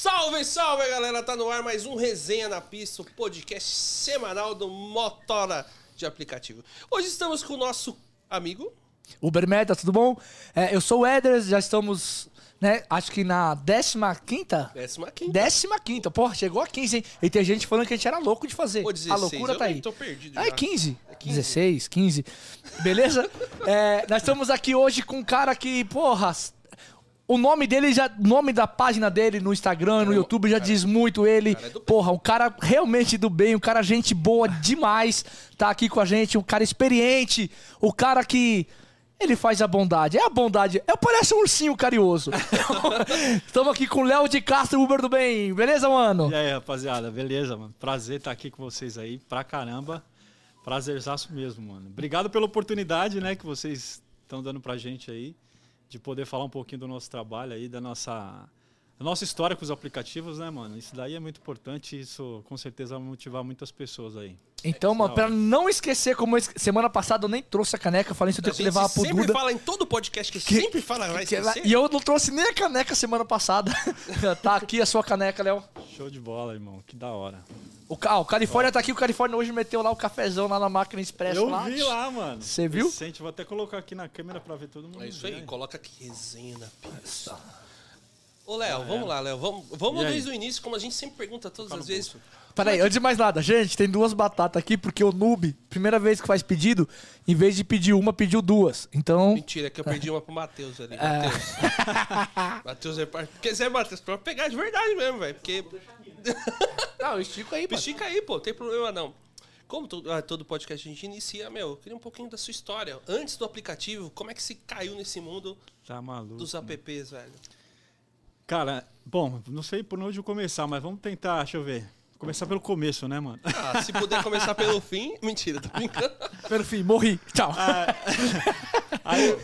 Salve, salve, galera! Tá no ar mais um Resenha na Pista, o podcast semanal do Motora de aplicativo. Hoje estamos com o nosso amigo. Uber Meta, tudo bom? É, eu sou o Eder, já estamos, né, acho que na 15ª? 15 15 Porra, chegou a 15, hein? E tem gente falando que a gente era louco de fazer. Ou 16, a loucura tá aí. tô perdido Ah, é 15. É 15. 16, 15. Beleza? É, nós estamos aqui hoje com um cara que, porra, o nome dele já. O nome da página dele no Instagram, no YouTube já cara, diz muito ele. cara é. Porra, um cara realmente do bem, um cara gente boa demais. Tá aqui com a gente, um cara experiente, o cara que. Ele faz a bondade. É a bondade. É, parece um ursinho carinhoso. Estamos aqui com o Léo de Castro, Uber do Bem. Beleza, mano? E aí, rapaziada, beleza, mano? Prazer estar aqui com vocês aí, pra caramba. Prazerzaço mesmo, mano. Obrigado pela oportunidade, né, que vocês estão dando pra gente aí, de poder falar um pouquinho do nosso trabalho aí, da nossa, da nossa história com os aplicativos, né, mano? Isso daí é muito importante, isso com certeza vai motivar muitas pessoas aí. Então, mano, pra não esquecer, como eu esque- semana passada eu nem trouxe a caneca, falei isso eu A tenho que levar pro sempre Duda. fala em todo podcast que, Que- sempre fala, vai Que ela-. E eu não trouxe nem a caneca semana passada. tá aqui a sua caneca, Léo. Show de bola, irmão, que da hora. O, ó, o Califórnia tá aqui, o Califórnia hoje meteu lá o cafezão lá na máquina expressa. Eu lá. vi lá, mano. Você viu? Vicente, vou até colocar aqui na câmera pra ver todo mundo. É isso aí, né? coloca aqui, resenha na pista. Ô, Léo, vamos lá, Léo. Vamos, vamos desde o início, como a gente sempre pergunta todas as vezes. bolso. Peraí, antes de mais nada, gente, tem duas batatas aqui, porque o noob, primeira vez que faz pedido, em vez de pedir uma, pediu duas. Então, Mentira, que eu perdi uma pro Matheus ali. É. Matheus. Matheus é parte. Porque Zé Matheus, pra pegar de verdade mesmo, velho. Porque. não, eu estico aí, mano. Estica aí, pô, não tem problema não. Como todo, ah, todo podcast a gente inicia, meu, eu queria um pouquinho da sua história. Antes do aplicativo, como é que se caiu nesse mundo Tá maluco. dos apps, velho? Cara, bom, não sei por onde eu começar, mas vamos tentar, deixa eu ver. Começar pelo começo, né, mano? Ah, se puder começar pelo fim. Mentira, tô brincando. Perfil, morri. Tchau. Ah, Aí,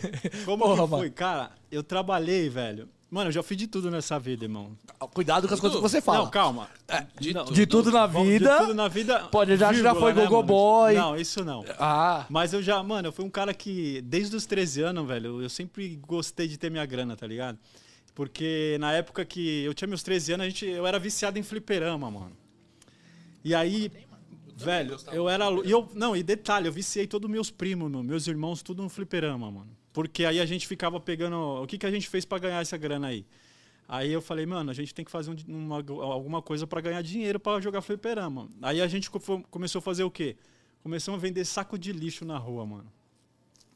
como Porra, que foi? mano. Cara, eu trabalhei, velho. Mano, eu já fiz de tudo nessa vida, irmão. Cuidado com as coisas que você fala. Não, calma. de Não, de tudo na vida, De tudo na vida. pode já- já vírgula, foi né, gogo mano? boy. Não, isso não. Ah, Mas eu já, mano, eu fui um cara que, desde os 13 anos, velho, eu sempre gostei de ter minha grana, tá ligado? Porque na época que eu tinha meus 13 anos, a gente, eu era viciado em fliperama, mano. E aí, velho, gostava eu era. E eu, não, e detalhe, eu viciei todos meus primos, meu, meus irmãos, tudo no fliperama, mano. Porque aí a gente ficava pegando. O que, que a gente fez pra ganhar essa grana aí? Aí eu falei, mano, a gente tem que fazer um uma- alguma coisa pra ganhar dinheiro pra jogar fliperama. Aí a gente começou a fazer o quê? Começamos a vender saco de lixo na rua, mano.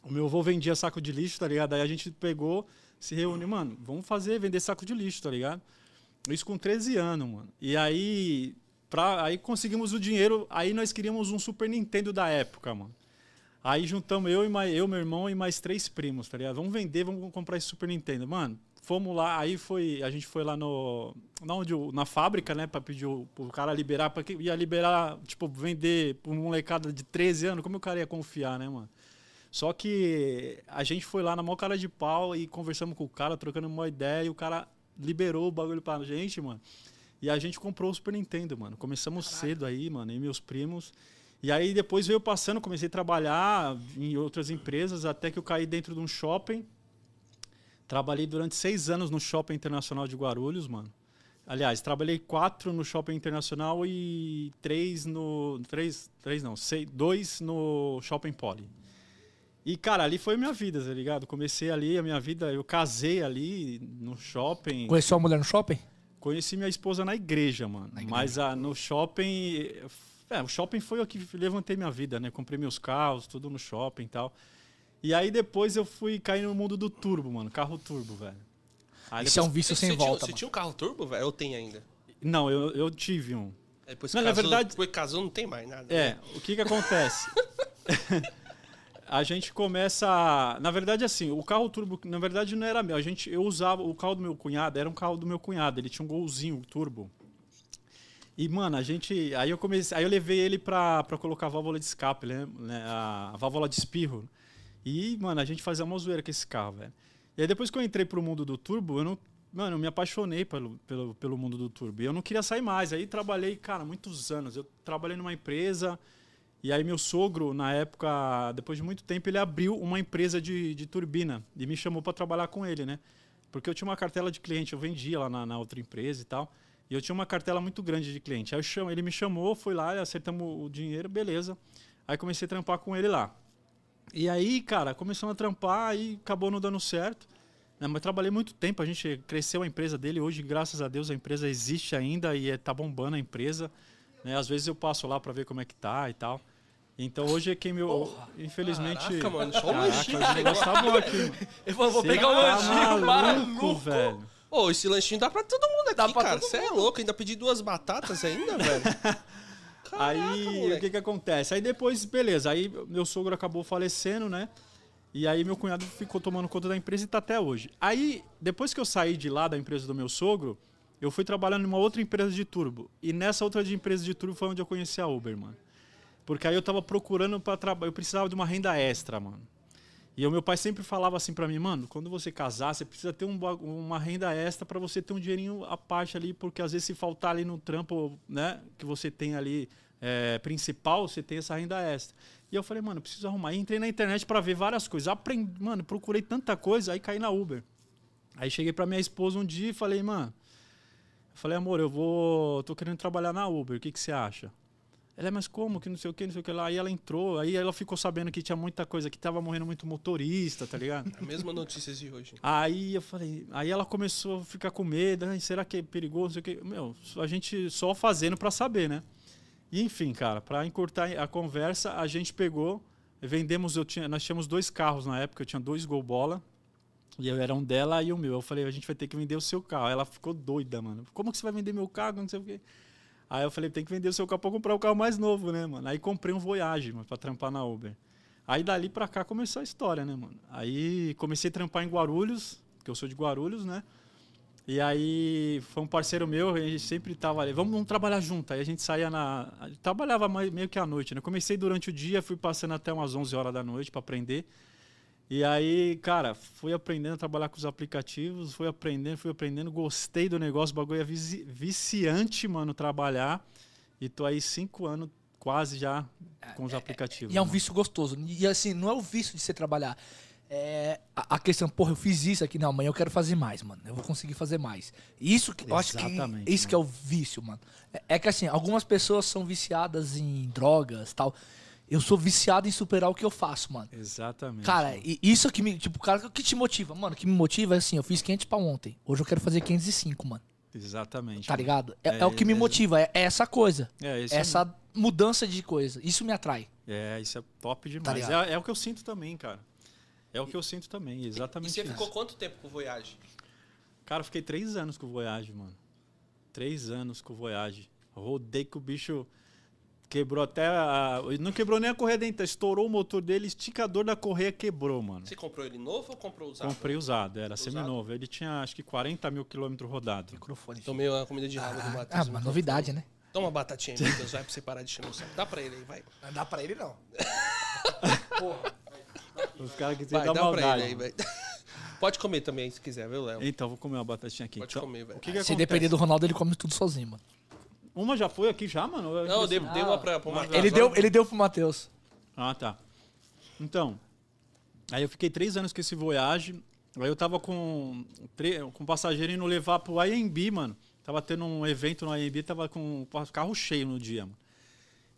O meu avô vendia saco de lixo, tá ligado? Aí a gente pegou, se reuniu, mano, vamos fazer, vender saco de lixo, tá ligado? Isso com 13 anos, mano. E aí, pra, aí conseguimos o dinheiro, aí nós queríamos um Super Nintendo da época, mano. Aí juntamos eu, e mais, eu, meu irmão e mais três primos, tá ligado? Vamos vender, vamos comprar esse Super Nintendo. Mano, fomos lá, aí foi, a gente foi lá no, na, onde, na fábrica, né, pra pedir o, cara liberar, porque ia liberar, tipo, vender pra uma molecada de 13 anos, como o cara ia confiar, né, mano? Só que a gente foi lá na maior cara de pau e conversamos com o cara, trocando uma ideia, e o cara liberou o bagulho pra gente, mano. E a gente comprou o Super Nintendo, mano. Começamos cedo aí, mano, e meus primos. E aí depois veio passando, comecei a trabalhar em outras empresas, até que eu caí dentro de um shopping. Trabalhei durante seis anos no Shopping Internacional de Guarulhos, mano. Aliás, trabalhei quatro no Shopping Internacional e três no. Três, três não, sei, dois no Shopping Poli. E, cara, ali foi minha vida, tá ligado? Comecei ali a minha vida, eu casei ali no shopping. conheceu a mulher no shopping? Conheci minha esposa na igreja, mano. Mas ah, no shopping. É, o shopping foi o que levantei minha vida, né? Comprei meus carros, tudo no shopping e tal. E aí depois eu fui cair no mundo do turbo, mano. Carro turbo, velho. Aí Isso é um depois- vício sem você, tinha, volta, você mano. tinha um carro turbo, velho? Ou tem ainda? Não, eu, eu tive um. Depois Não, na casou, verdade- Depois casou, não tem mais nada. É, né? o que que acontece? a gente começa. Na verdade, assim, o carro turbo, na verdade, não era meu. A gente, eu usava o carro do meu cunhado, era um carro do meu cunhado, ele tinha um golzinho turbo. E, mano, a gente. Aí eu comecei. Aí eu levei ele pra, pra colocar a válvula de escape, né? né, A, a válvula de espirro. E, mano, a gente fazia uma zoeira com esse carro, velho. E aí depois que eu entrei pro mundo do turbo, eu não. Mano, eu me apaixonei pelo, pelo, pelo mundo do turbo. E eu não queria sair mais. Aí trabalhei, cara, muitos anos. Eu trabalhei numa empresa. E aí meu sogro, na época, depois de muito tempo, ele abriu uma empresa de, de turbina. E me chamou para trabalhar com ele, né? Porque eu tinha uma cartela de cliente, eu vendia lá na, na outra empresa e tal. E eu tinha uma cartela muito grande de cliente. Aí chamo, ele me chamou, fui lá, acertamos o dinheiro, beleza. Aí comecei a trampar com ele lá. E aí, cara, começamos a trampar e acabou não dando certo. Né? Mas trabalhei muito tempo, a gente cresceu a empresa dele. Hoje, graças a Deus, a empresa existe ainda e é, tá bombando a empresa. Né? Às vezes eu passo lá para ver como é que tá e tal. Então hoje é quem meu. Porra, infelizmente. Caraca, mano, só um Caraca, lanchinho. o negócio tá bom aqui. Eu vou, vou pegar um tá lanchinho, maluco, velho. Ô, esse lanchinho dá pra todo mundo aqui, Dá pra cara. Você é louco, ainda pedi duas batatas ainda, velho. Caraca, aí o moleque. que que acontece? Aí depois, beleza, aí meu sogro acabou falecendo, né? E aí meu cunhado ficou tomando conta da empresa e tá até hoje. Aí, depois que eu saí de lá da empresa do meu sogro, eu fui trabalhando numa outra empresa de turbo. E nessa outra de empresa de turbo foi onde eu conheci a Uber, mano. Porque aí eu tava procurando para trabalhar, eu precisava de uma renda extra, mano. E o meu pai sempre falava assim pra mim, mano, quando você casar, você precisa ter um uma renda extra pra você ter um dinheirinho à parte ali, porque às vezes se faltar ali no trampo, né, que você tem ali é, principal, você tem essa renda extra. E eu falei, mano, preciso arrumar. E entrei na internet pra ver várias coisas. Aprendi, mano, procurei tanta coisa, aí caí na Uber. Aí cheguei pra minha esposa um dia e falei, mano, eu falei, amor, eu vou, tô querendo trabalhar na Uber, o que que você acha? Ela, é, mas como? Que não sei o que, não sei o que lá. Aí ela entrou, aí ela ficou sabendo que tinha muita coisa, que tava morrendo muito motorista, tá ligado? A mesma notícias de hoje. Aí eu falei, aí ela começou a ficar com medo, "Ai, será que é perigoso? Não sei o que. Meu, a gente só fazendo pra saber, né? E enfim, cara, pra encurtar a conversa, a gente pegou, vendemos, eu tinha, nós tínhamos dois carros na época, eu tinha dois Gol Bola. E eu era um dela e o meu. Eu falei, a gente vai ter que vender o seu carro. Ela ficou doida, mano. Como que você vai vender meu carro? Não sei o quê. Aí eu falei, tem que vender o seu carro pra comprar o carro mais novo, né, mano? Aí comprei um Voyage, mano, pra trampar na Uber. Aí dali pra cá começou a história, né, mano? Aí comecei a trampar em Guarulhos, que eu sou de Guarulhos, né? E aí foi um parceiro meu, a gente sempre tava ali, vamos, vamos trabalhar junto. Aí a gente saía na. Trabalhava meio que à noite, né? Comecei durante o dia, fui passando até umas 11 horas da noite pra aprender. E aí, cara, fui aprendendo a trabalhar com os aplicativos, fui aprendendo, fui aprendendo, gostei do negócio, o bagulho é vici- viciante, mano, trabalhar. E tô aí cinco anos quase já com os aplicativos. E é um mano. vício gostoso. E assim, não é o vício de você trabalhar. É a, a questão, porra, eu fiz isso aqui, não, amanhã eu quero fazer mais, mano. Eu vou conseguir fazer mais. Isso que eu acho que isso que é o vício, mano. É, é que assim, algumas pessoas são viciadas em drogas, tal. Eu sou viciado em superar o que eu faço, mano. Exatamente. Cara, mano. e isso que me, tipo, cara, o que te motiva? Mano, o que me motiva é assim, eu fiz 500 pra ontem. Hoje eu quero fazer 505, mano. Exatamente. Tá mano. ligado? É, É, é o que me é- motiva, é, é essa coisa. É, isso é essa mudança de coisa. Isso me atrai. É, isso é top demais. Tá é, é o que eu sinto também, cara. É o que eu sinto também, E exatamente você isso. ficou quanto tempo com o Voyage? Cara, eu fiquei três anos com o Voyage, mano. Três anos com o Voyage. Rodei que o bicho quebrou até a... Não quebrou nem a correia dentro, estourou o motor dele, esticador da correia quebrou, mano. Você comprou ele novo ou comprou usado? Comprei usado, era Usado? seminovo. Ele tinha acho que 40 mil quilômetros rodados. Microfone. Tomei uma comida de rabo do Matheus. Ah, uma novidade, né? Toma uma batatinha aí, Matheus, vai pra você parar de encher no saco. Dá pra ele aí, vai. Não dá pra ele, não. Os caras que Vai, dar dá pra maldade. ele aí, vai. Pode comer também, se quiser, viu, Léo? Então, vou comer uma batatinha aqui. Pode Então, comer, velho. Se acontece? depender do Ronaldo, ele come tudo sozinho, mano. Uma já foi aqui já, mano? Eu- Não, eu dei, dei uma pra, pro Matheus. Ele deu, ele deu pro Matheus. Ah, tá. Então, aí eu fiquei três anos com esse Voyage. Aí eu tava com, com um passageiro indo levar pro IMB, mano. Tava tendo um evento no IMB, tava com o carro cheio no dia, mano.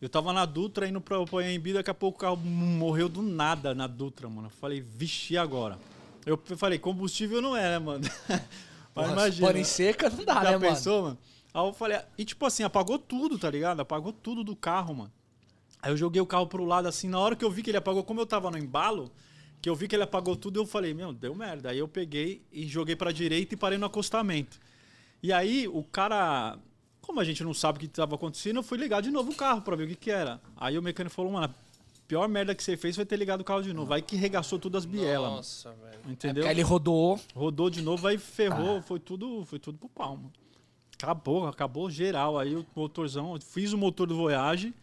Eu tava na Dutra indo pro, pro IMB, daqui a pouco o carro morreu do nada na Dutra, mano. Eu falei, vixe, e agora? Eu falei, combustível não é, né, mano? Mas Porra, imagina. Pane seca não dá, Já né, mano? pensou, mano? Aí eu falei, e tipo assim, apagou tudo, tá ligado? Apagou tudo do carro, mano. Aí eu joguei o carro pro lado assim, na hora que eu vi que ele apagou, como eu tava no embalo, que eu vi que ele apagou tudo, eu falei, meu, deu merda. Aí eu peguei e joguei pra direita e parei no acostamento. E aí o cara, como a gente não sabe o que tava acontecendo, eu fui ligar de novo o carro pra ver o que que era. Aí o mecânico falou, mano, a pior merda que você fez foi ter ligado o carro de novo. Aí que regaçou tudo as bielas, mano. Nossa, velho. Entendeu? Aí ele rodou. Rodou de novo, aí ferrou, foi tudo, foi tudo pro palmo. Acabou, acabou geral. Aí o motorzão, eu fiz o motor do Voyage,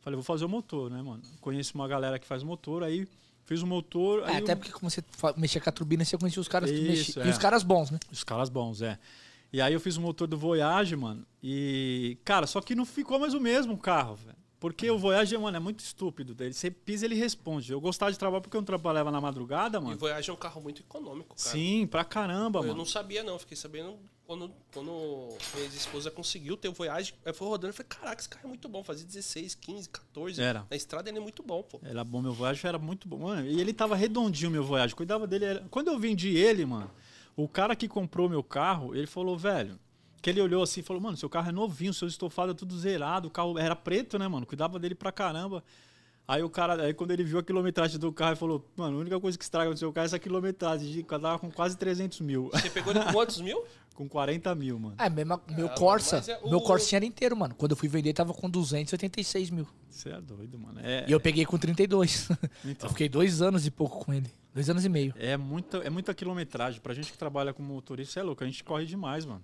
falei, vou fazer o motor, né, mano? Conheço uma galera que faz motor, aí fiz o motor, É, aí até o- porque como você mexia com a turbina, você conhecia os caras que Isso, mexiam. é. E os caras bons, né? os caras bons, é. E aí eu fiz o motor do Voyage, mano, e cara, só que não ficou mais o mesmo carro, velho. Porque o Voyage, mano, é muito estúpido. Ele, você pisa, ele responde. Eu gostava de trabalhar porque eu não trabalhava na madrugada, E o mano. Voyage é um carro muito econômico, cara. Sim, pra caramba, Eu mano. não sabia, não. Fiquei sabendo Quando, quando minha ex-esposa conseguiu ter o Voyage, aí foi rodando, eu falei, caraca, esse carro é muito bom. Fazia 16, 15, 14. Era. Na estrada ele é muito bom, pô. Era bom, meu Voyage era muito bom. Mano, e ele tava redondinho, meu Voyage. Cuidava dele. Era... Quando eu vendi ele, mano, o cara que comprou meu carro, ele falou, velho. Que ele olhou assim e falou, mano, seu carro é novinho, seu estofado é tudo zerado, o carro era preto, né, mano? Cuidava dele pra caramba. Aí o cara, aí quando ele viu a quilometragem do carro, ele falou, mano, a única coisa que estraga no seu carro é essa quilometragem. Eu tava com quase 300 mil. Você pegou ele com quantos mil? com 40 mil, mano. É, mesmo, meu Ah, Corsa, mas é o- meu Corsinha era inteiro, mano. Quando eu fui vender, tava com 286 mil. Você é doido, mano. É, E eu peguei com 32. Então. eu fiquei dois anos e pouco com ele. Dois anos e meio. é, muita, é muita quilometragem. Pra gente que trabalha como motorista, é louco. A gente corre demais, mano.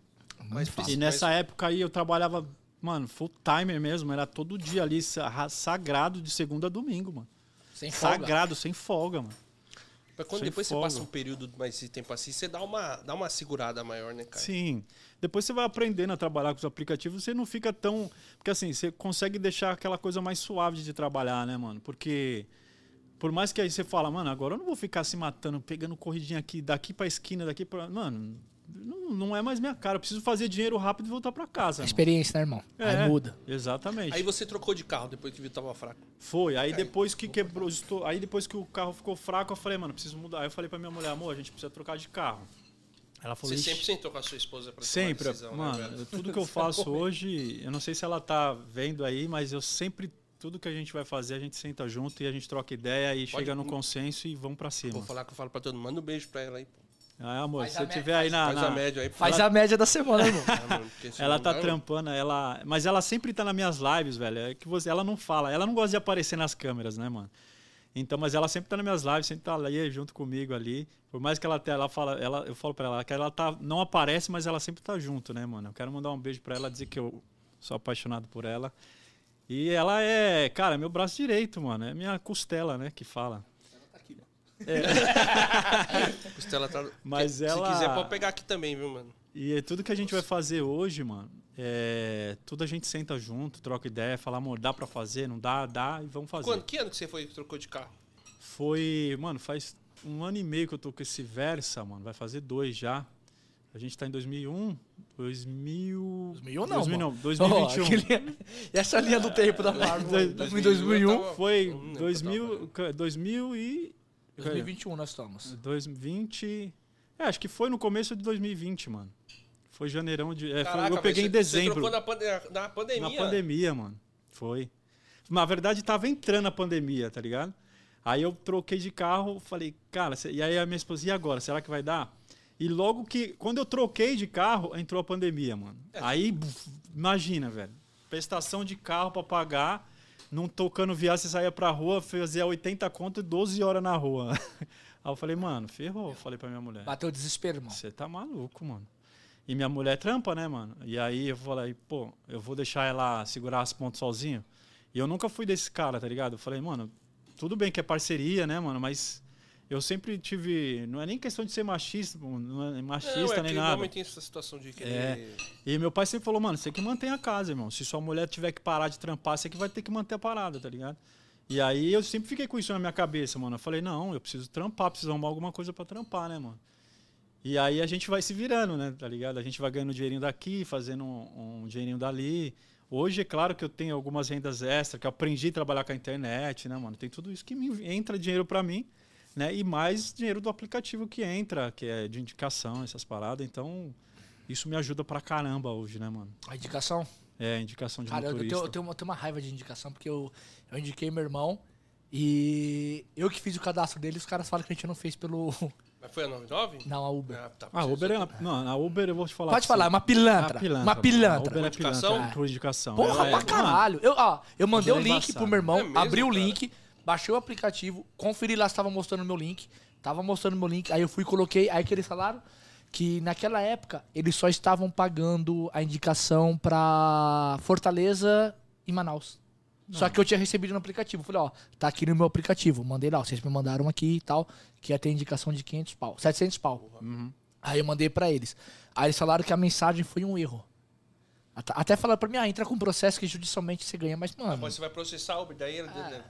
Mais E nessa época aí eu trabalhava, mano, full timer mesmo. Era todo dia ali, sa- sagrado de segunda a domingo, mano. Sem folga. Sagrado, sem folga, mano. Mas quando sem depois você passa um período mais de tempo assim, você dá uma, dá uma segurada maior, né, cara? Sim. Depois você vai aprendendo a trabalhar com os aplicativos, você não fica tão. Porque assim, você consegue deixar aquela coisa mais suave de trabalhar, né, mano? Porque. Por mais que aí você fala, mano, agora eu não vou ficar se matando, pegando corridinha aqui, daqui pra esquina, daqui pra. Mano, não, não é mais minha cara. Eu preciso fazer dinheiro rápido e voltar pra casa. Experiência, né, irmão? É, Aí muda. Exatamente. Aí você trocou de carro depois que viu que tava fraco. Foi. Aí depois que quebrou, estou- aí depois que o carro ficou fraco, eu falei, mano, preciso mudar. Aí eu falei pra minha mulher, amor, a gente precisa trocar de carro. Ela falou, Você "Ixi, sempre sentou com a sua esposa pra Sempre, tomar decisão, mano, né, tudo que eu faço hoje, eu não sei se ela tá vendo aí, mas eu sempre, tudo que a gente vai fazer, a gente senta junto e a gente troca ideia e chega no consenso e vamos pra cima. Vou falar que eu falo pra todo mundo. Manda um beijo pra ela aí, pô. Ah, amor, Faz se você tiver aí na. Faz na- a média aí. Faz a média da semana, irmão. Ela tá trampando, ela. Mas ela sempre tá nas minhas lives, velho. É que você, ela não fala, ela não gosta de aparecer nas câmeras, né, mano? Então, mas ela sempre tá nas minhas lives, sempre tá ali junto comigo ali. Por mais que ela tenha, ela fala, ela, eu falo pra ela que ela tá, não aparece, mas ela sempre tá junto, né, mano? Eu quero mandar um beijo pra ela, dizer que eu sou apaixonado por ela. E ela é, cara, meu braço direito, mano. É minha costela, né, que fala. Costela tá... Mas Se ela- quiser, pode pegar aqui também, viu, mano? E é tudo que a gente vai fazer hoje, mano, é, tudo a gente senta junto, troca ideia, fala, amor, dá pra fazer, não dá, dá, e vamos fazer. Quando, que ano que você foi que trocou de carro? Foi, mano, faz um ano e meio que eu tô com esse Versa, mano. Vai fazer dois já. A gente tá em 2001, 2000... 2001 não, 2000 não, mano. 2021. Ó, aquele- Essa linha do tempo da Marvel. Dois- em 2001. eu tava- Foi Não lembro que eu 2000, 2000 e... 2021 nós estamos. 2020... É, acho que foi no começo de 2020, mano. Foi janeirão de... é, foi- Caraca, eu peguei em você- Você dezembro. trocou na, pande- na pandemia. Na pandemia, mano. Foi. Na verdade, tava entrando a pandemia, tá ligado? Aí eu troquei de carro, falei, cara, e aí a minha esposa, e agora? Será que vai dar? E logo que, quando eu troquei de carro, entrou a pandemia, mano. É. Aí, buf, imagina, velho. Prestação de carro pra pagar, não tocando viagem, você saía pra rua, fazia 80 conto e 12 horas na rua. Aí eu falei, mano, ferrou. Falei pra minha mulher. Bateu desespero, irmão. Você tá maluco, mano. E minha mulher trampa, né, mano? E aí eu falei, pô, eu vou deixar ela segurar as pontas sozinho. E eu nunca fui desse cara, tá ligado? Eu falei, mano, tudo bem que é parceria, né, mano? Mas eu sempre tive. Não é nem questão de ser machista, não é machista Não, é nem nada. homem tem essa situação de querer... É. E meu pai sempre falou, mano, você que mantém a casa, irmão. Se sua mulher tiver que parar de trampar, você que vai ter que manter a parada, tá ligado? E aí eu sempre fiquei com isso na minha cabeça, mano. Eu falei, não, eu preciso trampar, preciso arrumar alguma coisa pra trampar, né, mano? E aí a gente vai se virando, né, tá ligado? A gente vai ganhando dinheirinho daqui, fazendo um, um dinheirinho dali. Hoje, é claro que eu tenho algumas rendas extras, que eu aprendi a trabalhar com a internet, né, mano? Tem tudo isso que me entra dinheiro pra mim, né? E mais dinheiro do aplicativo que entra, que é de indicação, essas paradas. Então, isso me ajuda pra caramba hoje, né, mano? A indicação? É, indicação de Cara, eu motorista. tenho, eu, tenho uma, eu tenho uma raiva de indicação, porque eu, eu indiquei meu irmão e eu que fiz o cadastro dele, os caras falam que a gente não fez pelo. Mas foi a 99? Não, a Uber. Ah, tá. Ah, Uber é uma... Não, a Uber eu vou te falar. Pode pra falar, é uma pilantra. Ah, pilantra, uma mano. pilantra. A Uber é Indicação? pilantra, por indicação. Porra, Ela pra é- caralho. Eu, ó, eu mandei o é link embaçado. pro meu irmão, É mesmo, abri o cara? link, baixei o aplicativo, conferi lá se tava mostrando meu link. Tava mostrando meu link, aí eu fui e coloquei, aí que eles falaram que naquela época eles só estavam pagando a indicação pra Fortaleza e Manaus. Só que eu tinha recebido no aplicativo. Falei, ó, tá aqui no meu aplicativo. Mandei lá, ó, vocês me mandaram aqui e tal, que ia ter indicação de 500 pau, 700 pau. Uhum. Aí eu mandei pra eles. Aí eles falaram que a mensagem foi um erro. At- Até falaram pra mim, ah, entra com processo que judicialmente você ganha, mas, mano. Depois você vai processar Uber, daí... né?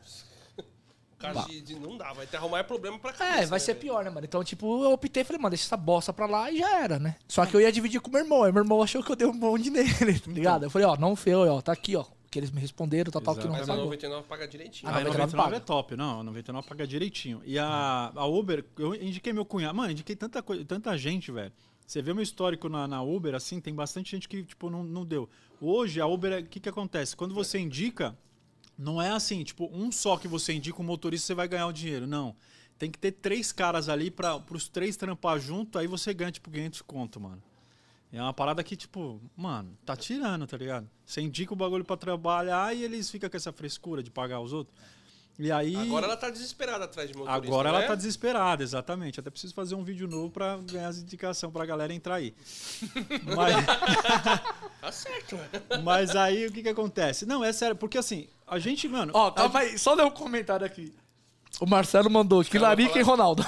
Caso de, de não dá, vai ter arrumar problema pra É, cabeça, vai né, ser velho? pior, né, mano? Então, tipo, eu optei, falei, mano, deixa essa bosta pra lá e já era, né? Só que eu ia dividir com o meu irmão. Aí meu irmão achou que eu dei um bonde nele, tá ligado? Eu falei, ó, não foi, ó, tá aqui, ó. Que eles me responderam, tal, tal, que não Mas a pagou. 99 paga direitinho. Ah, A 99 99 é top, não, a 99 paga direitinho. E a, a Uber, eu indiquei meu cunhado. Mano, indiquei tanta, coisa, tanta gente, velho. Você vê meu histórico na, na Uber, assim, tem bastante gente que, tipo, não, não deu. Hoje, a Uber, o que que acontece? Quando você indica, não é assim, tipo, um só que você indica o motorista, você vai ganhar o dinheiro. Não. Tem que ter três caras ali para os três trampar junto, aí você ganha, tipo, 500 conto, mano. É uma parada que, tipo, mano, tá tirando, tá ligado? Você indica o bagulho pra trabalhar e eles ficam com essa frescura de pagar os outros. E aí. Agora ela tá desesperada atrás de motorista, Agora ela né? tá desesperada, exatamente. Até preciso fazer um vídeo novo pra ganhar as indicações pra galera entrar aí. Mas, Tá certo, mas aí o que que acontece? Não, é sério, porque assim, a gente, mano. Ó, calma aí, só ler um comentário aqui. O Marcelo mandou, que Cara, vai Larica e Ronaldo.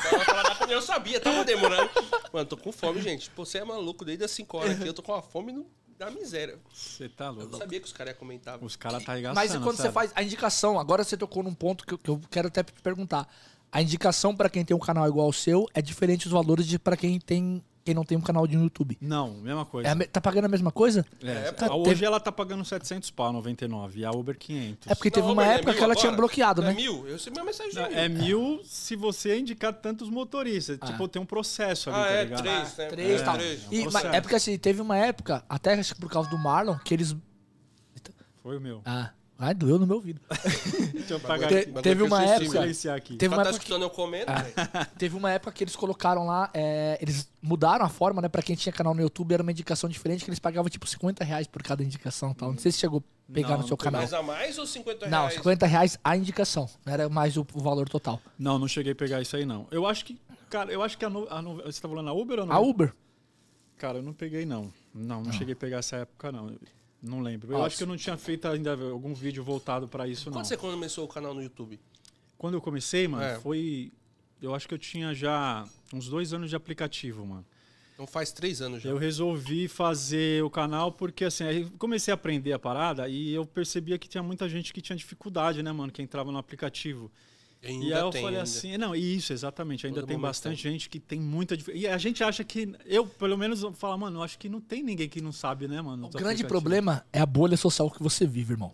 Eu sabia, tava demorando. Mano, tô com fome, gente. Pô, você é maluco desde as 5 horas aqui. Eu tô com uma fome no- da miséria. Você tá Eu louco. não sabia que os caras iam comentar. Os caras tá arregaçando. Mas quando você sério. faz a indicação, agora você tocou num ponto que eu, que eu quero até te perguntar. A indicação pra quem tem um canal igual ao seu é diferente os valores de para quem tem quem não tem um canal de YouTube. Não, mesma coisa. É tá pagando a mesma coisa? É, Cara, hoje teve- ela tá pagando 700 pau, 99, e a Uber 500. É porque teve Não, uma Uber, é época mil que ela agora? tinha bloqueado, Não né? É mil? Eu recebi uma mensagem de Não, mil. É mil se você indicar tantos motoristas. Tipo, tem um processo ali, Ah, tá é, ligado? três, né? Três é, tal. três. É um E, mas processo. é porque assim, teve uma época, até acho que por causa do Marlon, que eles. Foi o meu. Ah, ai, doeu no meu ouvido. Deixa eu pagar Te- aqui. Teve uma que época. Silenciar aqui. Teve uma tá época que escutando eu comendo, velho. Teve uma época que eles colocaram lá, é, eles mudaram a forma, né? Pra quem tinha canal no YouTube, era uma indicação diferente, que eles pagavam tipo 50 reais por cada indicação e tal. Não sei se chegou a pegar Não, no seu não canal. Mais a mais ou 50 Não, reais? 50 reais a indicação. Não era mais o, o valor total. Não, não cheguei a pegar isso aí, não. Eu acho que, cara, eu acho que a, no, a no- Você tá falando a Uber ou não? A Uber. Cara, eu não peguei, não. Não, não cheguei a pegar essa época, não. Não lembro. Eu Ó, acho que eu não tinha feito ainda algum vídeo voltado pra isso, não. Quando você começou o canal no YouTube? Quando eu comecei, mano, É. foi. Eu acho que eu tinha já uns dois anos de aplicativo, mano. Então faz três anos já. Eu resolvi fazer o canal porque, assim, aí comecei a aprender a parada e eu percebia que tinha muita gente que tinha dificuldade, né, mano, que entrava no aplicativo. Ainda e aí eu tem, falei ainda. assim, não, isso, exatamente, ainda Todo tem bastante gente que tem muita. E a gente acha que, eu pelo menos falo, mano, eu acho que não tem ninguém que não sabe, né, mano? O grande problema é a bolha social que você vive, irmão.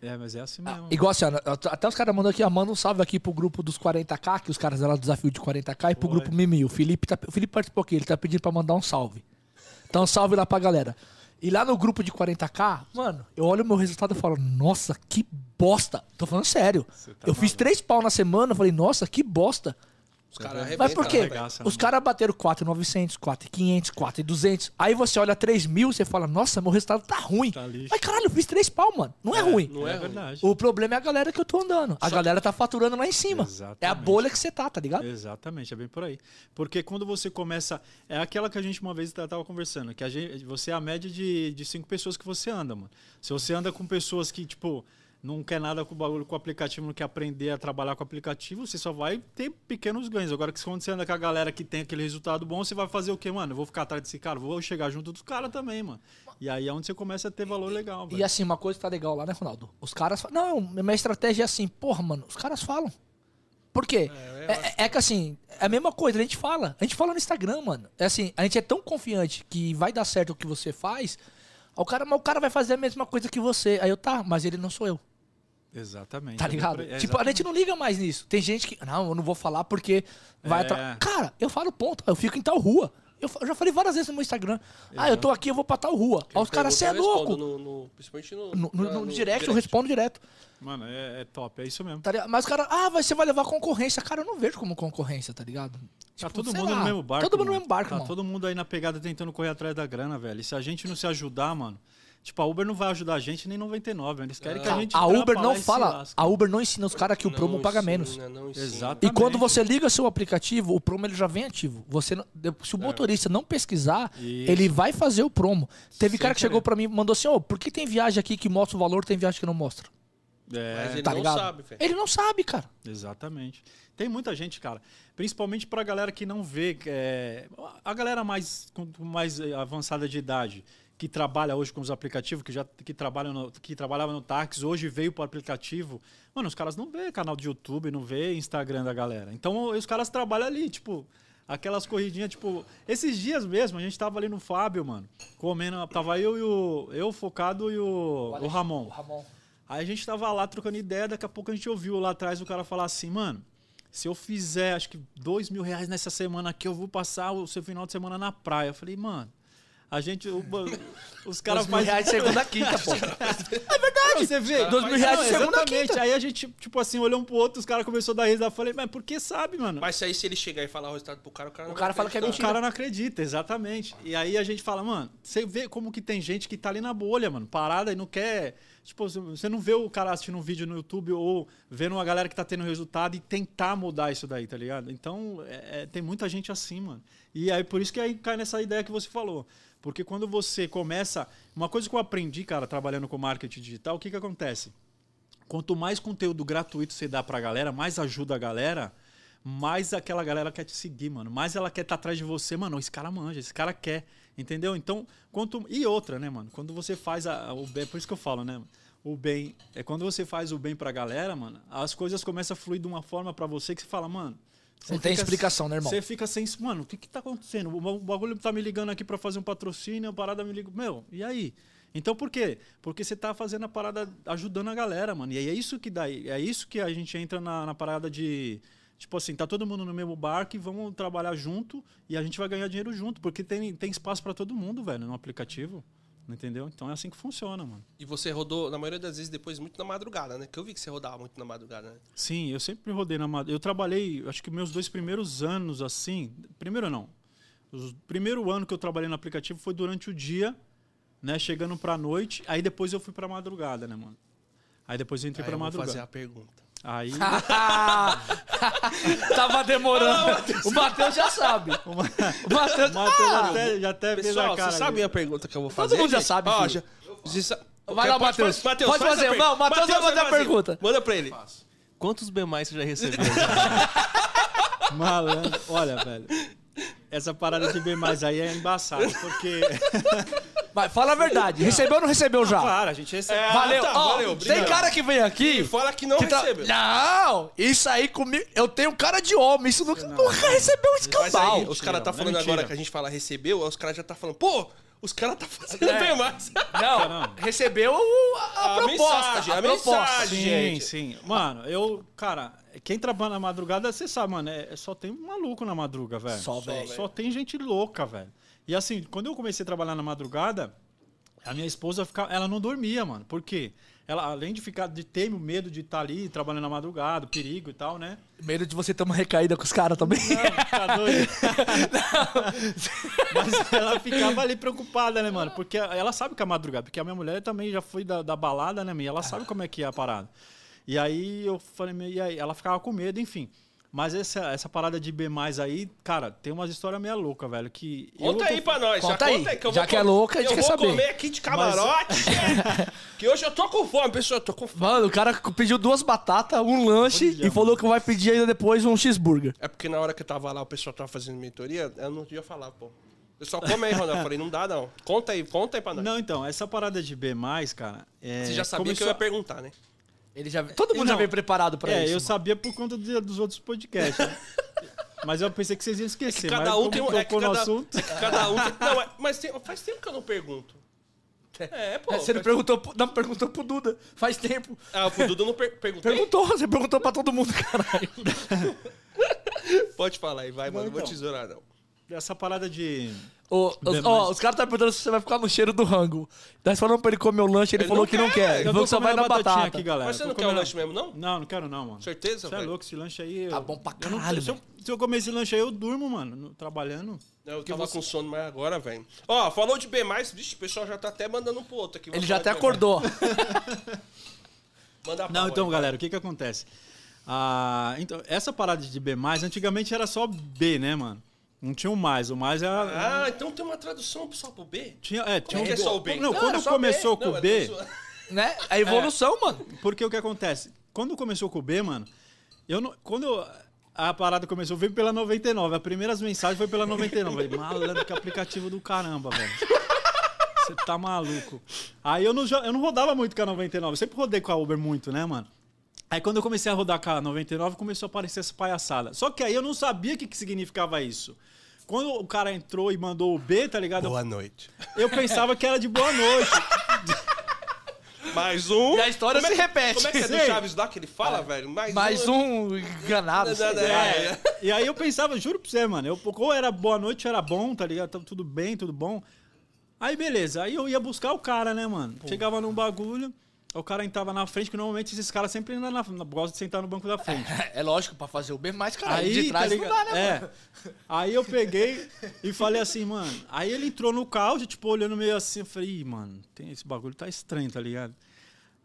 É, mas é assim Ah, mesmo. igual assim, ó, até os caras mandam aqui, ó, manda um salve aqui pro grupo dos 40k, que os caras deram o desafio de 40k, e pro grupo Mimi. O Felipe, tá, o Felipe participou aqui, ele tá pedindo pra mandar um salve. Então, salve lá pra galera. E lá no grupo de 40k, mano, eu olho o meu resultado e falo, nossa, que bosta. Tô falando sério. Tá eu fiz três pau na semana, falei, nossa, que bosta. Os caras Mas arrebentam, por quê? né, velho? Arregaça, Os né, caras bateram 4,900, 4,500, 4,200. Aí você olha 3 mil, você fala, nossa, meu resultado tá ruim. Tá. Mas caralho, eu fiz três pau, mano. Não é, ruim. Não é, é verdade. O problema é a galera que eu tô andando. A galera tá faturando lá em cima. Exatamente. É a bolha que você tá, tá ligado? Exatamente, é bem por aí. Porque quando você começa. É aquela que a gente uma vez tava conversando, que a gente, você é a média de, de cinco pessoas que você anda, mano. Se você anda com pessoas que, tipo, não quer nada com o bagulho com o aplicativo, não quer aprender a trabalhar com o aplicativo, você só vai ter pequenos ganhos. Agora que quando você anda com a galera que tem aquele resultado bom, você vai fazer o quê, mano? Eu vou ficar atrás desse cara, vou chegar junto dos caras também, mano. E aí é onde você começa a ter valor legal, E velho. assim, uma coisa que tá legal lá, né, Ronaldo? Os caras falam. Não, minha estratégia é assim, porra, mano, os caras falam. Por quê? É, é- é que assim, é a mesma coisa, a gente fala. A gente fala no Instagram, mano. É assim, a gente é tão confiante que vai dar certo o que você faz. O cara, mas o cara vai fazer a mesma coisa que você. Aí eu, tá, mas ele não sou eu. Exatamente. Tá ligado? É, tipo, a gente não liga mais nisso. Tem gente que. Não, eu não vou falar porque vai É. atra... Cara, eu falo ponto. Eu fico em tal rua. Eu, eu já falei várias vezes no meu Instagram. Ah, eu tô aqui, eu vou pra tal rua. Aí os caras, você é louco. No, no- principalmente no, No, no direct, eu respondo direto. Mano, é, é top, é isso mesmo. Tá? Mas o cara, ah, mas você vai levar concorrência. Cara, eu não vejo como concorrência, tá ligado? Tá Tipo, todo mundo lá, no mesmo barco. Todo mundo no mesmo barco, Tá mano. todo mundo aí na pegada tentando correr atrás da grana, velho. E se a gente não se ajudar, mano. Tipo, a Uber não vai ajudar a gente nem 99. Eles querem que a gente. A Uber não fala, a Uber não ensina os caras que o Não promo paga menos. ensina, não ensina. Exato. E quando Exatamente. você liga seu aplicativo, o promo ele já vem ativo. Você se o motorista não pesquisar, Isso. ele vai fazer o promo. Teve Sem cara que querer. chegou pra mim e mandou assim: "Ô, por que tem viagem aqui que mostra o valor, tem viagem que não mostra?" É, Mas ele Tá não ligado? sabe, velho. Ele não sabe, cara. Exatamente. Tem muita gente, cara. Principalmente pra galera que não vê. é, a galera mais, mais eh, avançada de idade. Que trabalha hoje com os aplicativos, que já que trabalha no, que trabalhava no táxi, hoje veio para o aplicativo. Mano, os caras não vê canal de YouTube, não vê Instagram da galera. Então os caras trabalham ali, tipo, aquelas corridinhas, tipo, esses dias mesmo, a gente tava ali no Fábio, mano, comendo, tava eu e o eu focado e o, o Ramon. O Ramon. Aí a gente tava lá trocando ideia, daqui a pouco a gente ouviu lá atrás o cara falar assim, mano, se eu fizer acho que dois mil reais nessa semana aqui, eu vou passar o seu final de semana na praia. Eu falei, mano, a gente, o- os caras Dois mil reais de segunda a quinta, pô. É verdade, você vê. Dois mil reais Não, segunda quinta. Aí a gente, tipo assim, olhou um pro outro, os caras começaram a dar risada. Eu falei, mas por que sabe, mano? Mas se aí se ele chegar e falar o resultado pro cara, o cara não O cara fala que é acreditar. O cara não acredita, exatamente. E aí a gente fala, mano, você vê como que tem gente que tá ali na bolha, mano, parada e não quer. Tipo, você não vê o cara assistindo um vídeo no YouTube ou vendo uma galera que tá tendo resultado e tentar mudar isso daí, tá ligado? Então, é- é, tem muita gente assim, mano. E aí por isso que aí cai nessa ideia que você falou. Porque quando você começa. Uma coisa que eu aprendi, cara, trabalhando com marketing digital, o que que acontece? Quanto mais conteúdo gratuito você dá pra galera, mais ajuda a galera, mais aquela galera quer te seguir, mano. Mais ela quer estar atrás de você, mano. Esse cara manja, esse cara quer, entendeu? Então, quanto e outra, né, mano? Quando você faz a- o bem, por isso que eu falo, né? O bem é quando você faz o bem pra galera, mano. As coisas começam a fluir de uma forma pra você que você fala, mano. Não tem explicação, né, irmão? Você fica sem, mano, o que que tá acontecendo? O ba- o bagulho tá me ligando aqui pra fazer um patrocínio, a parada me liga, meu, e aí? Então por quê? Porque você tá fazendo a parada ajudando a galera, mano. E aí é isso que dá, é isso que a gente entra na, na parada de tipo assim, tá todo mundo no mesmo barco e vamos trabalhar junto e a gente vai ganhar dinheiro junto, porque tem, tem espaço pra todo mundo, velho, no aplicativo. Entendeu? Então é assim que funciona, mano. E você rodou, na maioria das vezes, depois muito na madrugada, né? Que eu vi que você rodava muito na madrugada, né? Sim, eu sempre rodei na madrugada. Eu trabalhei, acho que meus dois primeiros anos assim. Primeiro não. O primeiro ano que eu trabalhei no aplicativo foi durante o dia, né? Chegando pra noite. Aí depois eu fui pra madrugada, né, mano? Aí depois eu entrei Aí pra eu vou madrugada. fazer a pergunta. Aí. Tava demorando. o Matheus já sabe. O Matheus Ah, até, já até fez Pessoal, a cara. vocês sabem ali. a pergunta que eu vou fazer? mundo já sabe, Ó, já- você sa- Vai lá, Pode- Matheus. Pode faz a fazer. pergunta. Não, Matheus vai fazer a pergunta. Manda pra ele. Quantos B mais você já recebeu? Malandro. Olha, velho. Essa parada de B mais aí é embaçada, porque. Vai, fala a verdade. Recebeu ou não recebeu já? Claro, a gente recebe. É, Valeu. tá, Ó, valeu, tem cara que vem aqui. Fala que não que tá- recebeu. Não, isso aí comigo. Eu tenho cara de homem. Isso nunca, nunca recebeu um Mas escambau. aí, os caras tá não é falando agora que a gente fala recebeu, os caras já tá falando, pô, os caras tá fazendo É. bem mais. Não, Não. recebeu o- a, A proposta. Mensagem, a proposta. mensagem. Sim, gente. sim. Mano, eu, cara, quem trabalha na madrugada, você sabe, mano, é, é- só tem maluco na madruga, velho. Só, velho. Só tem gente louca, velho. E assim, quando eu comecei a trabalhar na madrugada, a minha esposa ficava, ela não dormia, mano. Por quê? Ela, além de ficar, de ter o medo de estar ali trabalhando na madrugada, perigo e tal, né? Medo de você ter uma recaída com os caras também. Não, tá doido. Mas ela ficava ali preocupada, né, mano? Porque ela sabe que é madrugada. Porque a minha mulher também já foi da, da balada, né, minha? Ela sabe como é que é a parada. E aí eu falei, e aí? Ela ficava com medo, enfim. Mas essa, essa parada de B aí, cara, tem umas histórias meio loucas, velho. Que eu Conta tô- aí pra nós. Conta já aí. conta aí que eu Já vou que é louca, a gente eu quer vou saber. comer aqui de camarote. que hoje eu tô com fome, pessoal. Eu tô com fome. Mano, o cara pediu duas batatas, um lanche Olha, e falou que vai pedir ainda depois um cheeseburger. É porque na hora que eu tava lá, o pessoal tava fazendo mentoria, eu não ia falar, pô. Pessoal, come aí, Ronaldo. Eu falei, não dá não. Conta aí, conta aí pra nós. Não, então, essa parada de B, cara. É, Você já sabia que começou- eu ia perguntar, né? Ele já, todo mundo já Não. veio preparado pra É, isso. eu mano. sabia por conta de- dos outros podcasts. né? mas eu pensei que vocês iam esquecer. Cada mas um como tem um. É cada, assunto. é que cada um tem. Não, mas- mas tem- faz tempo que eu não pergunto. É, pô. É, você não perguntou, pro- não perguntou pro Duda. Faz tempo. Ah, pro Dudu eu não per perguntei. Perguntou, você perguntou pra todo mundo, caralho. Pode falar aí, vai, mano. Não vou então. tesourar, não. Essa parada de. Ó, os caras estão perguntando se você vai ficar no cheiro do rango. Nós falamos pra ele comer o lanche, ele, Ele falou não que não quer. quer. Ele Eu falou que só vai na batata. aqui, galera. Mas você não quer o lanche mesmo, não? Não, não quero não, mano. Certeza, Você é louco, esse lanche aí. Tá eu- bom pra eu não- caralho, se, eu, velho. se eu comer esse lanche aí, eu durmo, mano, no- trabalhando. Eu Porque tava você- com sono mais agora, velho. Ó, falou de B+, vixe, o pessoal já tá até mandando um pro outro aqui. Ele já até acordou. Manda Não, então, aí. galera, o que que acontece? Ah, então, essa parada de B+, antigamente era só B, né, mano? Não tinha o mais. O mais era... Ah, então tem uma tradução só pro B? tinha, é, tinha é que é B. só o B? Não, Não, quando começou Não, com o B... né? A evolução, mano. Porque o que acontece? Quando começou com o B, mano, eu não, quando eu- a parada começou, veio pela 99. As primeiras mensagens foi pela 99. Eu Falei, malandro, que aplicativo do caramba, velho. Você tá maluco. Aí eu não, eu não rodava muito com a 99. Eu sempre rodei com a Uber muito, né, mano? Aí quando eu comecei a rodar com a 99, começou a aparecer essa palhaçada. Só que aí eu não sabia o que, que significava isso. Quando o cara entrou e mandou o B, tá ligado? Boa noite. eu pensava que era de boa noite. Mais um. E a história Como é se que- repete. Como é que é do Sei. Chaves lá que ele fala, velho? Mais, Mais um enganado. sei lá. É. E aí eu pensava, juro pra você, mano, eu, ou era boa noite, ou era bom, tá ligado? Tava tudo bem, tudo bom. Aí beleza, aí eu ia buscar o cara, né, mano? Chegava num bagulho, o cara entrava na frente, que normalmente esses caras sempre andam na, na, gostam de sentar no banco da frente. É lógico, pra fazer o bem mais, cara. Aí, de trás tá não dá, né, é. mano? Aí eu peguei e falei assim, mano. Aí ele entrou no carro, já, tipo, olhando meio assim. Eu falei, Ih, mano, tem, esse bagulho tá estranho, tá ligado?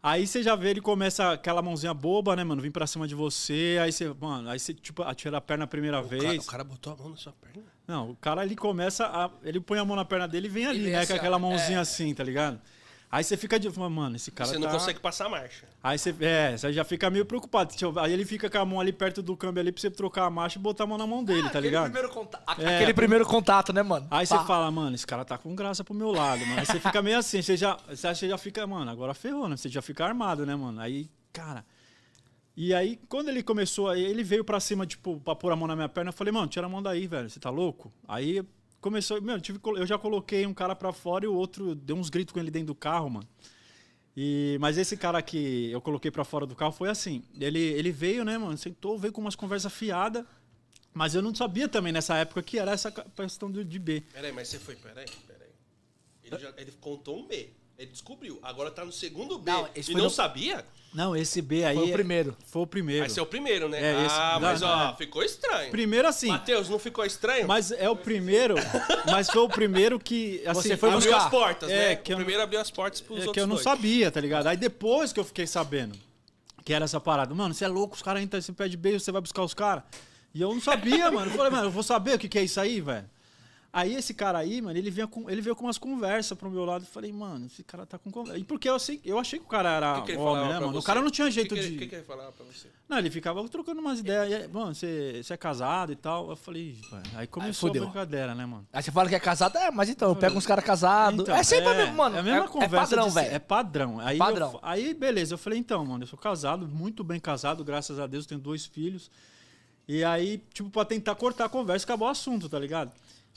Aí você já vê ele começa aquela mãozinha boba, né, mano? Vim pra cima de você. Aí você, mano, aí você, tipo, atira a perna a primeira O cara, vez. o cara botou a mão na sua perna. Não, o cara ele começa a. Ele põe a mão na perna dele e vem ali, vem né? assim, com aquela mãozinha é. assim, tá ligado? Aí você fica de. Mano, esse cara você tá... não consegue passar a marcha. Aí você, é, você já fica meio preocupado. Aí ele fica com a mão ali perto do câmbio ali pra você trocar a marcha e botar a mão na mão dele, tá Aquele ligado? primeiro contato. É. Aquele primeiro contato, né, mano? Aí você fala, mano, esse cara tá com graça pro meu lado, mano. Aí você fica meio assim, você já, você já fica, mano, agora ferrou, né? Você já fica armado, né, mano? Aí, cara. E aí, quando ele começou, ele veio pra cima, tipo, pra pôr a mão na minha perna, eu falei, mano, tira a mão daí, velho, você tá louco? Aí começou, meu, eu, tive, eu já coloquei um cara pra fora e o outro deu uns gritos com ele dentro do carro, mano. E, mas esse cara que eu coloquei pra fora do carro foi assim. Ele, ele veio, né, mano? Sentou, veio com umas conversas fiadas. Mas eu não sabia também nessa época que era essa questão de B. Peraí, mas você foi, peraí, peraí. Ele, já, ele contou um B. Ele descobriu. Agora tá no segundo B. Não, esse e foi não no- sabia? Não, esse B aí. Foi o primeiro. Foi o primeiro. Vai ser o primeiro, né? É, esse- ah, mas não, ó, é. ficou estranho. Primeiro assim. Matheus, não ficou estranho? Mas é o primeiro. mas foi o primeiro que. Assim, Você foi abriu buscar. as portas, É, né? que o eu- primeiro abriu as portas pros É outros que eu não dois. sabia, tá ligado? Aí depois que eu fiquei sabendo que era essa parada. Mano, você é louco, os caras entram, você pede beijo, você vai buscar os caras. E eu não sabia, mano. Eu falei, mano, eu vou saber o que, que é isso aí, velho. Aí esse cara aí, mano, ele, vinha com, ele veio com umas conversas pro meu lado. Eu falei, mano, esse cara tá com conversa. E porque eu, sei, eu achei que o cara era O que, que homem, né, mano? O você? cara não tinha jeito que que de. O que, que ele falava pra você? Não, ele ficava trocando umas ideias. E aí, Mano, você, você é casado e tal. Eu falei, "Ih, velho." aí começou a fudeu. brincadeira, né, mano? Aí você fala que é casado, é, mas então, eu pego uns caras casados. Então, é sempre a mesma, mano. É a mesma é, conversa. É padrão, ser- É velho. padrão. Aí, Padrão. eu- aí, beleza, eu falei, então, mano, eu sou casado, muito bem casado, graças a Deus, tenho dois filhos. E aí, tipo, pra tentar cortar a conversa, acabou o assunto, tá ligado?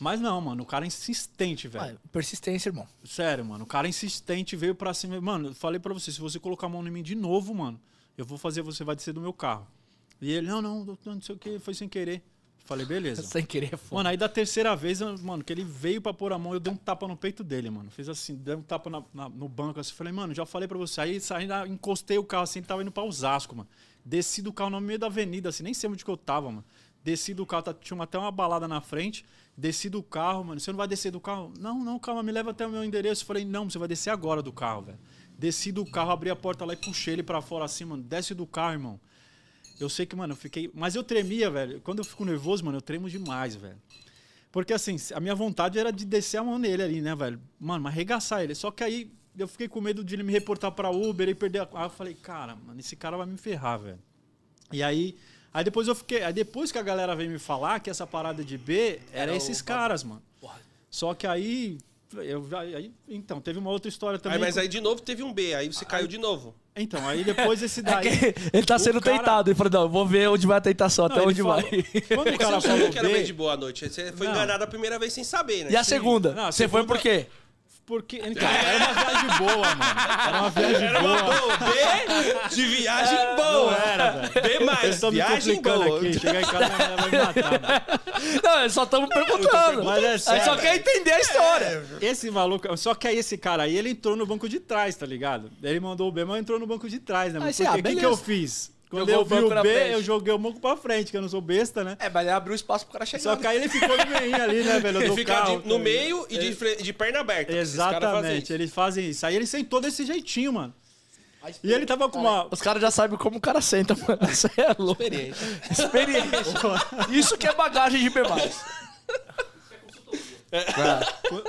Mas não, mano, o cara é insistente, velho. Vai, persistência, irmão. Sério, mano, o cara é insistente veio pra cima. Mano, eu falei pra você, se você colocar a mão em mim de novo, mano, eu vou fazer, você vai descer do meu carro. E ele, não, não, não sei o que, foi sem querer. Falei, beleza. Sem querer, é foda. Mano, aí da terceira vez, mano, que ele veio pra pôr a mão, eu dei um tapa no peito dele, mano. Fiz assim, dei um tapa na- na- no banco, assim. Falei, mano, já falei pra você. Aí saindo, encostei o carro assim, tava indo pra Osasco, mano. Desci do carro no meio da avenida, assim, nem sei onde que eu tava, mano. Desci do carro, tá- tinha até uma balada na frente. Desci do carro, mano. Você não vai descer do carro? Não, não, calma, me leva até o meu endereço. Falei, não, você vai descer agora do carro, velho. Desci do carro, abri a porta lá e puxei ele pra fora assim, mano. Desce do carro, irmão. Eu sei que, mano, eu fiquei. Mas eu tremia, velho. Quando eu fico nervoso, mano, eu tremo demais, velho. Porque, assim, a minha vontade era de descer a mão nele ali, né, velho? Mano, mas arregaçar ele. Só que aí eu fiquei com medo de ele me reportar pra Uber e perder a. Aí eu falei, cara, mano, esse cara vai me ferrar, velho. E aí. Aí depois eu fiquei. Aí depois que a galera veio me falar que essa parada de B era, Era o esses bagulho. caras, mano. Só que aí. Eu, aí, então, teve uma outra história também. Aí, mas aí de novo teve um B, aí você caiu de novo. Então, aí depois esse É daí. que ele tá o sendo cara- tentado. Ele falou, não, vou ver onde vai a tentação, até Não, onde falou- vai. Quando o Você cara sabia falou que era B B, de boa noite. Você foi Não. enganado a primeira vez sem saber, né? E a segunda? Não, a Você foi segunda- por quê? Porque, então, era uma viagem boa, mano. Era uma viagem Era boa. uma boa. B de viagem boa. Não era, velho. B mais, me viagem complicando boa. aqui. Chegar em casa, minha vai me matar. mano. Não, só estamos perguntando. Mas é A gente só sério. quer entender a história. Esse maluco... Só que aí esse cara aí, ele entrou no banco de trás, tá ligado? Ele mandou o B, mas entrou no banco de trás, né? Porque ah, o que, que eu fiz? Quando Jogou eu vi o B, frente. eu joguei o banco pra frente, que eu não sou besta, né? É, mas ele abriu espaço pro cara chegar. Só que aí ele ficou no meio ali, né, velho? Ele fica carro, de- no meio e de, fre- de perna aberta. Fazem Exatamente, eles fazem isso. Aí ele sentou desse jeitinho, mano. E ele tava com uma. Os caras já sabem como o cara senta, mano. Isso aí é louco. Experiente. Experiência. Isso que é bagagem de B+.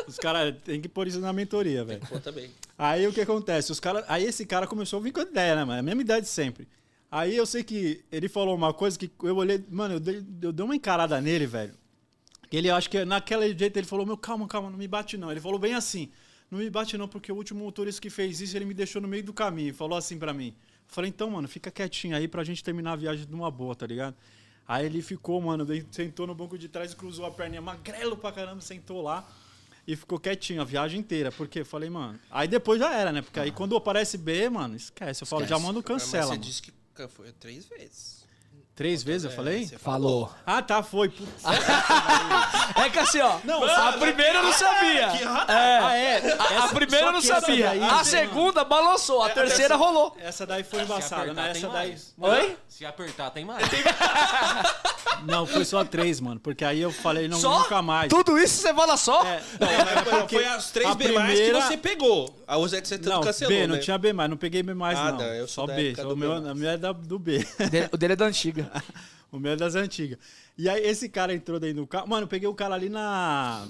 Os caras têm que pôr isso na mentoria, velho. Pô, também. Aí o que acontece? Os cara, aí esse cara começou a vir com a ideia, né, mano? A mesma ideia de sempre. Aí eu sei que ele falou uma coisa que eu olhei, mano, eu dei, eu dei uma encarada nele, velho. Que ele acho que naquele jeito ele falou: "Meu, calma, calma, não me bate não". Ele falou bem assim: não me bate não, porque o último motorista que fez isso, ele me deixou no meio do caminho. Falou assim pra mim. Falei, então, mano, fica quietinho aí pra gente terminar a viagem numa boa, tá ligado? Aí ele ficou, mano, sentou no banco de trás, cruzou a perninha, magrelo pra caramba, sentou lá e ficou quietinho a viagem inteira. Porque eu falei, mano. Aí depois já era, né? Porque aí quando aparece B, mano, esquece. Eu falo, já mando Mas cancela. você mano. disse que foi três vezes. Três vezes eu É, falei? você Falou. Ah, tá, foi. Putz. É que assim, ó. Não, a primeira eu não sabia. Que ra- É. Ah, é. A, a Essa- primeira eu não essa sabia. daí- A segunda balançou. A terceira rolou. Essa daí foi embaçada, né? tem Essa daí. mais. Oi? Se apertar, tem mais. Não, foi só três, mano. Porque aí eu falei, não, Só? nunca mais. Tudo isso você fala só? É, Não, foi- porque foi as três a B mais primeira- que você pegou. A outra que você tanto Não, cancelou, B, não né? tinha B mais, não peguei B mais, Ah, não. não, eu Só da B. época Só do o meu, B+. a minha é da, do B. O dele- O dele é da antiga. o meu é das antigas. E aí esse cara entrou dentro do carro. Mano, eu peguei o cara ali na.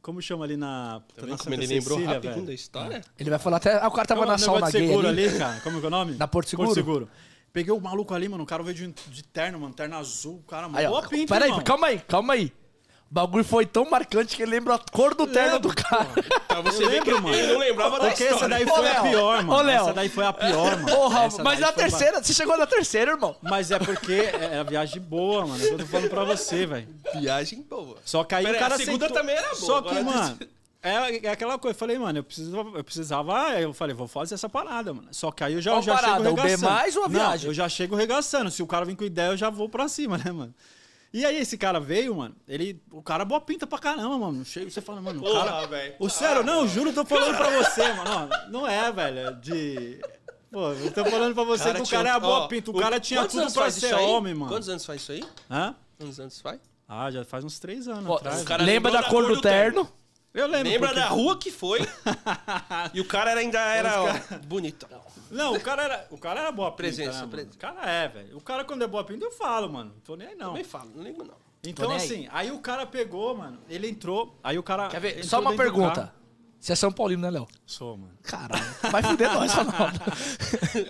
Como chama ali na. Tá na como ele lembrou Cecília, rapidinho velho? da história? Ele vai falar até. Ah, o cara tava é na sauna de gay seguro ali. ali, cara. Como é que é o nome? Na Porto Seguro? Porto Seguro. Peguei o maluco ali, mano. O cara veio de, de terno, mano. Terno azul. O cara, mano. Aí, ó, boa pinta, peraí, calma aí, calma aí. O bagulho foi tão marcante que ele lembra a cor do terno do cara. Pra você Eu ver que lembro, mano. ele não lembrava da Porque essa história. daí Ô, foi a pior, mano. Ô, Léo. Essa daí foi a pior, mano. Porra, Essa mas daí na foi ba- terceira, você chegou na terceira, irmão. Mas é porque é a viagem boa, mano. Eu tô falando pra você, velho. Viagem boa. Só que aí Pera o cara a segunda sentou- também era boa, Só que, agora mano, é, é aquela coisa. Eu falei, mano, eu precisava, eu precisava. Eu falei, vou fazer essa parada, mano. Só que aí eu já, Qual já parada? chego O B regaçando. mais ou a Não, viagem? eu já chego regaçando. Se o cara vem com ideia, eu já vou pra cima, né, mano? E aí esse cara veio, mano, ele. O cara boa pinta pra caramba, mano. Cheio, você fala, mano, o cara. Velho. O sério, não, juro, eu tô falando pra você, mano. Não é, velho, é de. Pô, eu tô falando pra você que o tinha- cara é a boa ó, pinta. O cara tinha tudo pra ser homem, mano. Quantos anos faz isso aí? Hã? Quantos anos faz? Ah, já faz uns três anos atrás. o cara lembra da cor do terno? Eu lembro. Lembra porque- da rua que foi? e o cara ainda era ó, bonitão. Não, o cara era, o cara era boa pinta, Presença, né. O cara é, velho. O cara quando é boa pinta, eu falo, mano. Não tô nem aí, não. Também falo, não lembro não. Então, aí. assim, aí. o cara pegou, mano. Ele entrou, aí o cara... Quer ver? Só uma pergunta. Você é São Paulino, né, Léo? Sou, mano. Caralho. Vai fuder nós, Ronaldo.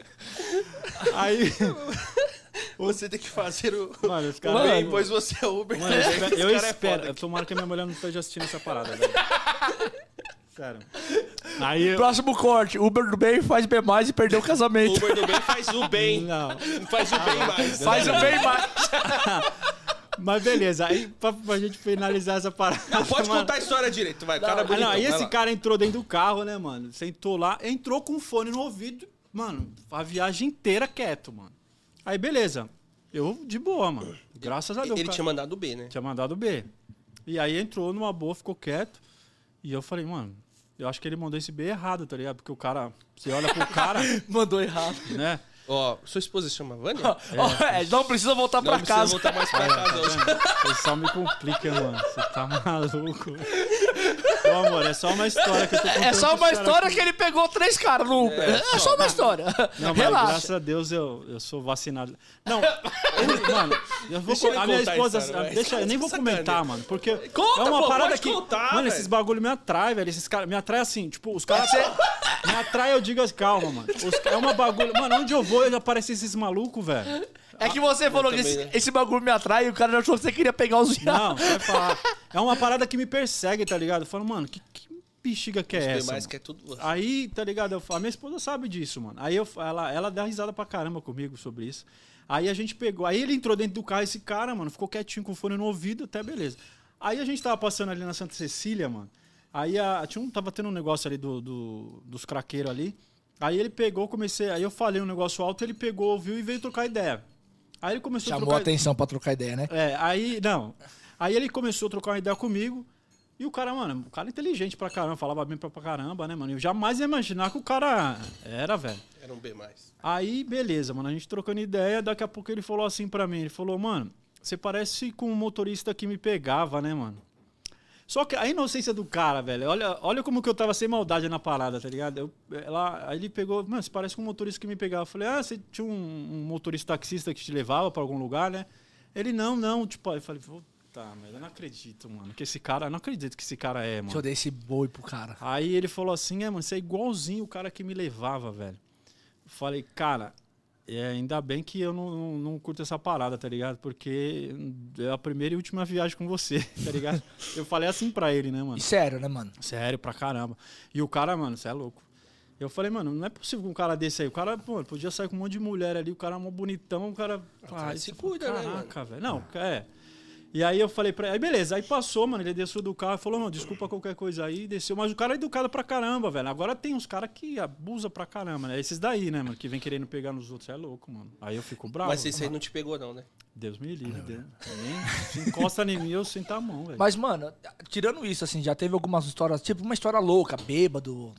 Aí, Você tem que fazer o. mano, os caras... Bem, pois você é Uber. Mano, eu espero, Esse eu cara é espero. foda. eu tomara que a minha mulher não esteja assistindo essa parada, velho. Sério. Aí, eu- Próximo corte. Uber do bem faz B mais e perdeu o casamento. Uber do bem faz o bem. não. Faz o bem mais. Faz o bem mais. Mas beleza, aí pra, pra gente finalizar essa parada... Não, pode mano, contar a história direito, vai. O cara é Ah, bonitão, não, aí vai esse lá. cara entrou dentro do carro, né, mano? Sentou lá, entrou com o fone no ouvido, mano, a viagem inteira quieto, mano. Aí, beleza. Eu de boa, mano. Graças a Deus. Ele cara. tinha mandado o B, né? tinha mandado B. E aí entrou numa boa, ficou quieto. E eu falei, mano, eu acho que ele mandou esse B errado, tá ligado? Porque o cara, você olha pro cara, Mandou errado. né? Ó, sua esposa se chama Vânia? Ó, é, não precisa voltar Não pra precisa casa. voltar mais pra casa hoje. Você só me complica, mano. Você tá maluco. Ô, amor, é só uma história que eu tô contando. É só uma história que ele pegou três caras no Uber. É, só uma história. Não, mas Relaxa. graças a Deus eu, eu sou vacinado. Não, ele- mano, eu vou Deixa ele a minha contar a esposa, história, vai. deixa, eu nem vou Sacanagem. comentar, mano, porque Conta, é uma pô, parada pode que, contar, mano, velho. esses bagulho me atrai, velho, esses caras me atrai assim, tipo, os caras me atrai, eu digo, assim, calma, mano. Os- é uma bagulho, mano, onde eu vou, eu aparecem esses malucos, velho. É que você falou que esse, né? esse bagulho me atrai e o cara já achou que você queria pegar os viados. Não, vai falar. É uma parada que me persegue, tá ligado? Eu falo, mano, que, que bexiga que é essa? mais que é tudo. Aí, tá ligado? Eu, a minha esposa sabe disso, mano. Aí eu, ela, ela dá risada pra caramba comigo sobre isso. Aí a gente pegou. Aí ele entrou dentro do carro, esse cara, mano, ficou quietinho com o fone no ouvido, até beleza. Aí a gente tava passando ali na Santa Cecília, mano. Aí a, tinha um, tava tendo um negócio ali do, do- dos craqueiros ali. Aí ele pegou, comecei. Aí eu falei um negócio alto, ele pegou, ouviu e veio trocar ideia. Aí ele começou a Chamou trocar a atenção pra trocar ideia, né? é, aí, não. Aí ele começou a trocar uma ideia comigo. E o cara, mano, o cara é inteligente pra caramba, falava bem pra, pra caramba, né, mano? Eu jamais ia imaginar que o cara era, velho. Era um B mais. Aí, beleza, mano, a gente trocando ideia, daqui a pouco ele falou assim pra mim, ele falou, mano, você parece com um motorista que me pegava, né, mano? Só que a inocência do cara, velho, olha, olha como que eu tava sem maldade na parada, tá ligado? Eu, ela, aí ele pegou, mano, você parece com um motorista que me pegava. Eu falei, ah, você tinha um, um motorista taxista que te levava pra algum lugar, né? Ele, não, não, tipo, aí eu falei, puta, mas eu não acredito, mano, que esse cara, eu não acredito que esse cara é, mano. Deixa eu dar esse boi pro cara. Aí ele falou assim: é, mano, você é igualzinho o cara que me levava, velho. Eu falei, cara, É, ainda bem que eu não, não, não curto essa parada, tá ligado? Porque é a primeira e última viagem com você, tá ligado? eu falei assim pra ele, né, mano? E sério, né, mano? Sério, pra caramba. E o cara, mano, você é louco. Eu falei, mano, não é possível com um cara desse aí. O cara, pô, podia sair com um monte de mulher ali, o cara é mó bonitão, o cara. Ah, se cuida, né, Caraca, velho. Não, é. E aí eu falei pra ele, aí beleza, aí passou, mano, ele desceu do carro e falou, não, desculpa qualquer coisa aí, desceu. Mas o cara é educado pra caramba, velho. Agora tem uns caras que abusam pra caramba, né? Esses daí, né, mano, que vem querendo pegar nos outros. É louco, mano. Aí eu fico bravo. Mas esse aí não te pegou, não, né? Deus me livre. Deus. Nem- Se encosta em mim, eu sinto a mão, velho. Mas, mano, tirando isso, assim, já teve algumas histórias, tipo uma história louca, bêbado,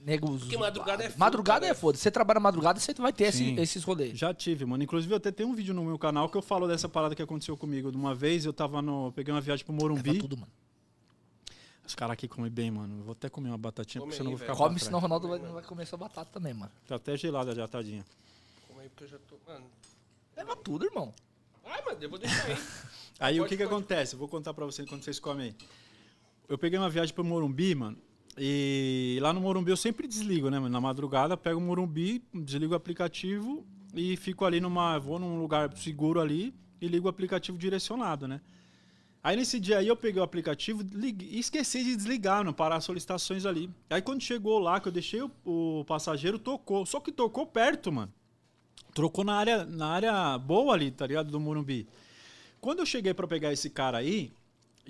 negros. Porque madrugada é foda, Madrugada é foda. Você trabalha madrugada, você vai ter esse- esses rolês. Já tive, mano. Inclusive, eu até tenho um vídeo no meu canal que eu falo dessa parada que aconteceu comigo. De uma vez eu tava no. eu Peguei uma viagem pro Leva Morumbi. tudo, mano. Os caras aqui comem bem, mano. Eu vou até comer uma batatinha, Come porque senão eu vou ficar velho. Come, senão o. Ronaldo vai, não vai comer sua batata também, mano. Tá até gelada já, tadinha. Calma aí, porque eu já tô. Mano. Leva tudo, irmão. Ai, mano, eu vou deixar aí. Aí o Pode, que que pode. acontece? Eu vou contar pra vocês quando vocês comem aí. Eu peguei uma viagem pro Morumbi, mano. E lá no Morumbi eu sempre desligo, né? Na madrugada, pego o Morumbi, desligo o aplicativo e fico ali numa. Vou num lugar seguro ali e ligo o aplicativo direcionado, né? Aí nesse dia aí eu peguei o aplicativo e esqueci de desligar, não parar as solicitações ali. Aí quando chegou lá, que eu deixei o, o passageiro, tocou. Só que tocou perto, mano. Trocou na área, na área boa ali, tá ligado? Do Morumbi. Quando eu cheguei pra pegar esse cara aí,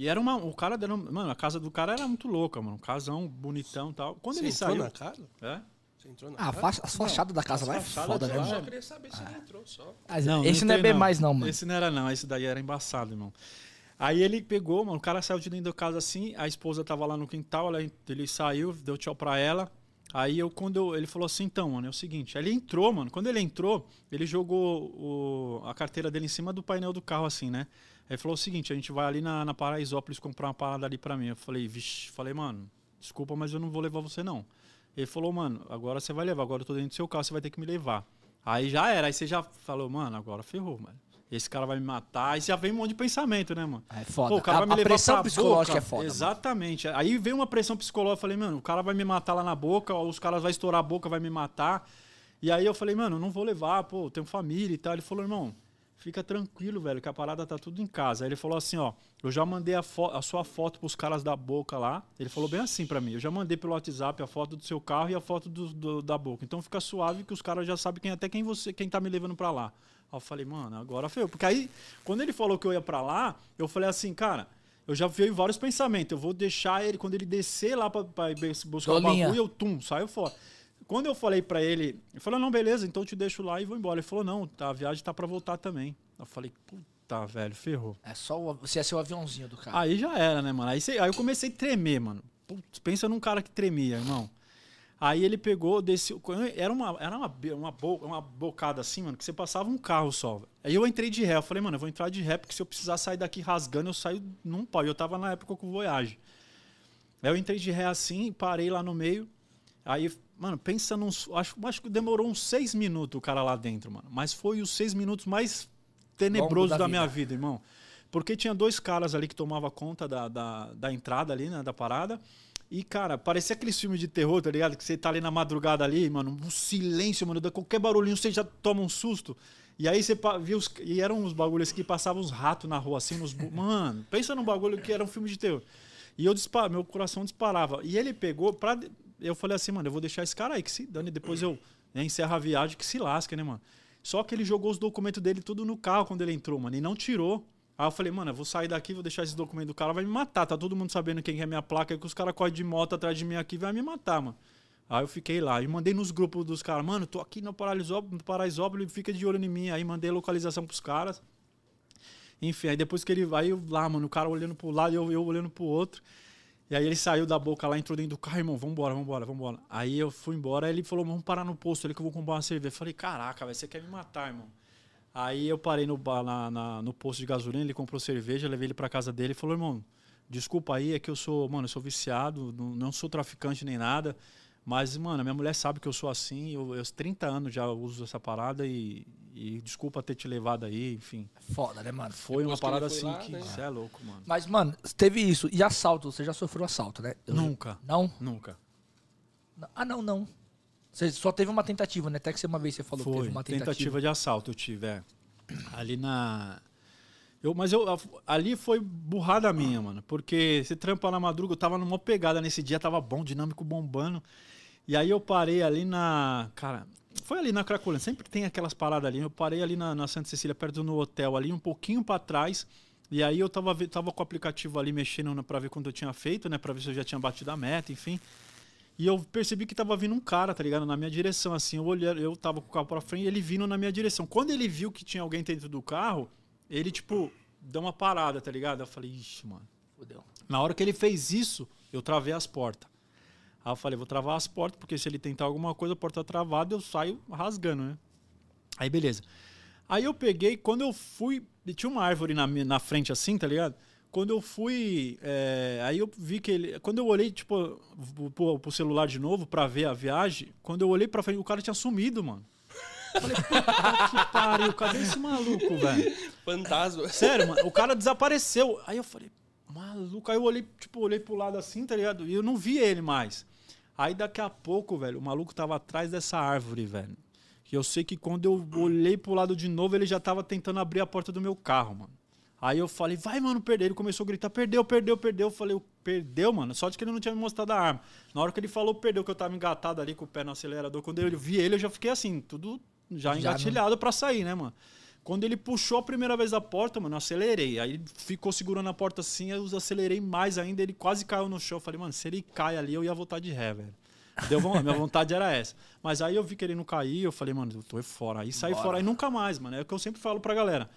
e era uma. O cara dando. Mano, a casa do cara era muito louca, mano. Um casão, bonitão e tal. Quando Você ele entrou saiu. na casa? É? Você entrou na Ah, casa? fa as fachadas da casa lá é foda, né, Eu só queria saber se ele entrou só. Ah, Não, esse não é entrei, bem mais, não, mano. Esse não era, não. Esse daí era embaçado, irmão. Aí ele pegou, mano, o cara saiu de dentro da casa assim, a esposa tava lá no quintal, ela- ele saiu, deu tchau pra ela. Aí eu, quando eu- ele falou assim, então, mano, é o seguinte, aí ele entrou, mano, quando ele entrou, ele jogou o- a carteira dele em cima do painel do carro, assim, né? Ele falou o seguinte, a gente vai ali na, na Paraisópolis comprar uma parada ali pra mim. Eu falei, vixe, falei, mano, desculpa, mas eu não vou levar você, não. Ele falou, mano, agora você vai levar, agora eu tô dentro do seu carro, você vai ter que me levar. Aí já era, aí você já falou, mano, agora ferrou, mano. Esse cara vai me matar. Aí já vem um monte de pensamento, né, mano? É foda. Pô, o cara a vai me a levar pressão pra psicológica boca. é foda. mano. Exatamente. Aí veio uma pressão psicológica. Eu falei, mano, o cara vai me matar lá na boca, ou os caras vão estourar a boca, vai me matar. E aí eu falei, mano, não vou levar, pô, tenho família e tal. Ele falou, irmão, fica tranquilo, velho, que a parada tá tudo em casa. Aí ele falou assim, ó, eu já mandei a, a sua foto pros caras da boca lá. Ele falou bem assim pra mim, eu já mandei pelo WhatsApp a foto do seu carro e a foto do, do- da boca. Então fica suave que os caras já sabem quem, até quem você, quem tá me levando pra lá. Aí eu falei, mano, agora foi eu. Porque aí, quando ele falou que eu ia pra lá, eu falei assim, cara, eu já veio vários pensamentos. Eu vou deixar ele, quando ele descer lá pra, pra buscar o Dolinha. bagulho, eu tum, saio fora. Quando eu falei pra ele, ele falou, não, beleza, então eu te deixo lá e vou embora. Ele falou, não, tá, a viagem tá pra voltar também. Eu falei, puta, velho, ferrou. É só o, você ia ser o aviãozinho do cara. Aí já era, né, mano? Aí, aí eu comecei a tremer, mano. Putz, pensa num cara que tremia, irmão. Aí ele pegou, desceu. Era uma, era uma, uma, bo- uma bocada assim, mano, que você passava um carro só. Aí eu entrei de ré. Eu falei, mano, eu vou entrar de ré, porque se eu precisar sair daqui rasgando, eu saio num pau. E eu tava na época com o Voyage. Aí eu entrei de ré assim, parei lá no meio. Aí, mano, pensa num. Acho, acho que demorou uns seis minutos o cara lá dentro, mano. Mas foi os seis minutos mais tenebrosos da da, minha vida. irmão. Porque tinha dois caras ali que tomavam conta da, da, da entrada ali, né, da parada. E, cara, parecia aqueles filmes de terror, tá ligado? Que você tá ali na madrugada ali, mano, um silêncio, mano, qualquer barulhinho você já toma um susto. E aí você viu os. E eram uns bagulhos que passavam uns ratos na rua, assim, nos. Mano, pensa num bagulho que era um filme de terror. E eu dispa- meu coração disparava. E ele pegou pra. Eu falei assim, mano, eu vou deixar esse cara aí, que se dane, depois eu né, encerro a viagem, que se lasque, né, mano? Só que ele jogou os documentos dele tudo no carro quando ele entrou, mano, e não tirou. Aí eu falei, mano, eu vou sair daqui, vou deixar esse documento do cara, vai me matar. Tá todo mundo sabendo quem é minha placa, aí que os caras correm de moto atrás de mim aqui, vai me matar, mano. Aí eu fiquei lá e mandei nos grupos dos caras, mano, tô aqui no Paraisópolis, no Paraisópolis, fica de olho em mim. Aí mandei localização pros caras. Enfim, aí depois que ele vai, eu lá, mano, o cara olhando pro lado e eu, eu olhando pro outro. E aí ele saiu da boca lá, entrou dentro do carro, irmão, vambora, vambora, vambora. Aí eu fui embora, ele falou, vamos parar no posto ali que eu vou comprar uma cerveja. Eu falei, caraca, velho, você quer me matar, irmão. Aí eu parei no, na, na- no posto de gasolina, ele comprou cerveja, levei ele pra casa dele e falou, irmão, desculpa aí, é que eu sou, mano, eu sou viciado, não, não sou traficante nem nada. Mas, mano, minha mulher sabe que eu sou assim, eu, eu 30 anos já uso essa parada e, e desculpa ter te levado aí, enfim. Foda, né, mano? Foi Depois uma que parada foi assim lá, que né? você é louco, mano. Mas, mano, teve isso. E assalto? Você já sofreu assalto, né? Eu- Nunca, Não? nunca. Ah, não, não. Você só teve uma tentativa, né? Até que você uma vez você falou que Foi, teve uma tentativa. tentativa. de assalto eu tive, é. Ali na... Eu, mas eu, ali foi burrada minha, mano. Porque você trampa na madruga, eu tava numa pegada nesse dia, tava bom, dinâmico bombando. E aí eu parei ali na... Cara, foi ali na Cracolândia. Sempre tem aquelas paradas ali. Eu parei ali na, na Santa Cecília, perto do hotel, ali um pouquinho pra trás. E aí eu tava, tava com o aplicativo ali mexendo pra ver quanto eu tinha feito, né? Pra ver se eu já tinha batido a meta, enfim. E eu percebi que tava vindo um cara, tá ligado? Na minha direção, assim. Eu olhei, eu tava com o carro pra frente e ele vindo na minha direção. Quando ele viu que tinha alguém dentro do carro, ele, tipo, deu uma parada, tá ligado? Eu falei, ixi, mano. Fudeu. Na hora que ele fez isso, eu travei as portas. Aí eu falei, vou travar as portas, porque se ele tentar alguma coisa, a porta travada, eu saio rasgando, né? Aí beleza. Aí eu peguei, quando eu fui. Tinha uma árvore na, na frente assim, tá ligado? Quando eu fui. é, aí eu vi que ele. Quando eu olhei, tipo, pro, pro celular de novo pra ver a viagem, quando eu olhei pra frente, o cara tinha sumido, mano. Falei, puta que pariu, cadê esse maluco, velho? Fantasma. Sério, mano, o cara desapareceu. Aí eu falei, maluco. Aí eu olhei, tipo, olhei pro lado assim, tá ligado? E eu não vi ele mais. Aí daqui a pouco, velho, o maluco tava atrás dessa árvore, velho. E eu sei que quando eu olhei pro lado de novo, ele já tava tentando abrir a porta do meu carro, mano. Aí eu falei, vai, mano, perder. Ele começou a gritar, perdeu, perdeu, perdeu. Eu falei, perdeu, mano. Só de que ele não tinha me mostrado a arma. Na hora que ele falou, perdeu, que eu tava engatado ali com o pé no acelerador. Quando eu vi ele, eu já fiquei assim, tudo já Já engatilhado pra sair, né, mano? Quando ele puxou a primeira vez a porta, mano, eu acelerei. Aí ele ficou segurando a porta assim, eu acelerei mais ainda. Ele quase caiu no chão. Eu falei, mano, se ele cai ali, eu ia voltar de ré, velho. Deu vontade, minha vontade era essa. Mas aí eu vi que ele não caía, eu falei, mano, eu tô fora. Aí saí fora, aí nunca mais, mano. É o que eu sempre falo pra galera.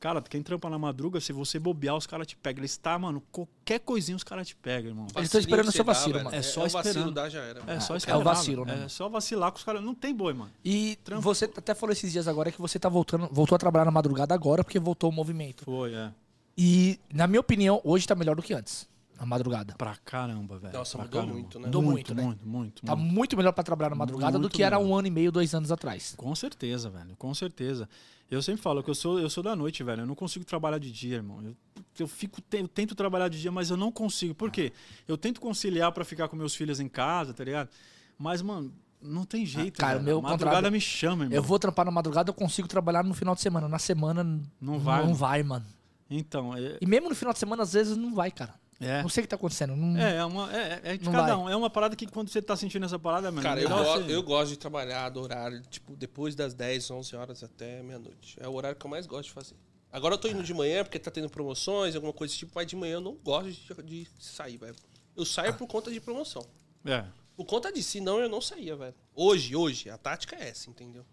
Cara, quem trampa na madruga, se você bobear, os caras te pegam. Eles tá, mano, qualquer coisinha os caras te pegam, irmão. Eles estão esperando o seu que vacilo, dá, mano. É só o vacilo esperando. dá, já era. É só É o esperar, vacilo, mano. né, É só vacilar com os caras. Não tem boi, mano. E Trampo. você até falou esses dias agora que você tá voltando, voltou a trabalhar na madrugada agora porque voltou o movimento. Foi, é. E, na minha opinião, hoje tá melhor do que antes, a madrugada. Pra caramba, velho. Nossa, pra mudou caramba. muito, né? Mudou muito, muito, né? muito, muito, Tá muito. melhor pra trabalhar na madrugada do Muito que era melhor. um ano e meio, dois anos atrás. Com certeza, velho. Com certeza. Eu sempre falo que eu sou, eu sou da noite, velho. Eu não consigo trabalhar de dia, irmão. Eu, eu fico, eu tento trabalhar de dia, mas eu não consigo. Por quê? Eu tento conciliar pra ficar com meus filhos em casa, tá ligado? Mas, mano, não tem jeito, cara, velho. meu madrugada contrário. me chama, irmão. Eu vou trampar na madrugada, eu consigo trabalhar no final de semana. Na semana, Não vai, Não mano. vai, mano. Então, é, E mesmo no final de semana, às vezes, não vai, cara. É. Não sei o que tá acontecendo. Não... É, é, uma, é, é de Não cada vai. um. É uma parada que quando você tá sentindo essa parada, mano. Cara, é eu, go- eu gosto de trabalhar do horário, tipo, depois das 10, 11 horas até meia-noite. É o horário que eu mais gosto de fazer. Agora eu tô indo de manhã porque tá tendo promoções, alguma coisa desse tipo, mas de manhã eu não gosto de, de sair, velho. Eu saio por conta de promoção. É. Por conta de si, não, eu não saía, velho. Hoje, hoje, a tática é essa, entendeu?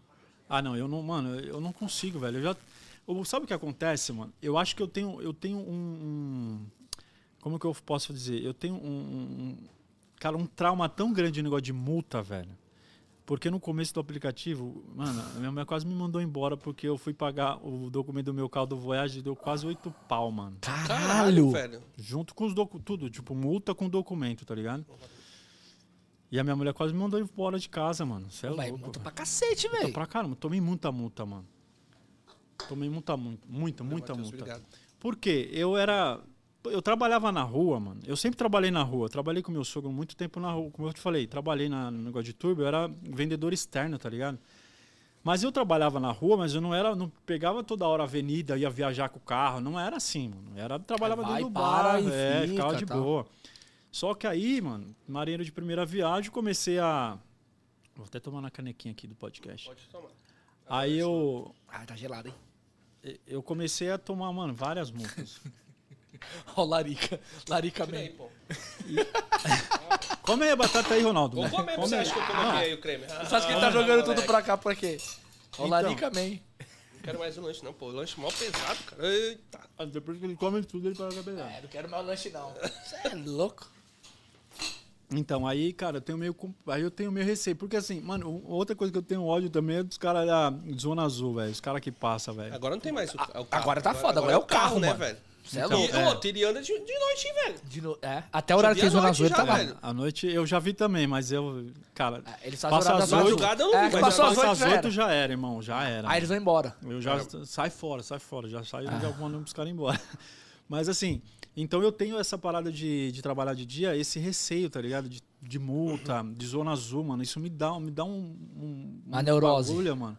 Ah, não, eu não, mano, eu não consigo, velho. Eu já. eu- sabe o que acontece, mano? Eu acho que eu tenho, eu tenho um, um- como que eu posso dizer? Eu tenho um, um- cara, um trauma tão grande de negócio de multa, velho. Porque no começo do aplicativo, mano, a minha mulher quase me mandou embora porque eu fui pagar o documento do meu carro do Voyage, deu quase oito pau, mano. Caralho! velho. Junto com os docu tudo, tipo, multa com documento, tá ligado? E a minha mulher quase me mandou embora de casa, mano. Você é Vai, louco. multa velho. pra cacete, Multa velho. pra caramba. Tomei muita multa, mano. Tomei muita, muita, muita, muita Matheus, multa. obrigado. Por quê? Eu era. Eu trabalhava na rua, mano. Eu sempre trabalhei na rua. Trabalhei com meu sogro muito tempo na rua. Como eu te falei, trabalhei na, no negócio de turbo. Eu era vendedor externo, tá ligado? Mas eu trabalhava na rua, mas eu não era, não pegava toda hora a avenida, ia viajar com o carro. Não era assim, mano. Era trabalhava Vai, dentro do bar, e é, fica, ficava de tal. boa. Só que aí, mano, marinheiro de primeira viagem, comecei a. Vou até tomar na canequinha aqui do podcast. Pode tomar. Aí eu, Ah, tá gelado, hein? eu comecei a tomar, mano, várias multas. Ó, o Larica. Larica Tira aí, mesmo. pô. Come aí a batata aí, Ronaldo. Vou comer, você acha que eu como Ah, aqui aí o creme? Você acha que ele tá Ah, jogando tudo pra cá, pra quê? Ó, o Então. Larica man. Não quero mais um lanche, não, pô. O lanche mó pesado, cara. Eita. ah, Depois que ele come tudo, ele para cabelar. É, não quero mais lanche, não. Você é louco? Então, aí, cara, eu tenho meio. com- Aí eu tenho meio receio. Porque assim, mano, o- outra coisa que eu tenho ódio também é dos caras da Zona Azul, velho. Os caras que passam, velho. Agora não tem mais o, o carro. agora tá foda, agora é o carro, né, mano. velho? Você é Então, louco. E, é. ô, ele anda de, de noite, hein, velho? De no- É, até o horário que eles vão na zoeira, tá lá. velho. À noite eu já vi também, mas eu. Cara, É, Eles fazem Passa horário às das oito. oito. Madrugada eu não É, mas passou às passa oito às já oito era. irmão. Já era. Aí eles vão embora. Eu já sai fora, sai fora, já saio já mandando os caras embora. Mas assim, então eu tenho essa parada de, de trabalhar de dia, esse receio, tá ligado? De de multa, de zona azul, mano, isso me dá, me dá um, um Uma um neurose. bagulho, mano.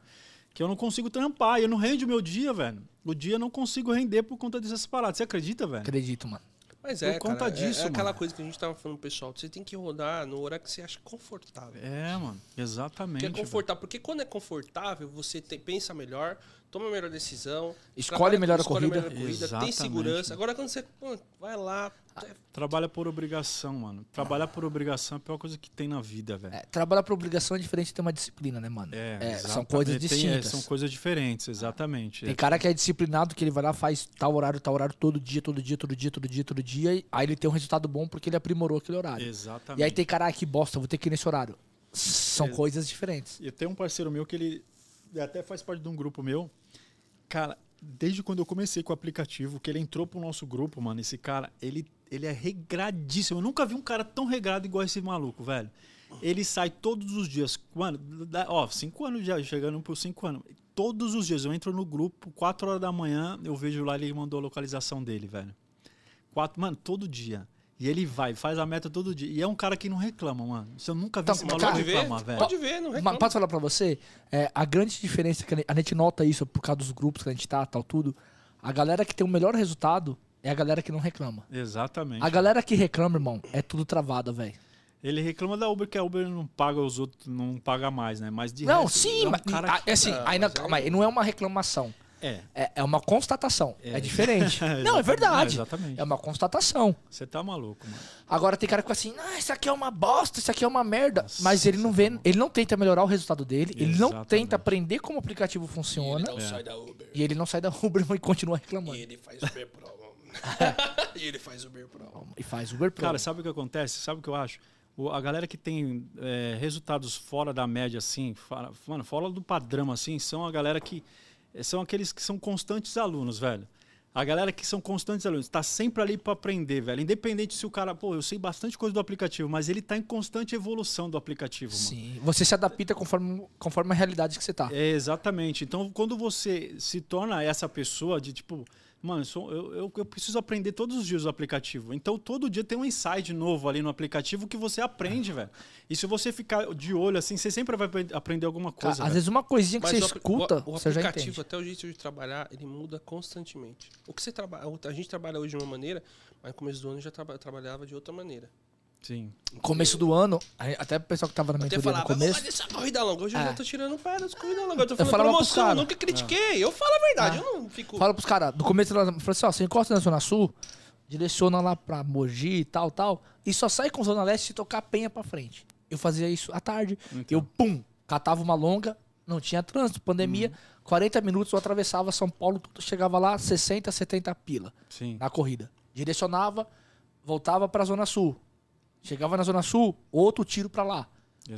Que eu não consigo trampar, eu não rende o meu dia, velho. O dia eu não consigo render por conta dessas paradas. Você acredita, velho? Acredito, mano. Mas é, Por conta cara, é- disso, é, aquela mano. coisa que a gente tava falando, pessoal. Você tem que rodar no horário que você acha confortável. É, mano, exatamente. Porque é confortável. Porque quando é confortável, você tem- pensa melhor, toma a melhor decisão. Escolhe melhor a escolhe corrida. melhor a corrida tem segurança. mano. Agora quando você pô, vai lá. é- Trabalha por obrigação, mano. Trabalhar por obrigação é a pior coisa que tem na vida, velho. É, trabalhar por obrigação é diferente de ter uma disciplina, né, mano? É, são exata- coisas tem- é, distintas. são coisas diferentes, exatamente. Tem cara que é disciplinado, que ele vai lá, faz tal horário, tal horário, todo dia, todo dia, todo dia, todo dia, todo dia, e aí ele tem um resultado bom porque ele aprimorou aquele horário. Exatamente. E aí tem cara, ah, que bosta, vou ter que ir nesse horário. São Ex- coisas diferentes. Eu tenho um parceiro meu que ele até faz parte de um grupo meu. Cara, desde quando eu comecei com o aplicativo, que ele entrou pro nosso grupo, mano, esse cara, ele, ele é regradíssimo. Eu nunca vi um cara tão regrado igual esse maluco, velho. Ele sai todos os dias. Mano, ó, cinco anos já, chegando por cinco anos. Todos os dias eu entro no grupo, quatro horas da manhã, eu vejo lá, ele mandou a localização dele, velho. Quatro, mano, todo dia. E ele vai, faz a meta todo dia. E é um cara que não reclama, mano. Você nunca viu Então, esse maluco cara, Pode ver, reclamar, velho. pode ver, não Mas reclama. posso falar pra você? É, a grande diferença que a gente- nota isso por causa dos grupos que a gente tá, tal, tudo. A galera que tem o melhor resultado é a galera que não reclama. Exatamente. A galera que reclama, irmão, é tudo travado, velho. Ele reclama da Uber que a Uber não paga os outros, não paga mais, né? Mas de Não, resto, sim, é um mas cara ah, é assim, Não, aí não, mas é- calma aí, não é uma reclamação. É. É, é uma constatação. É, diferente. não, é Exatamente. verdade. É, exatamente. É uma constatação. Você tá maluco, mano. Agora tem cara que fica assim, ah, isso aqui é uma bosta, isso aqui é uma merda. Mas ele não vê, ele não tenta melhorar o resultado dele, ele não Exatamente. tenta aprender como o aplicativo funciona. Ele não sai da Uber. E ele não sai da Uber e continua reclamando. E ele faz Uber Pro. e ele faz Uber Pro. E faz Uber Pro. Cara, sabe o que acontece? Sabe o que eu acho? A galera que tem é, resultados fora da média, assim, fora, mano, fora do padrão, assim, são a galera que. É, São aqueles que são constantes alunos, velho. A galera que são constantes alunos, tá sempre ali para aprender, velho. Independente se o cara, pô, eu sei bastante coisa do aplicativo, mas ele tá em constante evolução do aplicativo, mano. Sim. Você se adapta conforme, conforme a realidade que você tá. É, exatamente. Então, quando você se torna essa pessoa de tipo, mano, eu, sou- eu, eu, eu preciso aprender todos os dias o aplicativo. Então, todo dia tem um insight novo ali no aplicativo que você aprende, velho. E se você ficar de olho assim, você sempre vai apre- aprender alguma Cara, coisa. às velho. vezes uma coisinha que Mas você o escuta, o, o você já aplicativo, entende. até o jeito de trabalhar, ele muda constantemente. O que você trabalha, a gente trabalha hoje de uma maneira, mas no começo do ano já traba- trabalhava de outra maneira. Sim. Começo do ano, até o pessoal que tava na mentoria falava, no começo. mas essa corrida longa, hoje eu É. já tô tirando pé das corridas longas. Eu tô Eu falando falava pros promoção, cara. eu nunca critiquei. Eu falo a verdade, eu não fico... Fala pros caras, do começo ela falou assim, ó, você encosta na Zona Sul, direciona lá pra Mogi e tal, tal, e só sai com Zona Leste se tocar a penha pra frente. Eu fazia isso à tarde, Então. eu, pum, catava uma longa, não tinha trânsito, pandemia, 40 minutos eu atravessava São Paulo, tudo, chegava lá, 60, 70 pila Sim. na corrida. Direcionava, voltava pra Zona Sul. Chegava na Zona Sul, outro tiro pra lá.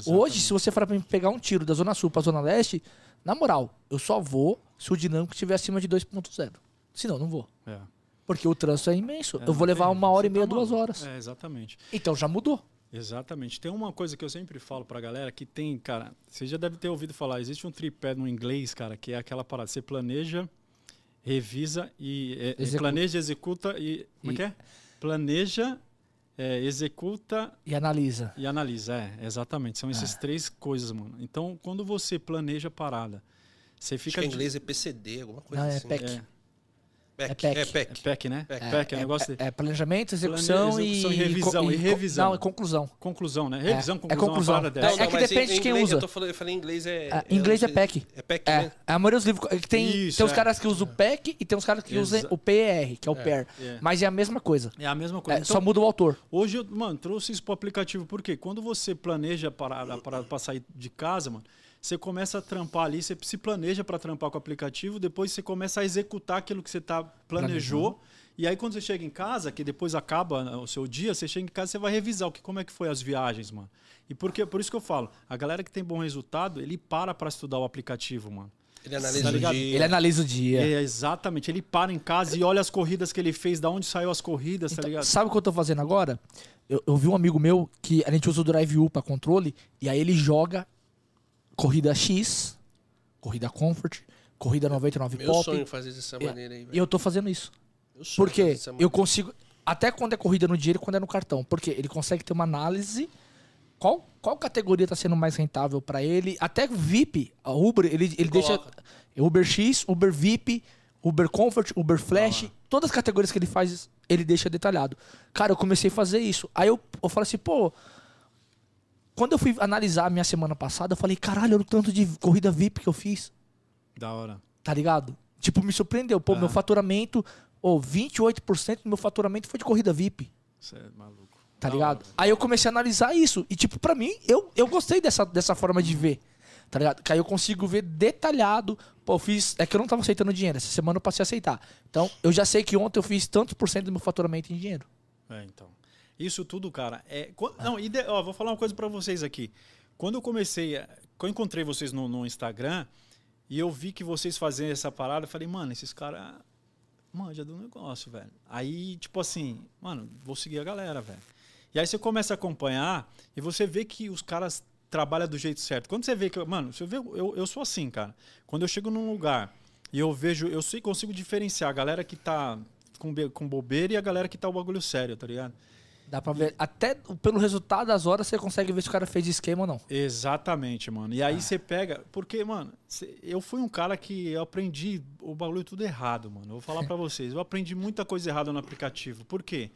Hoje, se você for pra mim pegar um tiro da Zona Sul pra Zona Leste, na moral, eu só vou se o dinâmico estiver acima de 2.0. Senão, não vou. É. Porque o trânsito é imenso. É, eu vou levar tem, uma hora e meia, tá duas horas. É, exatamente. Então já mudou. Exatamente. Tem uma coisa que eu sempre falo pra galera que tem, cara, você já deve ter ouvido falar, existe um tripé no inglês, cara, que é aquela parada, você planeja, revisa e é, é, Executa. planeja, executa e como é E- que é? Planeja, é, executa E analisa. e analisa, é, exatamente. São essas três coisas, mano. Então, quando você planeja a parada, você Acho fica que em de- inglês é PCD, alguma coisa Não, é assim. PEC. é, PEC. É PEC. É é PEC. PEC, né? PEC. PEC, é, um negócio de é planejamento, execução, Plane- execução e, e revisão, e co- revisão. Não, e conclusão. conclusão, né? Revisão, é conclusão, conclusão. uma parada É- dessa. é que depende em de quem inglês, usa. Eu, tô falando, eu falei em inglês é... É, em inglês é não PEC. É PEC É, mesmo? a maioria dos livros. é que Tem, Isso, tem os é. caras que usam o PEC e tem os caras que usam o PER, que é o PER. é. Mas é a mesma coisa. É a mesma É, coisa. só muda o autor. Hoje, eu, mano, trouxe isso pro aplicativo, porque quando você planeja para, para, para sair de casa, mano, você começa a trampar ali, você se planeja para trampar com o aplicativo, depois você começa a executar aquilo que você tá, planejou. E aí, quando você chega em casa, que depois acaba né, o seu dia, você chega em casa você vai revisar o que, como é que foi as viagens, mano. E porque, por isso que eu falo, a galera que tem bom resultado, ele para para estudar o aplicativo, mano. Ele analisa Tá o dia. Ele analisa o dia. É, exatamente. Ele para em casa e olha as corridas que ele fez, da onde saiu as corridas, tá Então, ligado? sabe o que eu tô fazendo agora? Eu, eu vi um amigo meu que a gente usa o Drive U pra controle e aí ele joga corrida X, corrida Comfort, corrida 99 Meu Pop. sonho fazer dessa maneira aí, E velho. eu tô fazendo isso. Meu sonho Porque eu consigo. Até quando é corrida no dinheiro e quando é no cartão. Porque ele consegue ter uma análise qual, qual categoria tá sendo mais rentável pra ele. Até VIP, a Uber, ele, ele deixa Coloca. Uber X, Uber VIP, Uber Comfort, Uber Flash, todas as categorias que ele faz, ele deixa detalhado. Cara, eu comecei a fazer isso. Aí eu, eu falei assim, pô, quando eu fui analisar a minha semana passada, eu falei, caralho, olha o tanto de corrida VIP que eu fiz. Da hora. Tá ligado? Tipo, me surpreendeu. Pô, meu faturamento, ou 28% do meu faturamento foi de corrida VIP. Você é maluco. Tá Da ligado? hora. Aí eu comecei a analisar isso. E, tipo, pra mim, eu, eu gostei dessa, dessa forma de ver. Tá ligado? Que aí eu consigo ver detalhado. Pô, eu fiz. É que eu não tava aceitando dinheiro. Essa semana eu passei a aceitar. Então, eu já sei que ontem eu fiz tantos por cento do meu faturamento em dinheiro. É, então. Isso tudo, cara, é. quan- Não, ide... ó, vou falar uma coisa pra vocês aqui. Quando eu comecei, quando eu encontrei vocês no, no Instagram e eu vi que vocês faziam essa parada, eu falei, mano, esses caras manja do negócio, velho. Aí, tipo assim, mano, vou seguir a galera, velho. E aí você começa a acompanhar e você vê que os caras trabalham do jeito certo. Quando você vê que, mano, você vê, eu, eu sou assim, cara. Quando eu chego num lugar e eu vejo, eu sei, consigo diferenciar a galera que tá com, com bobeira e a galera que tá o bagulho sério, tá ligado? Dá pra ver. Até pelo resultado das horas você consegue ver se o cara fez esquema ou não. Exatamente, mano. E aí você pega. Porque, mano, eu fui um cara que eu aprendi o bagulho tudo errado, mano. Eu vou falar pra vocês. Eu aprendi muita coisa errada no aplicativo. Por quê?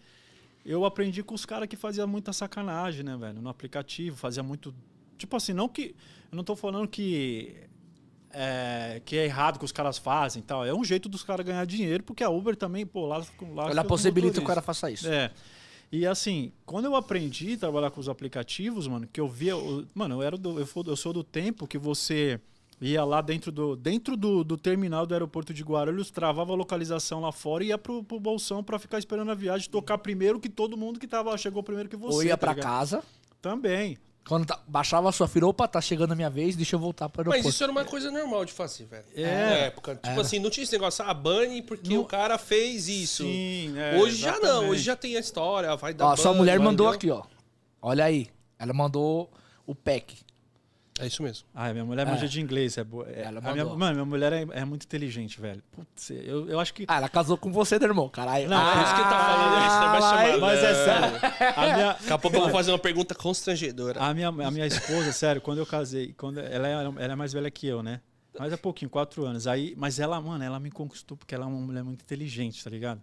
Eu aprendi com os caras que faziam muita sacanagem, né, velho? No aplicativo, fazia muito. Tipo assim, não que. Eu não tô falando que. É, que é errado que os caras fazem e tal. É um jeito dos caras ganhar dinheiro, porque a Uber também, pô, lá. lá Ela possibilita que o cara faça isso. É. E assim, quando eu aprendi a trabalhar com os aplicativos, mano, que eu via. Mano, eu, era do, eu, eu sou do tempo que você ia lá dentro do, dentro do, do terminal do aeroporto de Guarulhos, travava a localização lá fora e ia pro, pro bolsão pra ficar esperando a viagem, tocar primeiro que todo mundo que tava, chegou primeiro que você. ou ia tá pra ligado? casa. Também. Quando tá- baixava a sua fila, opa, tá chegando a minha vez, deixa eu voltar pro aeroporto. Mas isso era uma coisa normal de fazer, velho. É. Na época. Tipo assim, não tinha esse negócio, ah, bane porque Não- o cara fez isso. Sim, é, hoje já não, exatamente. hoje já tem a história, vai dar Ó, sua ban, mulher vai, mandou entendeu? aqui, ó. Olha aí. Ela mandou o pack. É isso mesmo. Ah, minha mulher manja de inglês. É boa. É, Ela a minha, mano, minha mulher é, é muito inteligente, velho. Putz, eu, eu acho que. Ah, ela casou com você, né, irmão? Caralho. Não, ah, Por isso que ele tá falando isso, né? Vai chamar. Mas é sério. A minha, Daqui a pouco eu vou fazer uma pergunta constrangedora. A minha, a minha esposa, sério, quando eu casei, quando ela, é, ela é mais velha que eu, né? Mas é pouquinho, quatro anos. Aí, mas ela, mano, ela me conquistou porque ela é uma mulher muito inteligente, tá ligado?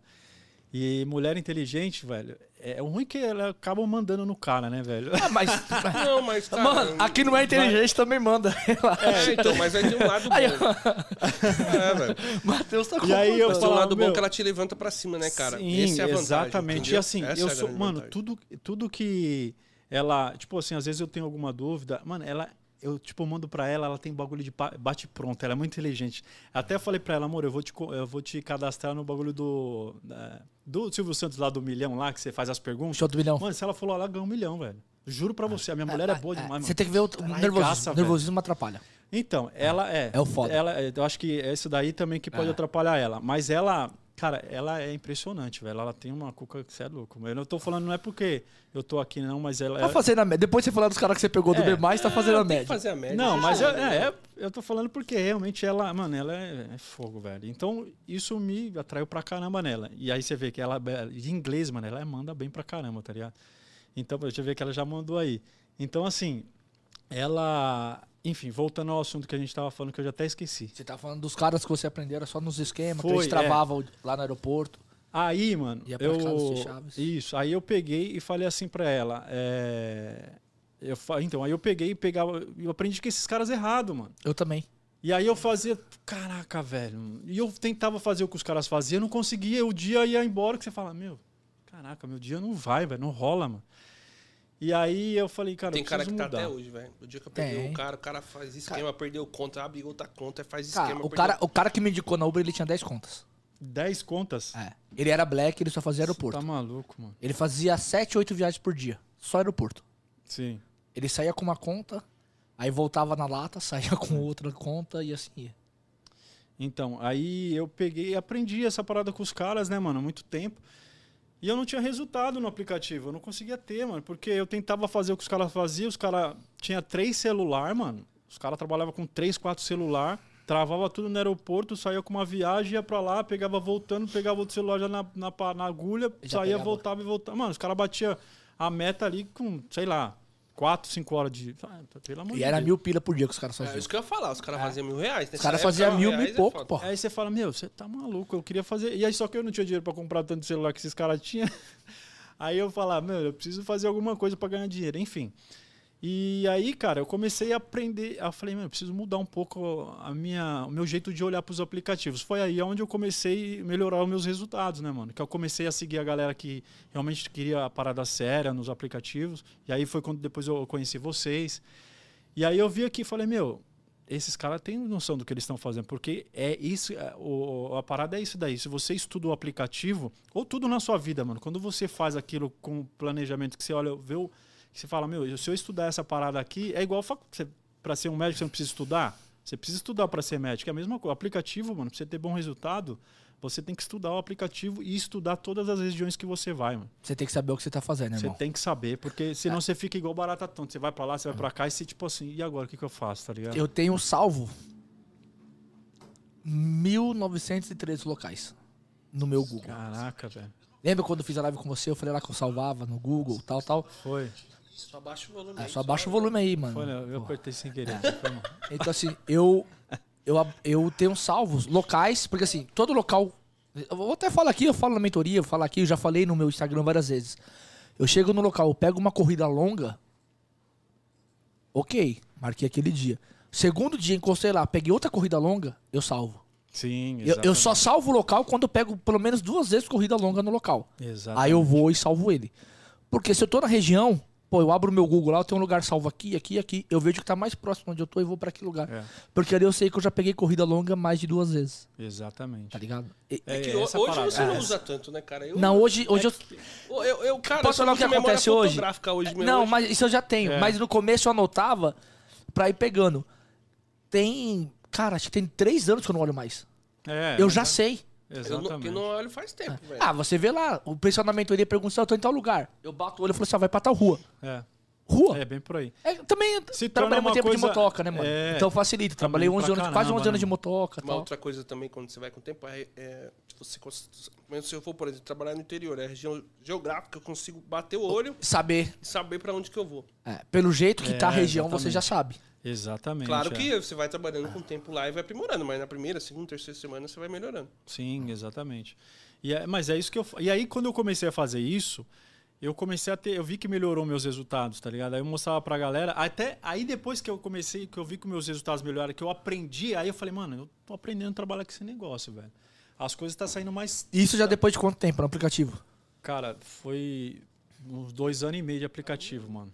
E mulher inteligente, velho, é o ruim que ela acaba mandando no cara, né, velho? Ah, mas. Não, mas cara, Mano, aqui não é inteligente, também manda. É, então, mas é de um lado bom. Aí, É, velho. Matheus tá E aí eu Mas tem um lado bom meu, que ela te levanta pra cima, né, cara? Sim, Essa é a vantagem, exatamente. entendeu? E assim, Essa eu é sou, mano, vantagem. tudo, tudo que ela, tipo assim, às vezes eu tenho alguma dúvida, mano, ela eu tipo mando pra ela, ela tem bagulho de bate pronto, ela é muito inteligente. Até falei pra ela, amor, eu vou te eu vou te cadastrar no bagulho do do Silvio Santos lá do milhão lá que você faz as perguntas. Show do milhão. Mano, se ela falou lá, ganha um milhão, velho. Juro pra você, a minha mulher é boa demais, mano. Você tem que ver o, o Ela nervosismo. O nervosismo atrapalha. Então, ela é. É o foda. Ela, é, eu acho que é isso daí também que pode É. atrapalhar ela. Mas ela, cara, ela é impressionante, velho. Ela tem uma cuca que você é louco. Eu não tô falando, não é porque eu tô aqui, não, mas ela. Tá fazendo a média. Depois de você falar dos caras que você pegou do É. B, tá fazendo a média. fazer a média. Não, mas é, eu, é, é- eu tô falando porque realmente ela, mano, ela é, é fogo, velho. Então, isso me atraiu pra caramba nela. E aí você vê que ela, de inglês, mano, ela manda bem pra caramba, tá ligado? Então, deixa eu ver que ela já mandou aí. Então, assim, ela. Enfim, voltando ao assunto que a gente tava falando, que eu já até esqueci. Você tá falando dos caras que você aprendeu era só nos esquemas, que Foi, eles travavam lá no aeroporto. Aí, mano, Ia eu isso. Aí eu peguei e falei assim pra ela, é... eu então aí eu peguei e pegava, eu aprendi que esses caras errado, mano. Eu também. E aí eu fazia, caraca, velho. E eu tentava fazer o que os caras faziam, não conseguia. O dia ia embora que você fala, meu, caraca, meu dia não vai, velho, não rola, mano. E aí eu falei, cara, Tem cara que preciso tá mudar. até hoje, velho. No dia que eu peguei Tem. um cara, o cara faz esquema, perdeu conta, abre outra conta, faz Cara, esquema. o perdeu- cara, o cara que me indicou na Uber, ele tinha 10 contas. 10 contas? É. Ele era black, ele só fazia aeroporto. Tá maluco, mano. Ele fazia 7, 8 viagens por dia. Só aeroporto. Sim. Ele saía com uma conta, aí voltava na lata, saía com outra conta e assim ia. Então, aí eu peguei e aprendi essa parada com os caras, né, mano, há muito tempo. E eu não tinha resultado no aplicativo, eu não conseguia ter, mano, porque eu tentava fazer o que os caras faziam, os caras tinha três celular, mano. Os caras trabalhavam com três, quatro celular, travava tudo no aeroporto, saía com uma viagem, ia pra lá, pegava voltando, pegava outro celular já na, na, na agulha, Já saía, pegava. voltava e voltava. Mano, os caras batiam a meta ali com, sei lá, 4, 5 horas de. Ah, pelo amor E de era Deus. mil pila por dia que os caras É faziam. isso que eu ia falar, os caras faziam mil reais. Os caras faziam mil, mil e pouco, pô. Aí você fala, meu, você tá maluco, eu queria fazer. E aí só que eu não tinha dinheiro pra comprar tanto celular que esses caras tinham. Aí eu falava, meu, eu preciso fazer alguma coisa pra ganhar dinheiro, enfim. E aí, cara, eu comecei a aprender. Eu falei, meu, eu preciso mudar um pouco a minha, o meu jeito de olhar pros aplicativos. Foi aí onde eu comecei a melhorar os meus resultados, né, mano? Que eu comecei a seguir a galera que realmente queria a parada séria nos aplicativos. E aí foi quando depois eu conheci vocês. E aí eu vi aqui e falei, meu, esses caras têm noção do que eles estão fazendo, porque é isso, é, o, a parada é isso daí. Se você estuda o aplicativo, ou tudo na sua vida, mano, quando você faz aquilo com planejamento, que você olha, vê o. que você fala, meu, se eu estudar essa parada aqui, é igual para ser um médico, você não precisa estudar. Você precisa estudar para ser médico. É a mesma coisa. O aplicativo, mano, pra você ter bom resultado, você tem que estudar o aplicativo e estudar todas as regiões que você vai, mano. Você tem que saber o que você tá fazendo, Você irmão. tem que saber, porque senão você fica igual barata tonta. Você vai pra lá, você vai pra cá e você, tipo assim, e agora o que, que eu faço, tá ligado? Eu tenho salvo 1913 locais no meu Google. Caraca, velho. Lembra quando eu fiz a live com você? Eu falei lá que eu salvava no Google, tal, tal. Foi. Só baixa o volume. É, aí, só abaixa o volume aí, mano. Foi, né? eu Pô. apertei sem querer. É. Então, assim, eu, eu, eu tenho salvos locais, porque assim, todo local. Eu vou até falar aqui, eu falo na mentoria, eu falo aqui, eu já falei no meu Instagram várias vezes. Eu chego no local, eu pego uma corrida longa. Ok, marquei aquele dia. Segundo dia, encostei lá, peguei outra corrida longa, eu salvo. Sim, Eu, eu só salvo o local quando eu pego pelo menos duas vezes corrida longa no local. Exatamente. Aí eu vou e salvo ele. Porque se eu tô na região, pô, eu abro o meu Google lá, eu tenho um lugar salvo aqui, aqui, aqui. Eu vejo que tá mais próximo onde eu tô e vou pra aquele lugar. É, Porque ali eu sei que eu já peguei corrida longa mais de duas vezes, exatamente. tá ligado? É, É que é hoje parada. você não É. usa tanto, né, cara? Eu, Não, hoje, hoje eu. eu, eu, eu, cara, Posso eu falar o que acontece hoje? hoje Não, hoje. mas isso eu já tenho. É. Mas no começo eu anotava pra ir pegando. Tem. Cara, acho que tem três anos que eu não olho mais. É, eu já é- sei. Eu não, Exatamente. eu não olho faz tempo, velho. Ah, você vê lá, o pessoal na mentoria pergunta se eu tô em tal lugar. Eu bato o olho e falo assim: ah, vai pra tal rua. É, Rua? é bem por aí. É, também Se trabalhei muito tempo de coisa- motoca, né, mano? é, então facilita. Trabalhei também 11 pra anos, quase caramba, 11 anos de né? motoca e Uma tal. outra coisa também, quando você vai com o tempo, é, é tipo, você, mas se eu for, por exemplo, trabalhar no interior, é região geográfica, eu consigo bater o olho Saber. e saber pra onde que eu vou. É, pelo jeito que É, tá a região, você exatamente. já sabe. Exatamente. Claro é. que você vai trabalhando com o tempo lá e vai aprimorando, mas na primeira, segunda, terceira semana você vai melhorando. Sim, exatamente. E é- mas é isso que eu. E aí, quando eu comecei a fazer isso, eu comecei a ter. Eu vi que melhorou meus resultados, tá ligado? Aí eu mostrava pra galera. Até aí, depois que eu comecei, que eu vi que meus resultados melhoraram, que eu aprendi, aí eu falei, mano, eu tô aprendendo a trabalhar com esse negócio, velho. As coisas tá saindo mais. Isso já depois de quanto tempo no aplicativo? Cara, foi uns dois anos e meio de aplicativo, mano.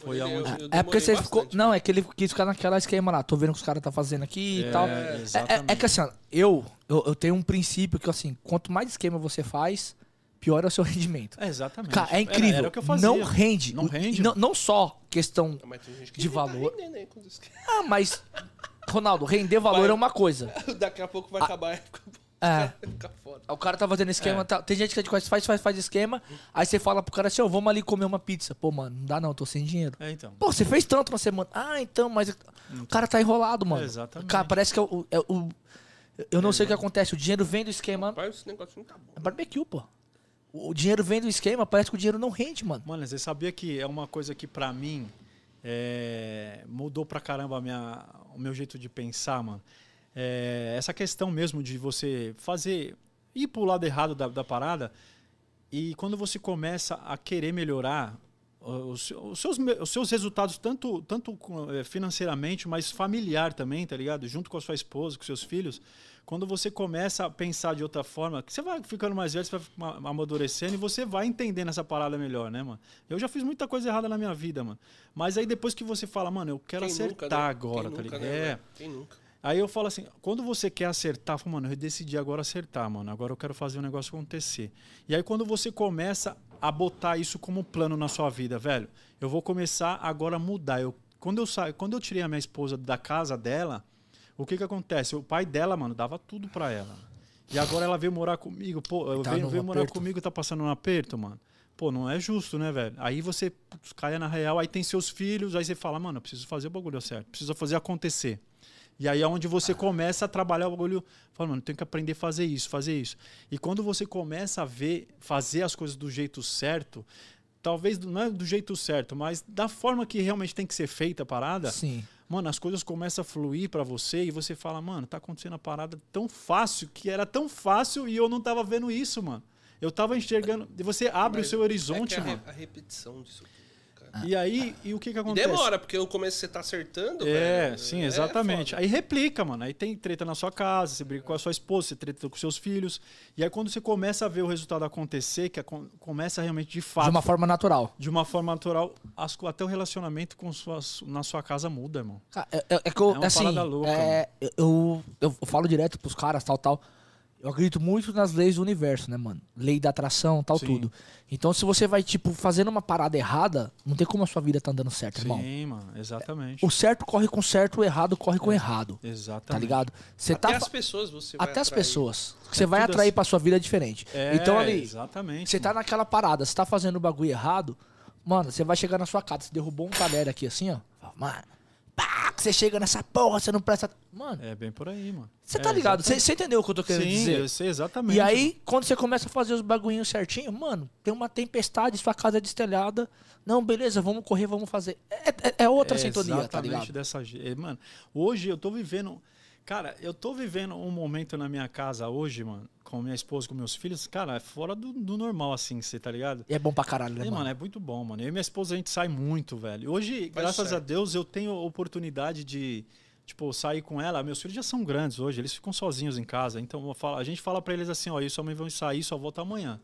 Foi Eu- aonde. eu É porque você ficou. Não, é que ele quis ficar naquela esquema lá. Tô vendo o que os caras tá fazendo aqui e tal. É, é- é que assim, ó, eu, eu, eu tenho um princípio que, assim, quanto mais esquema você faz, pior é o seu rendimento. É, exatamente. Cara, é Era- incrível. Era, o que eu fazia. Não rende. Não rende, Não, não só questão. Mas tem gente que De tá valor. rendendo aí com isso. Ah, mas. Ronaldo, render valor Vai. é uma coisa. Daqui a pouco vai acabar a época. É. Foda. O cara tá fazendo esquema. É. tá- tem gente que a gente conhece, faz, faz, faz esquema. Aí você fala pro cara assim, ó, vamos ali comer uma pizza. Pô, mano, não dá não, tô sem dinheiro. É, então. Pô, você fez tanto na semana. Ah, então, mas. O cara tá enrolado, mano. É, exatamente. Cara, parece que é o. é o- eu não sei o que acontece. O dinheiro vem do esquema. Rapaz, esse negócio não tá bom. É barbecue, pô. O o dinheiro vem do esquema, parece que o dinheiro não rende, mano. Mano, você sabia que é uma coisa que pra mim é, mudou pra caramba a minha, o meu jeito de pensar, mano. É, essa questão mesmo de você fazer. ir pro lado errado da, da parada. E quando você começa a querer melhorar os, os seus, os seus resultados, tanto, tanto eh, financeiramente, mas familiar também, tá ligado? Junto com a sua esposa, com seus filhos. Quando você começa a pensar de outra forma, você vai ficando mais velho, você vai ma- amadurecendo e você vai entendendo essa parada melhor, né, mano? Eu já fiz muita coisa errada na minha vida, mano. Mas aí depois que você fala, mano, eu quero Quem acertar nunca, né? agora, Quem tá nunca, ligado? né, é. Quem nunca? Aí eu falo assim, quando você quer acertar, eu falo, mano, eu decidi agora acertar, mano. Agora eu quero fazer o negócio acontecer. E aí quando você começa a botar isso como plano na sua vida, velho, eu vou começar agora a mudar. Eu, quando eu sa... quando eu tirei a minha esposa da casa dela, o que que acontece? O pai dela, mano, dava tudo pra ela. E agora ela veio morar comigo, pô, eu Tá veio, veio morar comigo, tá passando um aperto, mano. Pô, não é justo, né, velho? Aí você putz, cai na real, aí tem seus filhos, aí você fala, mano, eu preciso fazer o bagulho certo, preciso fazer acontecer. E aí é onde você começa a trabalhar o bagulho. Fala, mano, tem que aprender a fazer isso, fazer isso. E quando você começa a ver, fazer as coisas do jeito certo, talvez não é do jeito certo, mas da forma que realmente tem que ser feita a parada, Sim. mano, as coisas começam a fluir pra você e você fala, mano, tá acontecendo a parada tão fácil, que era tão fácil e eu não tava vendo isso, mano. Eu tava enxergando. E você abre o Mas seu horizonte, é que a, mano. a repetição disso. E aí, e o que que E acontece? demora, porque o começo você tá acertando, É, velho, sim, é exatamente. foda. aí replica, mano. Aí tem treta na sua casa, você briga com a sua esposa, você treta com seus filhos. E aí quando você começa a ver o resultado acontecer, que acon- começa realmente de fato, De uma forma natural. de uma forma natural, as até o relacionamento com suas, na sua casa muda, irmão. Cara, é, é- é que eu, É uma assim, parada louca, é, eu, eu, eu falo direto pros caras, tal, tal. Eu acredito muito nas leis do universo, né, mano? Lei da atração, tal, Sim. tudo. Então, se você vai, tipo, fazendo uma parada errada, não tem como a sua vida tá andando certo, irmão. Sim, mano, exatamente. O certo corre com o certo, o errado corre com o errado. Exatamente. Tá ligado? Você Até tá. as pessoas você vai Até as pessoas. que Você vai atrair assim. pra sua vida é diferente. É, então, ali, Exatamente. você tá mano. naquela parada, você tá fazendo o bagulho errado, mano, você vai chegar na sua casa, você derrubou um talher aqui assim, ó. Mano, pá, que você chega nessa porra, você não presta. Mano, É bem por aí, mano. você É, tá ligado? Você entendeu o que eu tô querendo Sim, dizer? eu sei exatamente. E aí, quando você começa a fazer os bagulhinhos certinho, mano, tem uma tempestade, sua casa é destelhada. Não, beleza, vamos correr, vamos fazer. É, é- é outra É sintonia, tá ligado? dessa é, Mano, hoje eu tô vivendo. Cara, eu tô vivendo um momento na minha casa hoje, mano, com minha esposa, com meus filhos, cara, é fora do, do normal, assim, você tá ligado? E é bom pra caralho, né, E, mano? mano, é muito bom, mano. Eu e minha esposa, a gente sai muito, velho. Hoje, Vai graças a certo. Deus, eu tenho oportunidade de, tipo, sair com ela. Meus filhos já são grandes hoje, eles ficam sozinhos em casa. Então, eu falo- a gente fala pra eles assim, ó, isso sua mãe vão sair, só volta amanhã.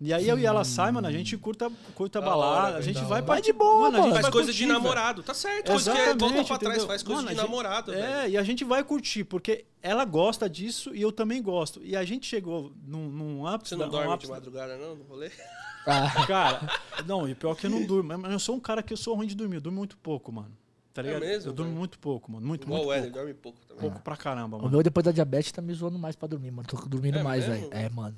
E aí eu e ela sai, mano, a gente curta, curta Da balada, hora, a gente vai pra Vai de boa, mano, Faz coisa curtir, de namorado, tá certo. Coisa que é, volta pra trás, entendeu? faz coisa Mano, de gente- namorado, velho. É, e a gente vai curtir, porque ela gosta disso e eu também gosto. E a gente chegou num, num ápice... Você não da- um dorme ápice de da- madrugada, não, no rolê? Ah, Cara, não, e pior que eu não durmo. Mas eu sou um cara que eu sou ruim de dormir. Eu durmo muito pouco, mano. Tá É ligado? mesmo, eu durmo velho? muito pouco, mano. Muito, Igual muito o Éder, pouco. dorme pouco também. Pouco pra caramba, o mano. meu, depois da diabetes, tá me zoando mais pra dormir, mano. Tô dormindo É mais, velho. É, mano.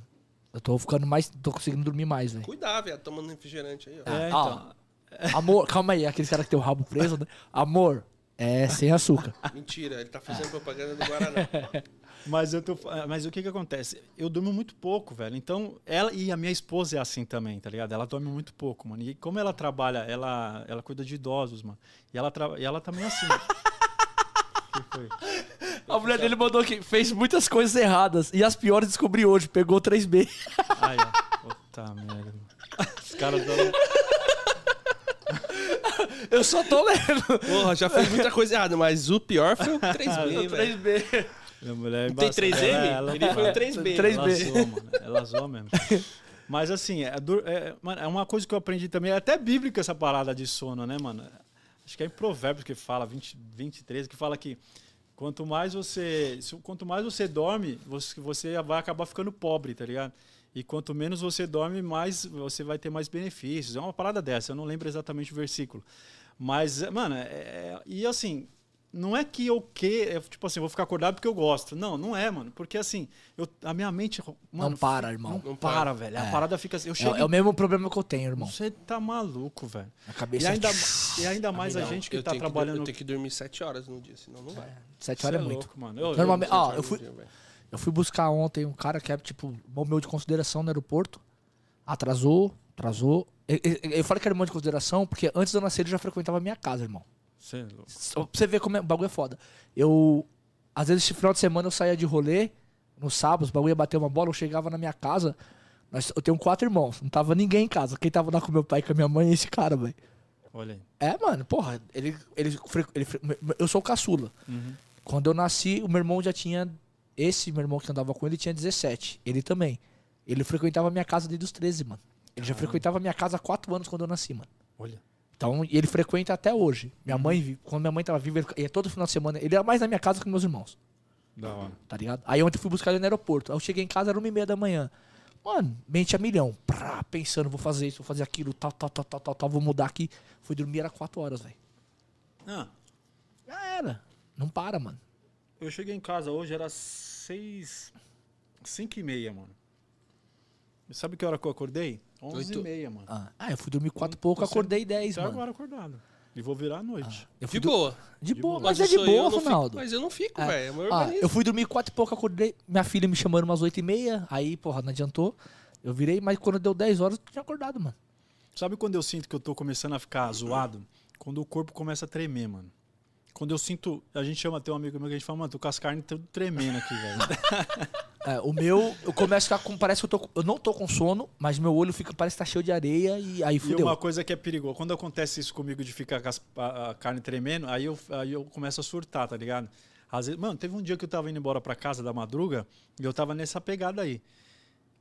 Eu tô ficando mais. Tô conseguindo dormir mais, velho. Cuidar, velho, tomando refrigerante aí, ó. É, Ah, então. Amor, calma aí, aqueles caras que tem o rabo preso, né? Amor, é sem açúcar. Mentira, ele tá fazendo propaganda do Guaraná. Mas, eu tô, mas o que que acontece? Eu durmo muito pouco, velho. Então, ela e a minha esposa é assim também, tá ligado? Ela dorme muito pouco, mano. E como ela trabalha, ela, ela cuida de idosos, mano. E ela, tra... e ela também é assim. O que foi? A mulher dele mandou que fez muitas coisas erradas. E as piores descobri hoje, pegou 3B. Aí, ó. Puta merda. Os caras dão... Eu só tô lendo. Porra, já fez muita coisa errada, mas o pior foi o 3B, velho. 3B. Minha mulher é Tem embaçada. 3M? Ela- ela- Ele foi o 3B. 3B. Ela zoa, mano. Ela zoa mesmo. Mas assim, é, é- é uma coisa que eu aprendi também, é até bíblica essa parada de sono, né, mano? Acho que é em Provérbios que fala, 20, 23, que fala que quanto mais você, quanto mais você dorme, você, você vai acabar ficando pobre, tá ligado? E quanto menos você dorme, mais você vai ter mais benefícios. É uma parada dessa, eu não lembro exatamente o versículo. Mas, é, mano, é- e assim, não é que eu que, é, tipo assim, vou ficar acordado porque eu gosto. Não, não é, mano. Porque assim, eu, a minha mente. Mano, Não para, irmão. Não, Não para, para. velho. É. A parada fica assim. Eu chego. É, é o mesmo problema que eu tenho, irmão. Você tá maluco, velho. A cabeça E ainda, é... e ainda mais a Não, gente que tá trabalhando. eu tenho que dormir 7 horas no dia, senão não vai. Sete horas é, é muito. louco, mano. Eu- Normalmente, Sete ó, eu fui, dia, eu fui buscar ontem um cara que é, tipo, bom meu de consideração no aeroporto. Atrasou, atrasou. Eu, eu, eu falei que era irmão de consideração porque antes de eu nascer ele já frequentava a minha casa, irmão. Cê é louco. Pra você ver como é, o bagulho é foda. Eu, às vezes, esse final de semana eu saía de rolê, no sábado, o bagulho ia bater uma bola, eu chegava na minha casa. nós- eu tenho quatro irmãos, não tava ninguém em casa. Quem tava lá com meu pai e com a minha mãe é esse cara, velho. Olha aí. É, mano, porra, ele, ele, ele Eu sou o caçula. Uhum. Quando eu nasci, o meu irmão já tinha. Esse meu irmão que andava com ele tinha 17. Ele também. Ele frequentava a minha casa desde os 13, mano. Ele já frequentava a minha casa há 4 anos quando eu nasci, mano. Olha. Então, e ele frequenta até hoje. Minha mãe, quando minha mãe tava viva, ele ia todo final de semana. Ele era mais na minha casa que meus irmãos, Da hora. tá ligado? Aí ontem eu fui buscar ele no aeroporto. Aí eu cheguei em casa, era uma e meia da manhã. Mano, mente a milhão. Prá, pensando, vou fazer isso, vou fazer aquilo, tal, tal, tal, tal, tal, tal, vou mudar aqui. Fui dormir, era 4 horas, velho. Ah, Já era. Não para, mano. eu cheguei em casa hoje, era seis. cinco e meia, mano. E sabe que hora que eu acordei? Onze Oito. e meia, mano. Ah, ah, eu fui dormir 4 e pouco, Você- acordei 10, Até mano. agora acordado. E vou virar à noite. Eu De do- boa. De De boa, boa. mas é eu de eu, boa, eu fico- Ronaldo. mas eu não fico, É. velho. É o meu Ah, eu fui dormir quatro e pouco, acordei. Minha filha me chamando umas oito e meia. Aí, porra, não adiantou. Eu virei, mas quando deu 10 horas, eu tinha acordado, mano. Sabe quando eu sinto que eu tô começando a ficar zoado? Quando o corpo começa a tremer, mano. Quando eu sinto. A gente chama, tem um amigo meu que a gente fala, mano, tô com as carnes tudo tremendo aqui, velho. É, o meu, eu começo a ficar com. Parece que eu tô. Eu não tô com sono, mas meu olho fica, parece que tá cheio de areia e aí E fudeu. uma coisa que é perigosa, quando acontece isso comigo de ficar com as- a, a carne tremendo, aí eu, aí eu começo a surtar, tá ligado? Às vezes, mano, teve um dia que eu tava indo embora pra casa da madruga e eu tava nessa pegada aí.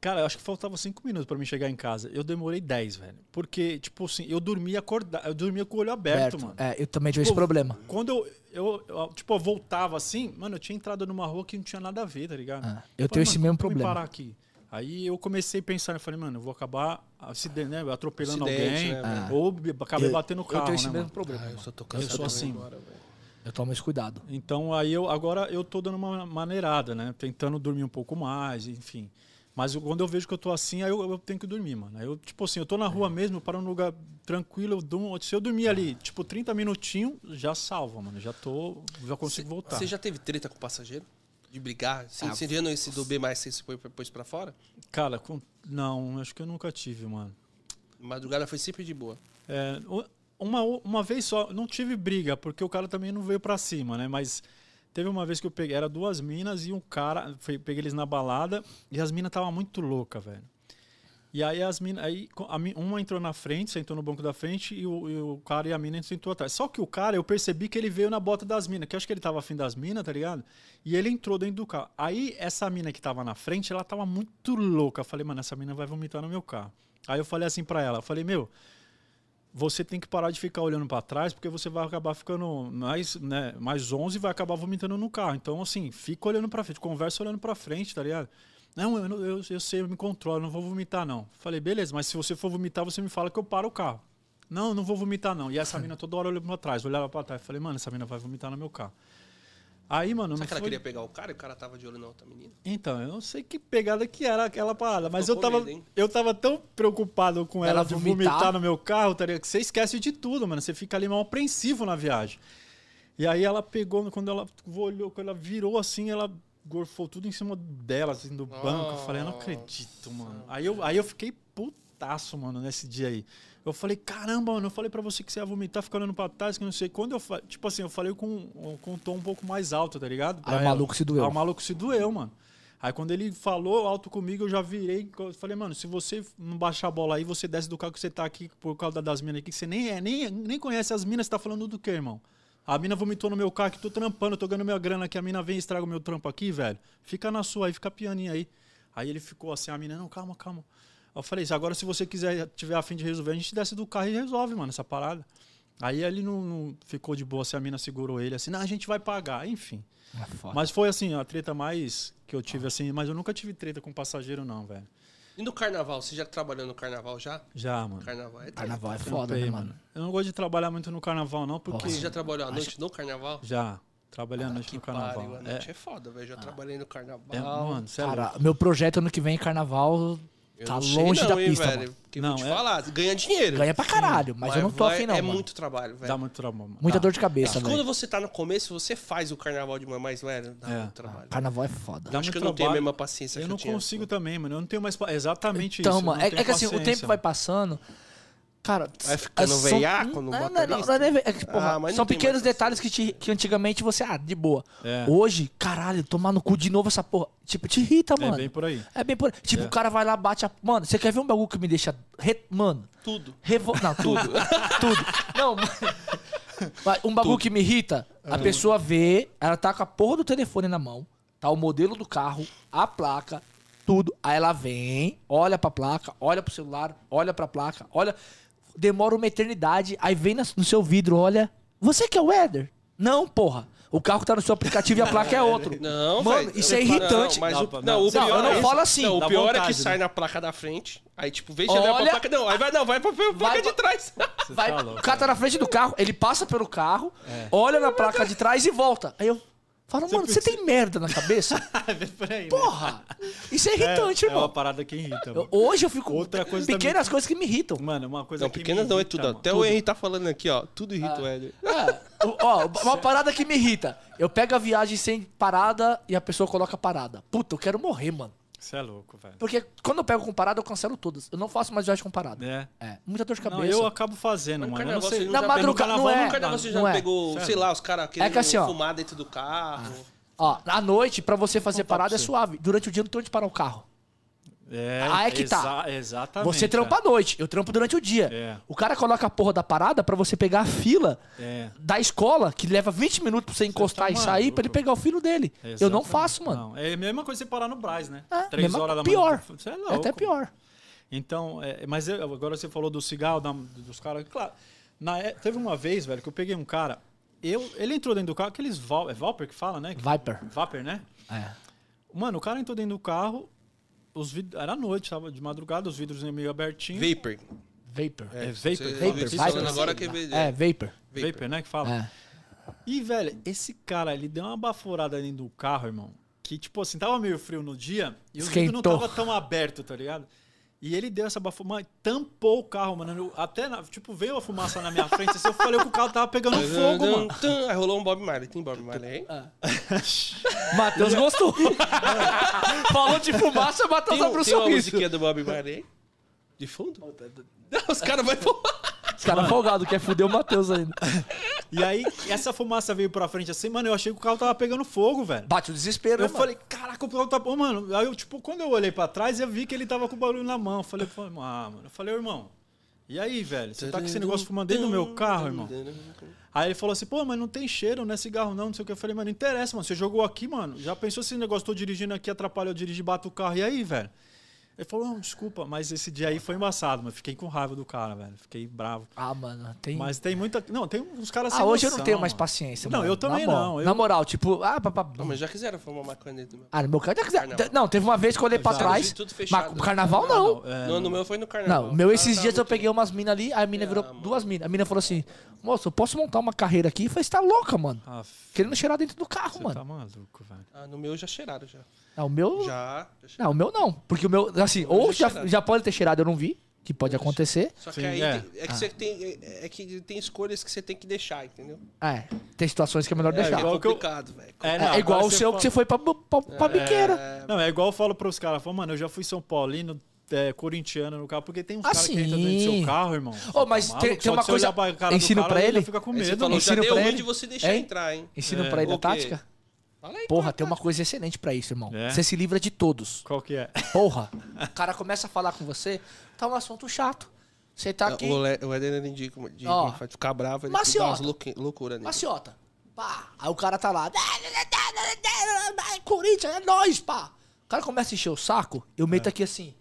Cara, eu acho que faltava cinco minutos pra mim chegar em casa. Eu demorei 10, velho. Porque, tipo assim, eu dormia acordado, eu dormia com o olho aberto, mano. É, eu também tive esse Pô, problema. Quando eu, eu, eu, tipo, eu voltava assim, mano, eu tinha entrado numa rua que não tinha nada a ver, tá ligado? Ah, eu falei, tenho esse mesmo eu problema. parar aqui? Aí eu comecei a pensar, eu falei, mano, eu vou acabar acidente, né, atropelando Acidente, alguém, né, velho? ou be- acabei Eu- batendo o carro, eu tenho esse né, mesmo mano? problema. Ah, eu só tô cansado. sou de ir assim. Eu tomo esse cuidado. Então aí eu agora eu tô dando uma maneirada, né? Tentando dormir um pouco mais, enfim. Mas eu- quando eu vejo que eu tô assim, aí eu, eu tenho que dormir, mano. Aí eu, tipo assim, eu tô na rua mesmo, eu paro num lugar tranquilo, eu durmo, se eu dormir ali, tipo, 30 minutinhos, já salva, mano. Já tô, já consigo voltar. Você já teve treta com passageiro? De brigar? Ah, você já não esse do B mais você se pôs pôs pra fora? Cara, com- não, acho que eu nunca tive, mano. Madrugada foi sempre de boa. É, o- uma, uma vez só, não tive briga, porque o cara também não veio pra cima, né? Mas teve uma vez que eu peguei, era duas minas e um cara, foi- peguei eles na balada e as minas estavam muito loucas, velho. E aí as minas, aí a uma entrou na frente, sentou no banco da frente e o, e o cara e a mina sentou atrás. Só que o cara, eu percebi que ele veio na bota das minas, que eu acho que ele tava afim das minas, tá ligado? E ele entrou dentro do carro. Aí essa mina que tava na frente, ela tava muito louca. Eu falei, mano, essa mina vai vomitar no meu carro. Aí eu falei assim pra ela, eu falei, meu, você tem que parar de ficar olhando pra trás, porque você vai acabar ficando mais, né, mais 11 e vai acabar vomitando no carro. Então, assim, fica olhando pra frente, conversa olhando pra frente, tá ligado? Não, eu, eu, eu sei, eu me controlo, não vou vomitar, não. Falei, beleza, mas se você for vomitar, você me fala que eu paro o carro. Não, não vou vomitar, não. E essa mina toda hora olhando pra trás, olhava pra trás. Falei, mano, essa mina vai vomitar no meu carro. Aí, mano, não Será que ela foi... queria pegar o cara e o cara tava de olho na outra menina? Então, eu não sei que pegada que era aquela parada, mas eu tava, medo, eu tava tão preocupado com ela, Ela de vomitar. vomitar. no meu carro, tá ligado? que você esquece de tudo, mano. Você fica ali mal apreensivo na viagem. E aí ela pegou, quando ela olhou, quando ela virou assim, ela gorfou tudo em cima dela, assim, do banco. Eu falei, eu não acredito, mano. Aí eu, aí eu fiquei putaço, mano, nesse dia aí. Eu falei, caramba, mano, eu falei pra você que você ia vomitar, ficar olhando pra trás, que não sei. Quando eu falei, tipo assim, eu falei com, com um tom um pouco mais alto, tá ligado? Aí o Pra maluco se doeu. Aí o maluco se doeu, mano. Aí quando ele falou alto comigo, eu já virei. Eu falei, mano, se você não baixar a bola aí, você desce do carro que você tá aqui por causa das minas aqui, que você nem, é, nem, nem conhece as minas, você tá falando do quê, irmão? A mina vomitou no meu carro que tô trampando, tô ganhando minha grana aqui, a mina vem e estraga o meu trampo aqui, velho. Fica na sua aí, fica pianinha aí. Aí ele ficou assim, a mina, não, calma, calma. Eu falei, agora se você quiser, tiver a fim de resolver, a gente desce do carro e resolve, mano, essa parada. Aí ele não, não ficou de boa, assim, a mina segurou ele, assim, não, a gente vai pagar, enfim. É foda. Mas foi assim, a treta mais que eu tive assim, mas eu nunca tive treta com passageiro não, velho. E no carnaval? Você já trabalhou no carnaval já? Já, mano. Carnaval é treta. Carnaval é foda, Trampei, né, mano? Eu não gosto de trabalhar muito no carnaval não, porque Você já trabalhou à noite no carnaval? já trabalhei à noite que no carnaval. pariu, a noite é, foda, velho. Já trabalhei no carnaval. é, mano, sério. Cara, meu projeto ano que vem, carnaval, Eu tá não sei longe não, da hein, pista, velho. mano. Porque Não, vou te é- falar, ganha dinheiro. Ganha pra caralho, mas, eu não tô vai- afim não, É mano. muito trabalho, velho. Dá muito trabalho. mano. Muita Dá. dor de cabeça, Quando velho. você tá no começo, você faz o carnaval de uma mais velho, dá É. muito trabalho. Carnaval é foda. Dá Acho muito que eu não tenho a trabalho. mesma paciência Eu que não eu tinha. consigo também, mano. Eu não tenho mais exatamente Então, isso. eu mano, não é, é que assim, o tempo vai passando. Cara, Vai ficando são- veiaco no não, não, motorista? não, não é ve- é que, porra, Ah, mas não São pequenos detalhes que, te- que antigamente você, ah, de boa. É. Hoje, caralho, tomar no cu de novo essa porra. Tipo, te irrita, É mano. bem por aí. É bem por Tipo, É. o cara vai lá, bate a. Mano, você quer ver um bagulho que me deixa. re- Mano, Tudo. revo... Não, tudo. tudo. Não, mano. Mas Um bagulho que me irrita, a pessoa vê, ela tá com a porra do telefone na mão, tá o modelo do carro, a placa, tudo. Aí ela vem, olha pra placa, olha pro celular, olha pra placa, olha. Demora uma eternidade, aí vem no seu vidro, olha. Você que é o Éder? Não, porra. O carro tá no seu aplicativo e a placa é outro. Não, Mano, velho. isso é irritante. Não, mas Não, o, não, não, o não, pior eu não é falo assim. Não, o pior é que vontade, sai né? na placa da frente. Aí, tipo, de pra Olha- placa. Não, aí vai, não, vai pra pra placa Vai de pra- trás. Você Vai, tá louco. o cara tá na frente do carro, ele passa pelo carro, olha na placa de trás e volta. Aí eu falo, mano, você tem merda na cabeça? É aí, né? Porra! Isso é irritante, é, é irmão. uma parada que irrita, mano. hoje eu fico. Outra coisa pequenas também- coisas que me irritam. Mano, uma coisa Não, que pequenas me não é irrita, tudo. mano. Até o Henry tá falando aqui, ó. Tudo irrita o Éder. É, o- ó, uma parada que me irrita. Eu pego a viagem sem parada e a pessoa coloca parada. Puta, eu quero morrer, mano. Você é louco, velho. Porque quando eu pego com parada, eu cancelo todas. Eu não faço mais viagem com parada. É. É. Muita dor de Não, cabeça. eu acabo fazendo, mano. Eu não carnaval sei. não Na madrugada- não é. No carnaval você já Não é. pegou, sei lá, os caras querendo que assim, ó. fumar dentro do carro. Ó, à noite, pra você fazer parada é suave. Durante o dia não tem onde parar o carro. É, Ah, é que tá. exa- Exatamente. Você trampa à noite, eu trampo durante o dia. É. O cara coloca a porra da parada pra você pegar a fila É. da escola, que leva 20 minutos pra você encostar tá e sair, pra ele pegar o filho dele. Eu não Exatamente. faço, mano. Não, é a mesma coisa você parar no Braz, né? É, Três mesma- horas da pior. manhã. Você é É até pior. Então, é, mas eu- agora você falou do cigarro, da- dos caras. Claro, na é- teve uma vez, velho, que eu peguei um cara. Eu, ele entrou dentro do carro, aqueles Val, é Valper que fala, né? Viper. Vapor, né? É. Mano, o cara entrou dentro do carro, os vid... era noite, tava de madrugada, os vidros meio abertinhos. Vapor. Vapor. É, você- vapor, você Vapor, disse Viper. falando agora que é, É, Vapor. Vapor, né? Que fala. É. E, velho, esse cara, ele deu uma baforada dentro do carro, irmão. Que, tipo assim, tava meio frio no dia e o vidro não tava tão aberto, tá ligado? E ele deu essa baforada, tampou o carro, mano. Eu- até, na- tipo, veio a fumaça na minha frente, assim, eu falei que o carro tava pegando fogo, mano. Aí rolou um Bob Marley. Tem Bob Marley aí? Matheus gostou. Falou de fumaça, Matheus abriu o tem uma sorriso. musiquinha do Bob Marley? De fundo? Não, os caras vão Os caras folgados, quer fuder o Matheus ainda. E aí, essa fumaça veio pra frente assim, mano, eu achei que o carro tava pegando fogo, velho. Bate o desespero, Eu né, falei, caraca, o carro tá. Ô, mano, aí eu, tipo, quando eu olhei pra trás, eu vi que ele tava com o barulho na mão. Eu falei, ah, mano. Eu falei, irmão, e aí, velho? Você tá com esse negócio fumando dentro do meu carro, irmão? Aí ele falou assim, pô, mas não tem cheiro, não é cigarro não, não sei o que. Eu falei, mano, não interessa, mano. Você jogou aqui, mano. Já pensou se esse negócio, tô dirigindo aqui, atrapalha eu dirigir, bato o carro. E aí, velho? Ele falou, não, desculpa, mas esse dia aí foi embaçado, mas fiquei com raiva do cara, velho. Fiquei bravo. Ah, mano, tem... Mas tem muita. Não, tem uns caras Ah, sem hoje eu não noção, tenho mais mano. paciência, Não, mano. eu também Na não, eu- Na moral, tipo... Ah, papá... Não, mas já quiseram fumar maconha do meu. Ah, no meu carro já quiser. Carnaval. Não, teve uma vez que eu olhei pra Já. trás. Tudo Mas fechado. no carnaval Ah, não. é, No, no meu foi no carnaval. Não, o meu esses Ah, dias tá, eu peguei umas minas ali, a mina virou mano. duas minas. A mina falou assim: Moço, eu posso montar uma carreira aqui? Eu falei, você tá louca, mano. Ah, Querendo cheirar dentro do carro, você mano. tá maluco, velho. Ah, no meu já cheiraram já. Não, o meu. Já. já Não, o meu não. Porque o meu, assim, ou já já, já pode ter cheirado, eu não vi, que pode acontecer. Só que Sim, aí é. tem- é, que você tem é, é que tem escolhas que você tem que deixar, entendeu? É, tem situações que é melhor É, deixar. igual É que eu- complicado, velho. É, É, é igual o seu fala- que você foi pra, pra, pra biqueira. Não, é igual eu falo pros caras, falo, mano, eu já fui São Paulino, é, corintiano no carro, porque tem uns Ah, caras que entram dentro do seu carro, irmão. Ô, mas tá tem- tem uma coisa- pra ensino cara, pra já ele? Fica com medo, falou, mano. já Ensino deu pra ele. de você deixar Hein? entrar, hein? Ensino É. pra ele a quê? tática. Fala aí, Porra, cara. tem uma coisa excelente pra isso, irmão. É? Você se livra de todos. Qual que é? Porra, o cara começa a falar com você, tá um assunto chato. Você tá aqui, O, Le, o ele indica de Ó. vai ficar bravo, ele Maciota. dá umas loucuras nele. maciota. Pá. Aí o cara tá lá. Corinthians, é nóis, pá. O cara começa a encher o saco, eu É. meto aqui assim.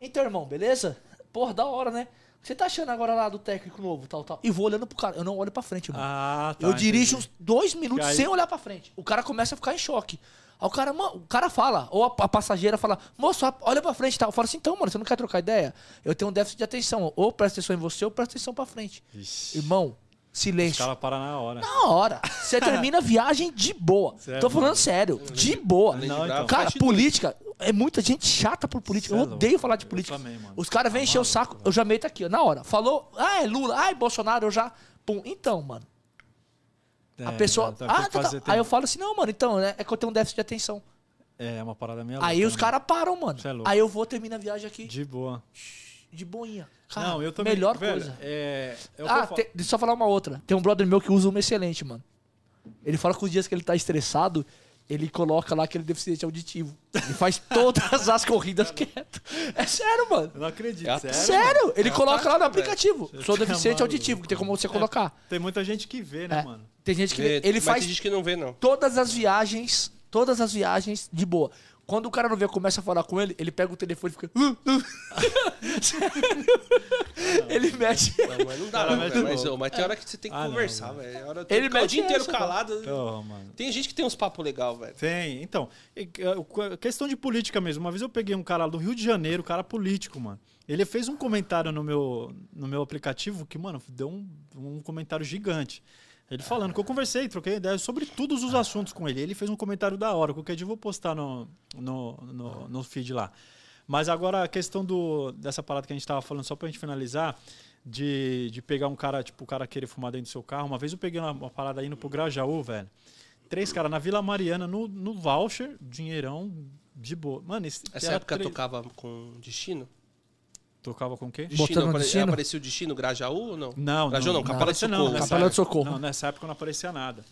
Então, irmão, beleza? Porra, da hora, né? Você tá achando agora lá do técnico novo, tal, tal? E vou olhando pro cara. Eu não olho pra frente, irmão. Ah, tá. eu dirijo entendi. uns dois minutos aí- sem olhar pra frente. O cara começa a ficar em choque. Aí o cara, mano, o cara fala, ou a, a passageira fala, moço, olha pra frente e tal. Eu falo assim, então, mano, você não quer trocar ideia? Eu tenho um déficit de atenção. Ou presta atenção em você, ou presta atenção pra frente. Ixi, Irmão, Os silêncio. caras param na hora. Na hora. Você termina a viagem de boa. Sério, Tô falando mano? sério, de boa. Não, então. Cara, política, é muita gente chata por política. Eu é odeio falar de Eu política. também, mano. Os caras vêm Tá encher o saco, velho. eu já meto aqui, ó, na hora. Falou, ah, é Lula, ai, Bolsonaro, eu já. Pum. Então, mano. a É, pessoa. tá, ah, tá, tá. Aí eu falo assim, não, mano, então, né, é que eu tenho um déficit de atenção. É, uma parada minha Aí os caras param, mano. É louco. Aí eu vou terminar a viagem aqui de, De boinha. Cara, não, eu também. melhor velho, coisa. É, é Ah, te- deixa eu só falar uma outra. Tem um brother meu que usa uma excelente, mano. Ele fala que os dias que ele tá estressado, ele coloca lá aquele deficiente auditivo. Ele faz todas as corridas quieto. É sério, mano. Eu não acredito. É sério? Sério, mano? ele É a coloca lá no tática, velho. aplicativo. Sou deficiente auditivo, que tem como você colocar. Tem muita gente que vê, né, É. mano? Tem gente que. Vê, ele mas faz tem gente que não vê, não. todas as viagens, todas as viagens de boa. Quando o cara não vê, começa a falar com ele, ele pega o telefone e fica. "Uh, uh." ele mexe. Não, mas não dá, não, mete velho. Mas, ô, mas tem hora que você tem que Ah, conversar, velho. velho. É hora- Ele ficar o dia inteiro essa, calado. Oh, mano. Tem gente que tem uns papos legais, velho. Tem, então. é, Questão de política mesmo. Uma vez eu peguei um cara do Rio de Janeiro, um cara político, mano. Ele fez um comentário no meu, no meu aplicativo que, mano, deu um, um comentário gigante. Ele falando que eu conversei, troquei ideia sobre todos os assuntos com ele. Ele fez um comentário da hora. Qualquer dia eu vou postar no, no, no, no feed lá. Mas agora a questão do, dessa parada que a gente tava falando, só pra gente finalizar, de, de pegar um cara, tipo, o cara querer fumar dentro do seu carro. Uma vez eu peguei uma, uma parada indo pro Grajaú, velho. Três caras na Vila Mariana, no, no voucher, dinheirão, de boa. Mano, esse Essa época tre- tocava com destino? Tocava com o quê? Botando Destino, apare- destino? Apareceu o destino, Grajaú ou não? Não, Grajaú não, não Capela de Socorro. não, Capela de Socorro. Não, nessa época não aparecia nada.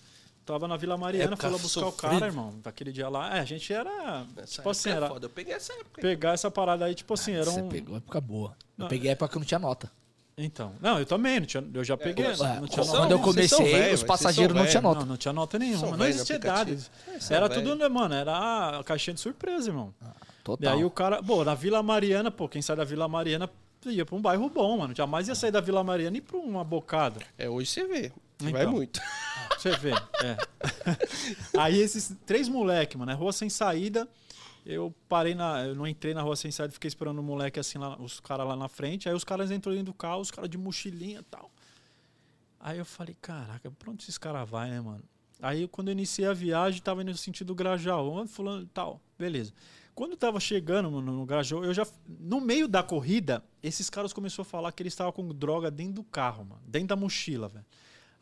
Tava na Vila Mariana, Época foi lá buscar o sofrida. cara, irmão. Daquele dia lá. É, a gente era. Essa tipo assim, é era. foda. Eu peguei essa época. Pegar essa parada aí, tipo assim, era Você um. pegou a época boa. Eu Não, peguei a época que não tinha nota. Então. Não, eu também, não tinha, eu já peguei. começou- não, É, não tinha são- quando eu nota. comecei, velho, os passageiros não tinha velho. nota. Não, não tinha nota nenhuma. São Não existia dados. É, Era tudo, né, mano? Era a caixinha de surpresa, irmão. E Total. aí o cara, pô, na Vila Mariana, pô, quem sai da Vila Mariana ia pra um bairro bom, mano. Jamais ia sair da Vila Mariana e pra uma bocada. É, hoje você vê. Então. Vai muito. Você vê, é. Aí esses três moleque, mano, é rua sem saída. Eu parei na. Eu não entrei na rua sem saída, fiquei esperando o moleque assim, lá, os caras lá na frente. Aí os caras entrou dentro do carro, os caras de mochilinha e tal. Aí eu falei, caraca, pra onde esses caras vai, né, mano? Aí quando eu iniciei a viagem, tava indo no sentido Grajaú, fulano e tal. Beleza. Quando eu tava chegando mano, no Grajaú, eu já. No meio da corrida, esses caras começaram a falar que eles estavam com droga dentro do carro, mano. Dentro da mochila, velho.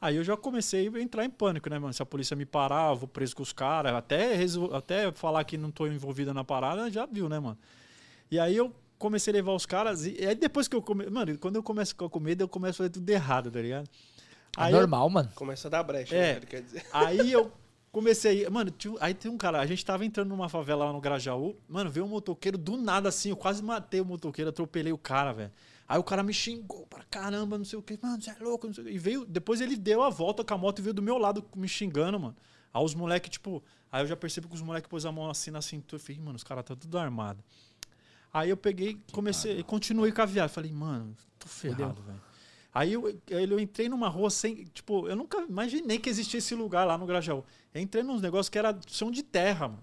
Aí eu já comecei a entrar em pânico, né, mano? Se a polícia me parar, eu vou preso com os caras. Até, resol- até falar que não tô envolvida na parada, já viu, né, mano? E aí eu comecei a levar os caras. E aí depois que eu come... Mano, quando eu começo a com medo, eu começo a fazer tudo errado, tá ligado? É Aí eu- normal, mano. Começa a dar brecha, É. né? Ele quer dizer. Aí eu comecei. Mano, aí tem um cara. A gente tava entrando numa favela lá no Grajaú. Mano, veio um motoqueiro do nada assim. Eu quase matei o motoqueiro, atropelei o cara, velho. Aí o cara me xingou pra caramba, não sei o que. Mano, você é louco, não sei o quê. E veio. Depois ele deu a volta com a moto e veio do meu lado me xingando, mano. Aí os moleques, tipo. Aí eu já percebi que os moleques pôs a mão assim na cintura. Eu falei, mano, os caras tá tudo armado. Aí eu peguei, comecei, continuei com a viagem. Falei, mano, tô ferrado, velho. Aí eu, aí eu entrei numa rua sem. Tipo, eu nunca imaginei que existia esse lugar lá no Grajaú. Eu entrei nos negócios que era chão de terra, mano.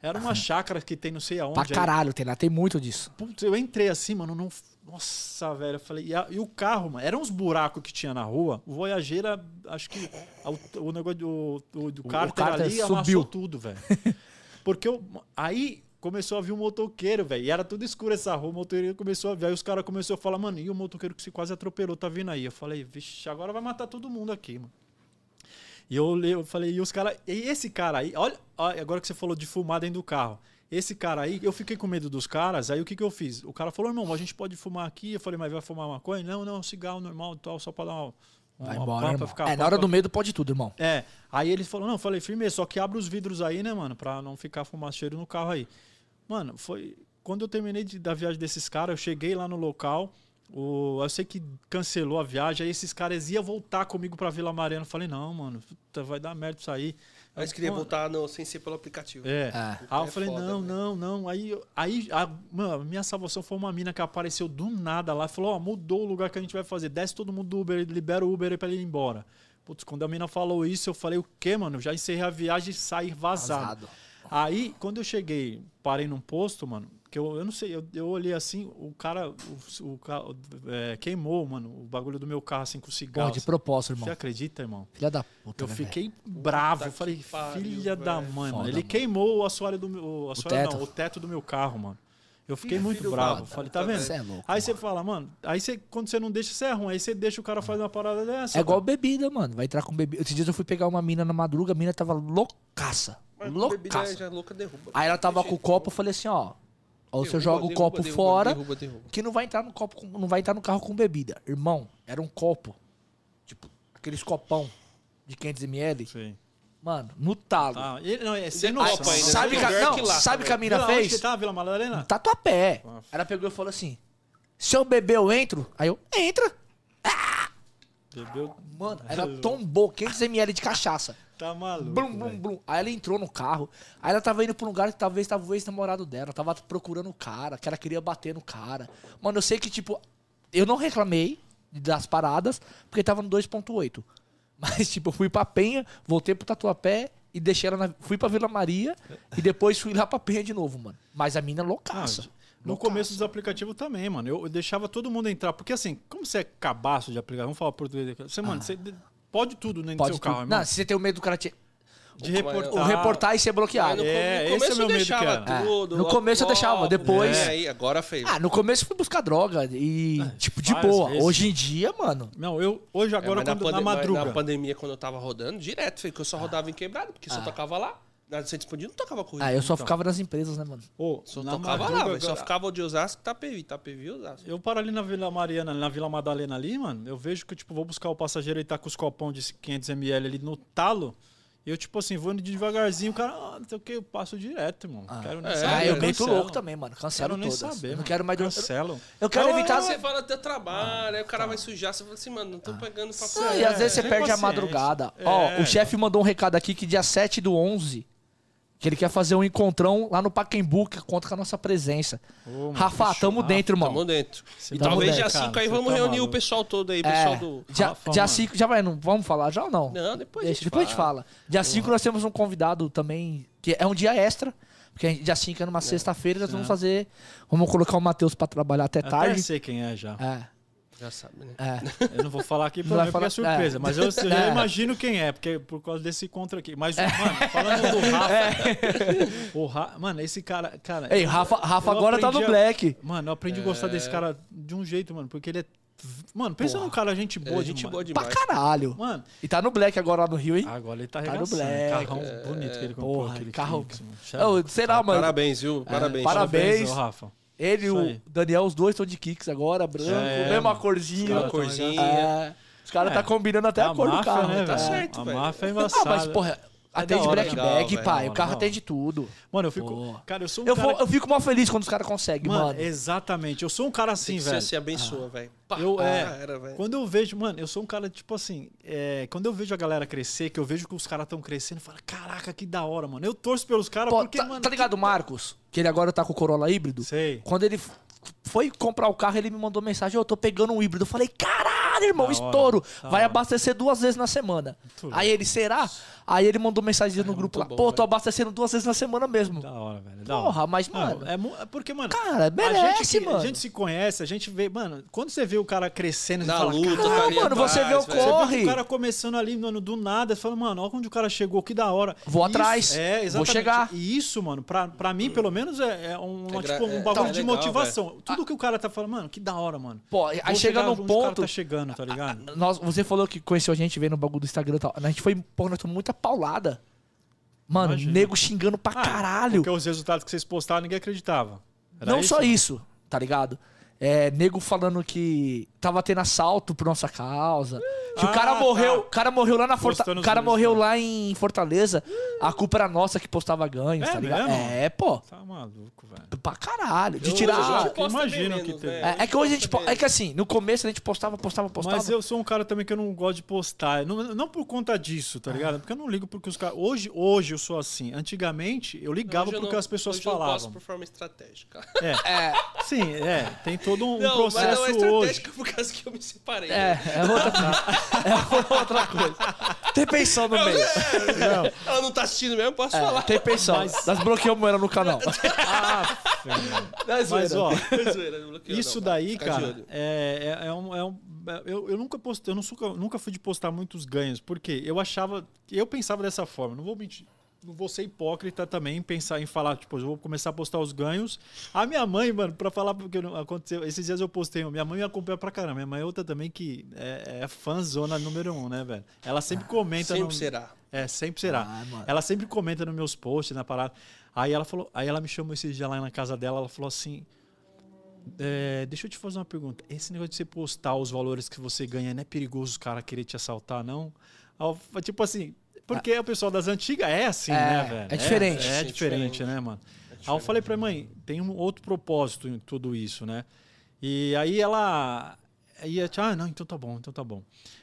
Era uma chácara que tem não sei aonde. Pra aí- caralho, tem lá, tem muito disso. Putz, eu entrei assim, mano, não. Nossa, velho, eu falei. E, a- e o carro, mano, eram uns buracos que tinha na rua. O Voyageira, acho que o, o negócio do, do, do O- o cárter cárter ali subiu. amassou tudo, velho. Porque eu, aí começou a vir um motoqueiro, velho. E era tudo escuro essa rua, o motoqueiro começou a vir. Aí os caras começaram a falar, mano, e o motoqueiro que se quase atropelou tá vindo aí? Eu falei, vixe, agora vai matar todo mundo aqui, mano. E eu, eu falei, e os caras. E esse cara aí, olha, agora que você falou de fumar dentro do carro. Esse cara aí, eu fiquei com medo dos caras, aí o que, que eu fiz? O cara falou, irmão, a gente pode fumar aqui. Eu falei, mas vai fumar maconha? Não, não, cigarro normal tal, só pra dar uma. Vai embora, pampa, ficar É, na hora do medo pode tudo, irmão. É. Aí ele falou, não, falei, firmeza, só que abre os vidros aí, né, mano, pra não ficar fumaceiro no carro aí. Mano, foi. Quando eu terminei de- da viagem desses caras, eu cheguei lá no local. O, eu sei que cancelou a viagem, aí esses caras iam voltar comigo pra Vila Mariana. Eu falei, não, mano, puta, vai dar merda isso aí. Mas queria Mano, voltar no, sem ser pelo aplicativo. É. É. Aí eu É falei, foda, não, né? não, não. Aí, aí a, mano, a minha salvação foi uma mina que apareceu do nada lá. Falou, ó, mudou o lugar que a gente vai fazer. Desce todo mundo do Uber, libera o Uber aí pra ele ir embora. Putz, quando a mina falou isso, eu falei, o quê, mano? Eu já encerrei a viagem e saí vazado. Vazado. Aí, quando eu cheguei, parei num posto, mano, que eu, eu não sei, eu, eu olhei assim, o cara o, o é, queimou, mano, o bagulho do meu carro, assim, com Porra, cigarro. de propósito, Você irmão. acredita, irmão? Filha da puta, Eu né, fiquei bravo. Puta Eu falei, pariu, filha da velho. mãe, mano. Foda, Ele mano. queimou o assoalho do meu. O, assoalho teto. não, o teto do meu carro, mano. Eu fiquei muito bravo. da Falei, tá vendo? Você é louco. Aí você fala, mano, aí você, quando você não deixa, você é ruim. Aí você deixa o cara fazer uma parada dessa. É igual cara. bebida, mano. Vai entrar com bebida. Esses dias eu fui pegar uma mina na madruga, a mina tava loucaça. Mas com bebida Loucaça. já louca derruba. Aí ela tava com o copo, eu falei assim, ó. Ou você Derruba, joga o derruba, copo derruba, fora, Derruba, derruba. que não vai entrar no copo, com- não vai entrar no carro com bebida. Irmão, era um copo. Tipo, aqueles copão de 500ml. Sim. Sem no talo. Tá. Ele, não, é sem noção. copo ainda, mano. sabe tem que a, lugar não, que lá sabe que a mina Vila, fez? tá, Vila Madalena? No Tatuapé. Ah. Ela pegou e falou assim: se eu beber, eu entro? Aí eu, entra. Bebeu. Mano, ela tombou 500ml de cachaça. Tá maluco. Blum, blum, blum. Aí ela entrou no carro. Aí ela tava indo pra um lugar que talvez tava o ex-namorado dela. Tava procurando o cara, que ela queria bater no cara. Mano, eu sei que, tipo, eu não reclamei das paradas, porque tava no 2.8. Mas, tipo, eu fui pra Penha, voltei pro Tatuapé e deixei ela na. Fui pra Vila Maria e depois fui lá pra Penha de novo, mano. Mas a mina é Ah, loucaça. no Loucaça. começo dos aplicativos também, mano. Eu, eu deixava todo mundo entrar. Porque assim, como você é cabaço de aplicativo, vamos falar português aqui. Você, mano, você de- pode tudo dentro do Pode seu tudo. carro, irmão. Não, se você tem o medo do cara te... De reportar. o reportar e ser bloqueado. No, É, no esse é começo o meu eu medo deixava que era. tudo. É. No começo eu deixava, depois- É, aí agora fez. Ah, no começo eu fui buscar droga e, tipo, de boa. vezes. Hoje em dia, mano, Não, eu hoje É, agora na, quando, na mas madruga. na pandemia, quando eu tava rodando, direto, foi que eu só rodava em quebrado, porque só Ah. tocava lá. Na Centro Expandido não tocava corrida. Ah, eu só Então. ficava nas empresas, né, mano? Ô, Só na tocava lá, Madruga, velho. Só agora- ficava de Osasco e Itapevi. Itapevi e Osasco. Eu paro ali na Vila Mariana, na Vila Madalena ali, mano. Eu vejo que, tipo, vou buscar o passageiro e tá com os copão de 500ml ali no talo. E eu, tipo assim, vou indo devagarzinho, o cara, ah, não sei o que, eu passo direto, irmão. quero nem é, saber. ah, eu meto louco também, mano. Cancelo Quero nem todas. saber. eu não mano. quero mais... Eu, Cancelo. eu quero Não, evitar... eu- Você fala teu trabalho, aí o cara vai sujar. Você fala assim, mano, não tô pegando pra Não, e às vezes você perde a madrugada. É. Ó, o chefe mandou um recado aqui que dia 7 do 11, que ele quer fazer um encontrão lá no Pacaembu, que conta com a nossa presença. Mano, Rafa, fechou. tamo Rafa, dentro, irmão. Tamo dentro. E tá talvez dentro, dia cara, 5 aí vamos tá reunir o pessoal todo aí, o pessoal É, do. dia, Rafa, dia mano. 5, já vai, não vamos falar já ou não? Não, depois a Deixa, gente depois a gente fala. fala. Dia 5 nós temos um convidado também, que é um dia extra, porque dia 5 é numa sexta-feira, nós vamos fazer, vamos colocar o Matheus pra trabalhar até Até tarde. sei quem é já. É, Já sabe, né? é. Eu não vou falar aqui Não pra mim porque é surpresa, é. mas eu, eu já É. imagino quem é, porque por causa desse contra aqui. Mas, mano, falando do Rafa. O Ra... Mano, esse cara. cara Ei, Rafa, Rafa agora tá no a- Black. Mano, eu aprendi a gostar desse cara de um jeito, mano, porque ele é. Mano, pensa num cara gente boa É, gente demais. boa Pra demais. caralho. Mano, E tá no Black agora lá no Rio, hein? agora ele tá Tá no. Black. Carrão bonito que ele comprou. Porra, aquele carro- Kicks, mano. Lá, mano. Parabéns, viu? Parabéns. parabéns. ô, Rafa. Ele e o. Daniel, os dois estão de kicks agora, branco, É, mesma mano. corzinha. Cara, corzinha. É, os caras É. tá combinando até a, a cor do máfia, carro. né, tá velho? certo, A velho. máfia é Ah, embaçada. mas, porra, atende da hora, Black legal, Bag, velho, pai. da O carro hora. atende tudo. Mano, eu fico. Pô. Cara, eu sou um Eu, cara. vou, eu fico mal feliz quando os caras conseguem, Mano, mano. exatamente. Eu sou um cara assim, que velho. Você se abençoa, velho. Pá, Eu, é, era, velho. quando eu vejo, mano, eu sou um cara, tipo assim, é, quando eu vejo a galera crescer, que eu vejo que os caras estão crescendo, eu falo, caraca, que da hora, mano. Eu torço pelos caras porque, tá, mano. tá ligado o Marcos? Que ele agora tá com o Corolla híbrido? Sei. Quando ele foi comprar o carro, ele me mandou mensagem: Eu tô pegando um híbrido. Eu falei: Caralho, irmão, Da hora, estouro. da Vai hora. abastecer duas vezes na semana. Muito Aí ele, será? Aí ele mandou mensagem no grupo lá: bom, Pô, tô velho. abastecendo duas vezes na semana mesmo. Da hora, velho. Da hora. Porra, mas, mano. é, é porque, mano. Cara, a merece, gente, que- mano. A gente se conhece, a gente vê, mano, quando você vê o cara crescendo, você Na fala, luta, "Caralho, tá mano, você vê o corre. vê o cara começando ali, mano, do nada, você fala, mano, olha onde o cara chegou, que da hora. Vou Isso- atrás, É, vou exatamente. chegar. E isso, mano, pra, pra mim, pelo menos, é, é um, É tipo, um é- bagulho é de legal, motivação. Tudo que o cara tá falando, mano, que da hora, mano. Pô, aí Vou chega num onde o cara ponto. tá chegando, tá ligado? Nós, você falou que conheceu a gente vendo o bagulho do Instagram e tal. A gente foi, pô, nós tomamos muita paulada. Mano, Imagino. nego xingando pra Ah, caralho. Porque os resultados que vocês postaram, ninguém acreditava. Era Não isso? só isso, tá ligado? É, nego falando que tava tendo assalto por nossa causa. Que o Ah, cara morreu, tá. o cara morreu lá na Fortaleza. O cara os morreu vídeos, lá em Fortaleza. A culpa era nossa que postava ganhos, É tá ligado? mesmo? É, pô. Tá maluco, velho. Pra caralho. De Eu- tirar. eu Hoje imagino bem que menos, teve. É, é que hoje a gente. É que assim, no começo a gente postava, postava, postava. Mas eu sou um cara também que eu não gosto de postar. Não, não por conta disso, tá ligado? Porque eu não ligo porque os caras. Hoje, hoje eu sou assim. Antigamente, eu ligava Hoje eu porque não- as pessoas hoje eu falavam. posto por forma estratégica. É. É, Sim, é. Tem todo um não, mas processo não é hoje. estratégica por causa que eu me separei. é, é outra, é outra coisa. Tem pensão no meio. Ela não tá assistindo mesmo, posso É, falar. tem pensão. Nós bloqueamos ela no canal. Ah. Não é Mas, ó, não isso não, daí, cara, é, é, é um. É um eu, eu nunca postei, eu não nunca fui de postar muitos ganhos, porque eu achava. Eu pensava dessa forma, não vou mentir. Não vou ser hipócrita também pensar em falar, tipo, eu vou começar a postar os ganhos. A minha mãe, mano, pra falar porque aconteceu. Esses dias eu postei, minha mãe me acompanha pra caramba. Minha mãe é outra também que é, é fãzona número um, né, velho? Ela sempre comenta. Sempre no- será. É, sempre será. Ah, ela sempre comenta nos meus posts, na parada. Aí ela falou, aí ela me chamou esses dias lá na casa dela, ela falou assim: é, deixa eu te fazer uma pergunta. Esse negócio de você postar os valores que você ganha, não é perigoso os caras querer te assaltar, não? Tipo assim, porque o pessoal das antigas é assim, É, né, velho? é diferente. É, é É diferente, diferente. né, mano? Aí eu falei pra mãe, tem um outro propósito em tudo isso, né? E aí ela ia, ah, não, então tá bom, então tá bom.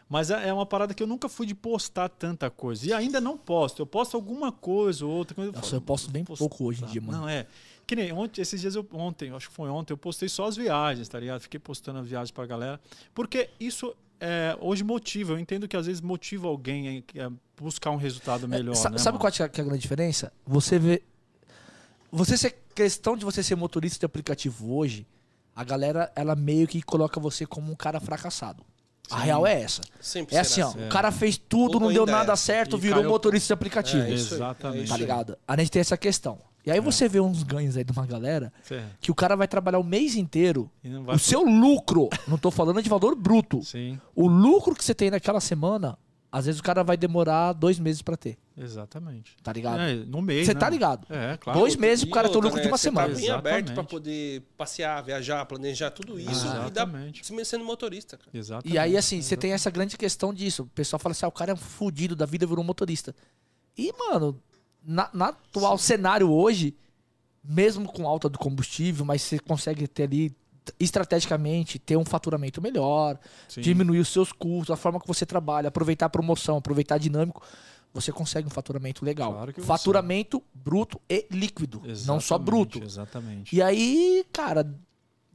Mas é é uma parada que eu nunca fui de postar tanta coisa. E ainda não posto. Eu posto alguma coisa ou outra. quando Nossa, falo, eu posto bem postar. pouco hoje em dia, mano. Não, é. Que nem ontem, esses dias eu ontem, acho que foi ontem, eu postei só as viagens, tá ligado? Fiquei postando as viagens pra galera. Porque isso é, hoje motiva. Eu entendo que às vezes motiva alguém a buscar um resultado melhor. Sa- né, sabe mano? qual é a é a grande diferença? Você vê. Você ser. Questão de você ser motorista de aplicativo hoje, a galera, ela meio que coloca você como um cara fracassado. A real é essa. Sempre É assim, ó. assim. O cara fez tudo, Ou não deu nada é. certo, E virou caiu- motorista de aplicativo. É Exatamente. é tá aí. ligado? A gente tem essa questão. E aí você vê uns ganhos aí de uma galera Sim. que o cara vai trabalhar o mês inteiro. E não vai O seu lucro, não tô falando de valor bruto. Sim. O lucro que você tem naquela semana, às vezes o cara vai demorar dois meses pra ter. Exatamente. Tá ligado? É, no mês, Você né, tá ligado? É, claro. Dois meses pro cara ter o lucro de né, uma você semana. Tá bem aberto Exatamente. pra poder passear, viajar, planejar tudo isso e dar Exatamente. se sendo motorista, cara. Exatamente. E aí, assim, você tem essa grande questão disso. O pessoal fala assim, ah, o cara é um fudido da vida, virou motorista. E, mano, na, na atual cenário hoje, mesmo com alta do combustível, mas você consegue ter ali, estrategicamente, ter um faturamento melhor, Sim. diminuir os seus custos, a forma que você trabalha, aproveitar a promoção, aproveitar dinâmico, você consegue um faturamento legal. Claro que você- faturamento bruto e líquido, não só Exatamente, bruto. Exatamente. E aí, cara,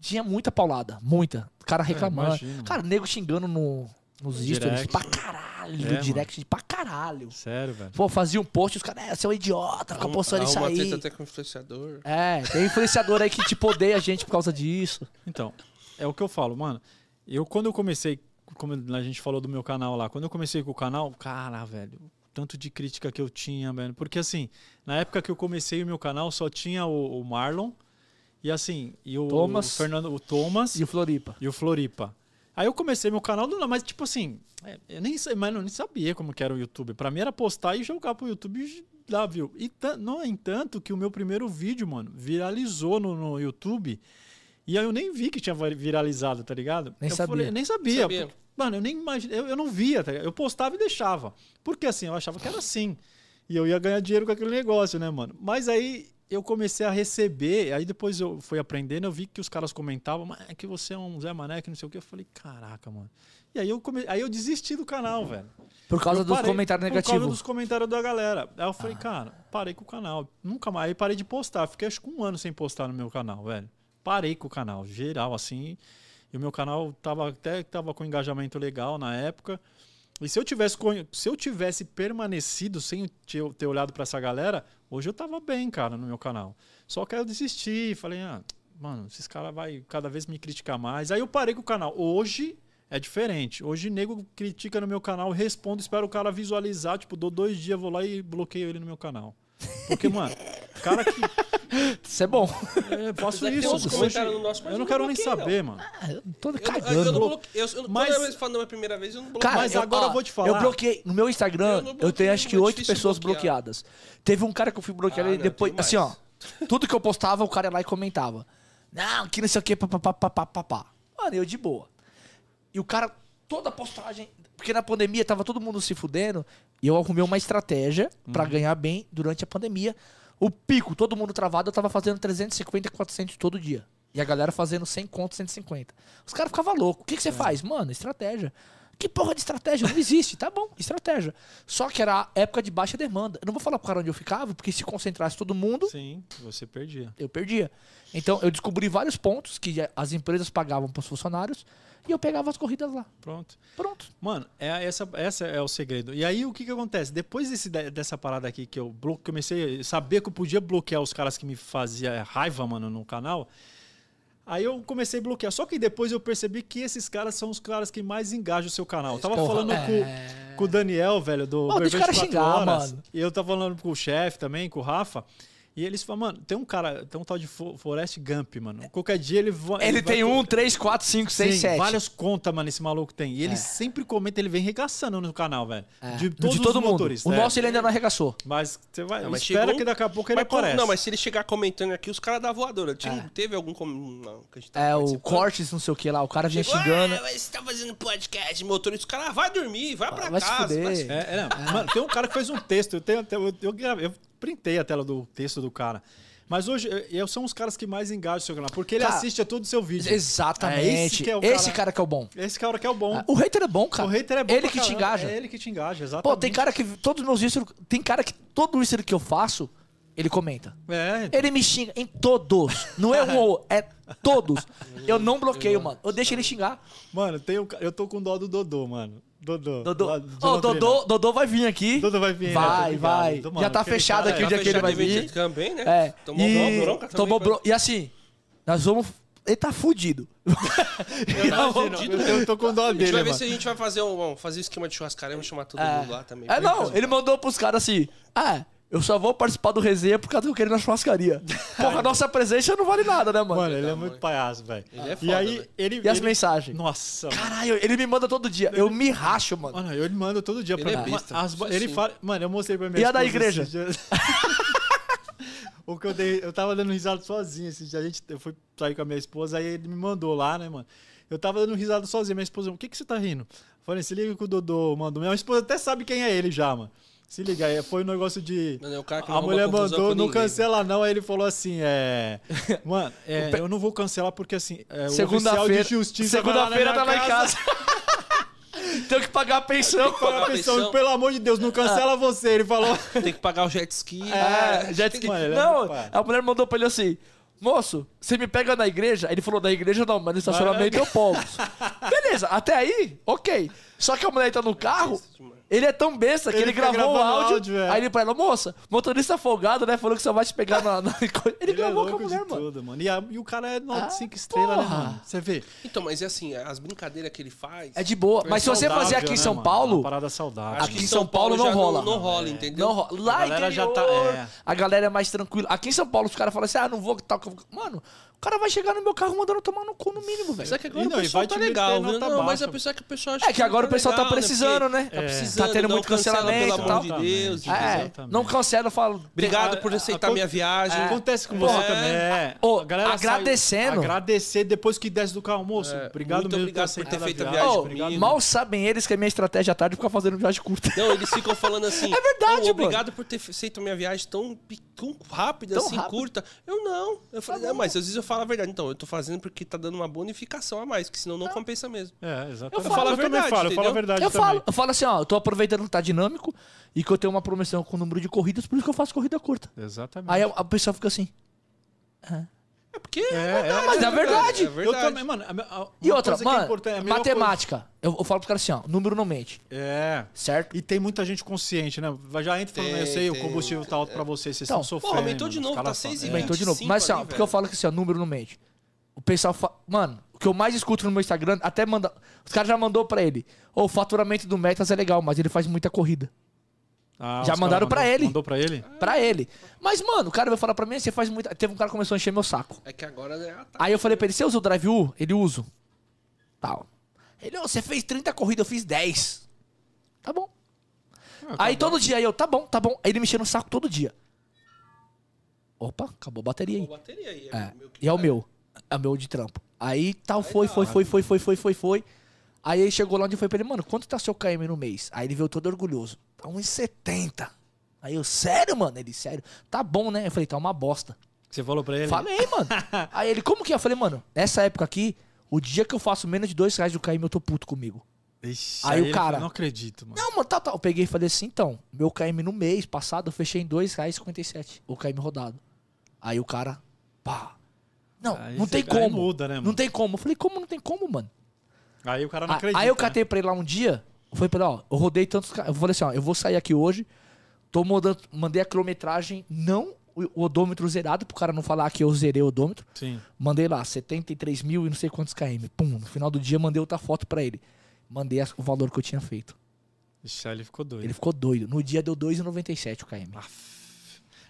tinha muita paulada, muita. Cara reclamando. É, cara, nego xingando no, nos stories pra caralho, É, direct pra caralho. Sério, velho. Pô, fazia um post e os caras, é, você é um idiota, fica postando isso aí. até com influenciador. É, tem influenciador aí que tipo odeia a gente por causa disso. Então, é o que eu falo, mano. Eu, quando eu comecei, como a gente falou do meu canal lá, quando eu comecei com o canal, cara, velho, tanto de crítica que eu tinha, velho. Porque assim, na época que eu comecei o meu canal, só tinha o, o Marlon e assim, e o, Thomas. o Fernando, o Thomas E o Floripa. e o Floripa. Aí eu comecei meu canal, do nada, mas tipo assim, é, eu nem, sei- mas eu nem sabia como que era o YouTube. Pra mim era postar e jogar pro YouTube e dar view. E no entanto que o meu primeiro vídeo, mano, viralizou no, no YouTube. E aí eu nem vi que tinha vi- viralizado, tá ligado? Nem eu sabia. Falei, nem sabia. Sabia. porque- mano, eu nem imaginei, eu, eu não via, tá ligado? Eu postava e deixava. Porque assim, eu achava que era assim. E eu ia ganhar dinheiro com aquele negócio, né, mano? Mas aí eu comecei a receber, aí depois eu fui aprendendo, eu vi que os caras comentavam, mas é que você é um Zé Mané, que não sei o que. Eu falei, caraca, mano. E aí eu, come... aí eu desisti do canal, velho. Por causa Eu dos parei comentários Por causa negativos. dos comentários da galera. Aí eu falei, cara, parei com o canal. Nunca mais. Aí parei de postar. Fiquei acho que um ano sem postar no meu canal, velho. Parei com o canal, geral, assim. E o meu canal tava até tava com engajamento legal na época. E se eu tivesse, se eu tivesse permanecido sem ter, ter olhado pra essa galera, hoje eu tava bem, cara, no meu canal. Só que eu desisti, falei, ah, mano, esses caras vai cada vez me criticar mais. Aí eu parei com o canal. Hoje é diferente. Hoje nego critica no meu canal, respondo, espero o cara visualizar, tipo, dou dois dias, vou lá e bloqueio ele no meu canal. Porque, mano, cara que. Isso é bom. É, faço Deve ter isso. hoje, no nosso, mas eu não quero nem saber, mano. Ah, eu tô Eu, eu, cagando. eu não bloqueio. Eu, eu, Mas- Toda vez falando a primeira vez, eu não bloqueio. Cara, Mas agora ó, eu vou te falar. Eu bloqueei. No meu Instagram, Eu eu, tenho acho que é oito difícil pessoas bloquear. bloqueadas. Teve um cara que eu fui bloquear Ah, não, depois. Assim, ó. Tudo que eu postava, o cara ia lá e comentava. Não, que não sei o que, papapá, papapá. Mano, eu de boa. E o cara, toda postagem. Porque na pandemia tava todo mundo se fudendo. E eu arrumei uma estratégia pra Uhum. ganhar bem durante a pandemia. O pico, todo mundo travado, eu tava fazendo 350, 400 todo dia. E a galera fazendo 100 conto, 150. Os caras ficavam loucos. O que, que você faz? Mano, estratégia. Que porra de estratégia? Não existe. tá bom, estratégia. Só que era época de baixa demanda. Eu não vou falar pro cara onde eu ficava, porque se concentrasse todo mundo, Sim, você perdia. eu perdia. Então eu descobri vários pontos que as empresas pagavam pros funcionários e eu pegava as corridas lá. Pronto. Pronto. Mano, é, essa, essa é o segredo. E aí o que que acontece? Depois desse, de- dessa parada aqui que eu blo- comecei a saber que eu podia bloquear os caras que me faziam raiva, mano, no canal. Aí eu comecei a bloquear. Só que depois eu percebi que esses caras são os caras que mais engajam o seu canal. Eu tava Porra, falando é. com, com o Daniel, velho, do Mano, deixa o cara 24 xingar, horas. mano. E eu tava falando com o chefe também, com o Rafa. E eles falam, mano, tem um cara, tem um tal de Fo- Forest Gump, mano. Qualquer dia ele, vo- Ele vai tem co- um, três, quatro, cinco, seis, Sim, sete. várias contas, mano, esse maluco tem. E ele É. sempre comenta, ele vem regaçando no canal, velho. De De, todos todo os mundo. motoristas. O é. nosso ele ainda não arregaçou. Mas você vai. Não, mas espera chegou- que daqui a pouco ele Mas aparece. Não, mas se ele chegar comentando aqui, os caras da voadora. Tinha- Teve algum. Com... Não, que a gente tava É, o. Cortes, não sei o que lá. O cara vinha xingando. "Ah, mas você tá fazendo podcast, motorista. Os caras, vai dormir, vai pra vai se casa. fuder. vai se- É, é, não. Mano, tem um cara que fez um texto. Eu, tenho, até- eu, eu, gravei- eu printei a tela do texto do cara. Mas hoje, eu, eu são os caras que mais engajam o seu canal. Porque ele Cara, assiste a todo o seu vídeo. Exatamente. É esse que é o Esse cara- cara que é o bom. Esse cara que é o bom. O hater é bom, cara. o hater é bom Ele que te caramba. engaja. É ele que te engaja, exatamente. Pô, tem cara que. Todos os meus vídeos. Tem cara que todo isso que eu faço, ele comenta. É, Ele me xinga em todos. Não é um ou é todos. Eu não bloqueio, mano. Eu deixo ele xingar. Mano, tem um, eu tô com dó do Dodô, mano. Dodô. Dodô, Ô, Londrina. Dodô, Dodô vai vir aqui. Dodô vai vir, né? Vai, ligado. vai. Mano, Já tá fechado aqui é- o dia Tá que ele vai vir. também, né? É. Tomou e... bronca também, tomou bronca. E assim, nós vamos. Ele tá fudido. Eu, eu tô com dó A gente dele, vai ver mano. se a gente vai fazer um, um- fazer esquema de churrascaria, vamos chamar todo É, mundo lá também. é não, ele mandou pros caras assim. Ah, Eu só vou participar do resenha por causa que eu quero ir na churrascaria. Porra, a nossa presença não vale nada, né, mano? Mano, ele é muito palhaço, velho. Ele é E foda, aí, velho. ele. E as ele- mensagens? Nossa, mano. Caralho, ele me manda todo dia. Eu me racho, mano. Mano, eu ele manda todo dia Ele pra é mim. besta, As- ele fala. Mano, eu mostrei pra minha E a da igreja? o que eu dei. Eu tava dando risada sozinho. Esse dia a gente, eu fui sair com a minha esposa, aí ele me mandou lá, né, mano? Eu tava dando risada sozinho. Minha esposa, o que que você tá rindo? Falei, se liga que o Dodô mandou. Minha esposa até sabe quem é ele já, mano. Se liga, aí foi um negócio de. Mano, é A mulher mandou, não ninguém, cancela não. Aí ele falou assim, é... Mano, é, eu não vou cancelar porque assim, é, Segunda-feira. de justiça Segunda-feira tá lá em casa. Tenho que pagar a pensão. A Pagar a pensão, pensão. pelo amor de Deus, não cancela você. Ele falou... Tem que pagar o jet ski. É, jet ski. Mano, é não, pai. a mulher mandou pra ele assim: Moço, você me pega na igreja? Ele falou: Na igreja não, mas no estacionamento eu posso. Beleza, até aí, ok. Só que a mulher tá no carro, ele é tão besta que Ele ele, gravou o áudio. áudio, é. aí ele pra ela: Moça, motorista folgado, né? Falou que só vai te pegar na. na coisa." Ele, Ele é gravou com a mulher, mano. tudo, mano. E, a- e o cara é nota Ah, 5 estrelas, né, mano? Você vê. Então, mas é assim, as brincadeiras que ele faz. É de boa. Mas se você fazer aqui em né, São mano? Paulo. Uma parada saudável. aqui em São Paulo não já rola. Não, rola, É. entendeu? Não, ro- lá A galera já interior, tá- é. a galera é mais tranquila. Aqui em São Paulo, os caras falam assim: ah, não vou tal. que eu vou-" Mano, o cara vai chegar no meu carro mandando tomar no cu no mínimo, velho. Só que agora E não, o e pessoal vai tá legal, viu? Não, mas pessoa que o pessoal acha É que agora o pessoal tá legal, precisando, né? Tá precisando, Tá tendo muito cancela, cancelamento Pelo e amor tal. de Deus. É, não cancela, eu falo. Obrigado A- por aceitar a- minha viagem. Acontece com É. você também. É. Ô, A galera sai- agradecendo. agradecer depois que desce do carro, moço. É, obrigado muito mesmo obrigado por ter feito a viagem mal sabem eles que a minha estratégia à tarde é ficar fazendo viagem curta. Não, eles ficam falando assim. É verdade, "Pô, Obrigado por ter feito a minha viagem tão, rápida, Tão assim, curta. Eu não. Eu falei, Tá mas às vezes eu falo a verdade. Então, eu tô fazendo porque tá dando uma bonificação a mais, que senão não compensa mesmo. É, exatamente. Eu falo a também verdade, falo, eu falo a verdade Eu falo, eu falo assim, ó, eu tô aproveitando que tá dinâmico e que eu tenho uma promoção com o número de corridas, por isso que eu faço corrida curta. Exatamente. Aí a, a pessoa fica assim. É porque. É, é, mas é verdade. É Eu verdade. também, mano. a- a- E outra, coisa que é mano, matemática. Eu, eu falo pros caras assim, ó, número não mente, É. certo? E tem muita gente consciente, né? Vai- Já entra falando, Tem, eu sei, tem. o combustível tá alto pra vocês, vocês Então, estão Porra, sofrendo. aumentou de mano, os novo, tá caras 6 e. Aumentou de novo. 25 Mas assim, ó, porque eu falo que assim, ó, número não mente. O pessoal fa... Mano, o que eu mais escuto no meu Instagram, até manda. Os caras já mandou pra ele. Ô, o faturamento do Metas é legal, mas ele faz muita corrida. Ah, Já mandaram para pra ele. Mandou pra ele? Pra ele. Mas, mano, o cara veio falar pra mim, você faz muito. Teve um cara que começou a encher meu saco. É que agora é Aí eu falei pra ele, você usa o Drive U? Ele usa. Tal. Ele, você fez 30 corridas, eu fiz 10. Tá bom. Ah, aí todo dia eu, tá bom, tá bom. Aí ele mexia no saco todo dia. Opa, acabou a bateria aí. Acabou a bateria aí. É, é. e é, o tá. meu. É o meu de trampo. Aí tal, aí foi, tá. foi, foi, foi, foi, foi, foi, foi. Aí ele chegou lá onde foi pra ele, mano, quanto tá seu KM no mês? Aí ele veio todo orgulhoso. Tá 1,70. Aí eu, sério, mano? Ele, sério. Tá bom, né? Eu falei, tá uma bosta. Você falou pra ele? Falei, mano. Aí ele, como que é? Eu falei, mano, nessa época aqui, o dia que eu faço menos de dois reais do KM, eu tô puto comigo. Ixi, Aí o ele cara- Não acredito, mano. Não, mano, tá, tá. Eu peguei e falei assim, então, meu KM no mês passado eu fechei em dois reais e 57, o KM rodado. Aí o cara, pá. Não, Aí não tem aí como. muda, né, Não mano? tem como. Eu falei, como não tem como, mano? Aí o cara não acredita. Aí eu né? catei pra ele lá um dia, foi pra ele, ó, eu rodei tantos. Eu falei assim, ó, eu vou sair aqui hoje, tô mandando, mandei a quilometragem, não o odômetro zerado, pro cara não falar que eu zerei o odômetro. Sim. Mandei lá, 73 mil e não sei quantos km. Pum, no final do dia mandei outra foto pra ele. Mandei o valor que eu tinha feito. Ixi, ele ficou doido. Ele ficou doido. No dia deu 2,97 o KM.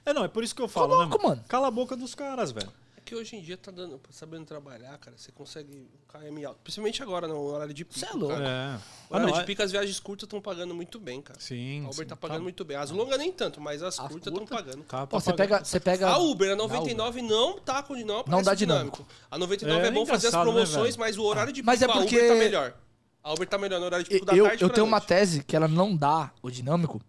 É, não, é por isso que eu falo, né, louco, mano? mano. Cala a boca dos caras, velho. Que hoje em dia tá dando, sabendo trabalhar, cara, você consegue um KM alto. Principalmente agora, no horário de pico. Cê é louco. cara. É. No Ah, horário não, de é- pico, as viagens curtas estão pagando muito bem, cara. Sim. A Uber sim, tá pagando tá- muito bem. As longas nem tanto, mas as, As curtas estão pagando. Tá Pô, você pega, você pega. A Uber, a 99 não tá com não, aparece dá dinâmico. A 99 é, É bom fazer as né, promoções, velho? mas o horário de pico Mas é a porque- Uber tá melhor. A Uber tá melhor no horário de pico da Eu, tarde eu pra tenho uma noite. tese que ela não dá o dinâmico.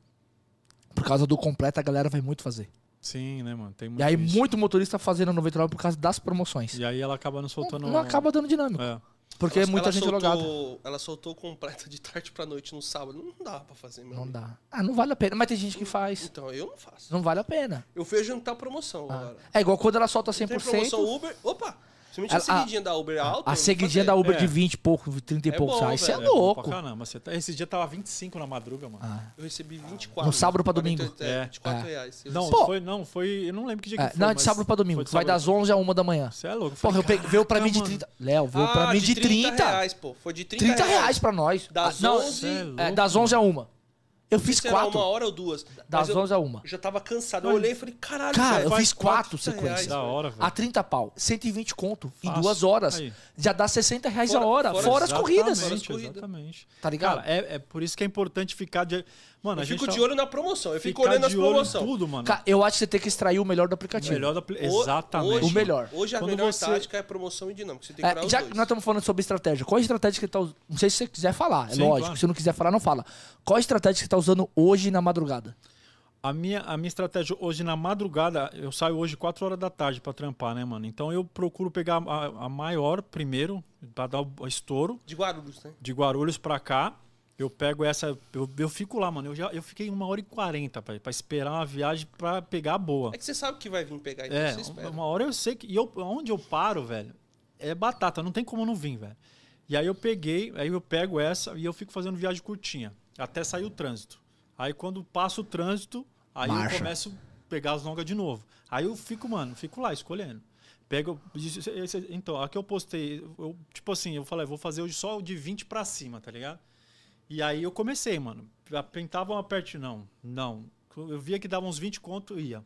Por causa do completo, a galera vai muito fazer. Sim, né, mano? Tem muito E aí, isso. muito motorista fazendo 99 por causa das promoções. E aí ela acaba não soltando... Não, não acaba dando dinâmico. É. Porque é Ela- muita ela gente soltou, logada. Ela soltou completa de tarde pra noite no sábado. Não dá pra fazer, meu Não amigo. dá. Ah, não vale a pena. Mas tem gente que faz. Então, eu não faço. Não vale a pena. Eu vejo tá promoção agora. É igual quando ela solta Tem 100%. promoção Uber. Opa! Principalmente a, A- a- seguidinha da Uber alta. A seguidinha da Uber É. de 20 e pouco, 30 e É poucos bom, reais. Você é. É louco. pra caramba. Você tá... Esse dia tava 25 na madruga, mano. Ah. Eu recebi 24. No sábado pra 40, domingo. É, É. 24 É. reais. Eu Não. Pô. foi, não, foi... Eu não lembro que dia É, que foi, não, de sábado pra domingo. Vai das pra- 11 a 1 da manhã. Você é louco. Porra, eu peguei, veio pra mim de Caraca, 30. Léo, veio Ah, pra mim de 30. reais, pô. Foi de 30, 30 reais pra nós. Das Ah, não, 11 Cê é louco, é, das 11 a 1. Eu sei fiz quatro. uma hora ou duas. Das 11 a 1. eu já tava cansado. Eu olhei e falei, caralho, Cara, velho, eu fiz quatro 40 sequências. reais, Da hora, velho. A 30 pau, 120 conto em Fácil. duas horas. Aí. Já dá 60 reais Fora- a hora, fora- fora, as corridas. exatamente. Tá ligado? Cara, é, é por isso que é importante ficar de. Mano, Eu fico tá- de olho na promoção. Eu fico olhando as promoções. tudo, mano. Ca- eu acho que você tem que extrair o melhor do aplicativo. Melhor da... pli- O- Exatamente. Hoje, O melhor. Hoje a Quando melhor você- tática é promoção e dinâmica. Você tem que É, já dois. que nós estamos falando sobre estratégia, qual a estratégia que você tá usando? Não sei se você quiser falar, é Sim, lógico. claro. Se não quiser falar, não fala. Qual a estratégia que você tá usando hoje na madrugada? A minha, a minha estratégia hoje na madrugada, eu saio hoje 4 horas da tarde pra trampar, né, mano? Então eu procuro pegar a, a maior primeiro, pra dar o estouro, De Guarulhos, né? de Guarulhos pra cá. Eu pego essa. Eu, eu fico lá, mano. Eu, já, eu fiquei uma hora e quarenta pra, pra esperar uma viagem pra pegar a boa. É que você sabe que vai vir pegar, então É, você espera. uma hora eu sei que. E eu, onde eu paro, velho, é batata, não tem como não vir, velho. E aí eu peguei, aí eu pego essa e eu fico fazendo viagem curtinha, até sair o trânsito. Aí quando passa o trânsito, aí Marcha. eu começo a pegar as longas de novo. Aí eu fico, mano, fico lá escolhendo. Pego. Então, aqui eu postei. Eu, tipo assim, eu falei, vou fazer hoje só o de 20 pra cima, tá ligado? E aí eu comecei, mano. Apertava uma parte, não, não. Eu via que dava uns 20 conto, ia.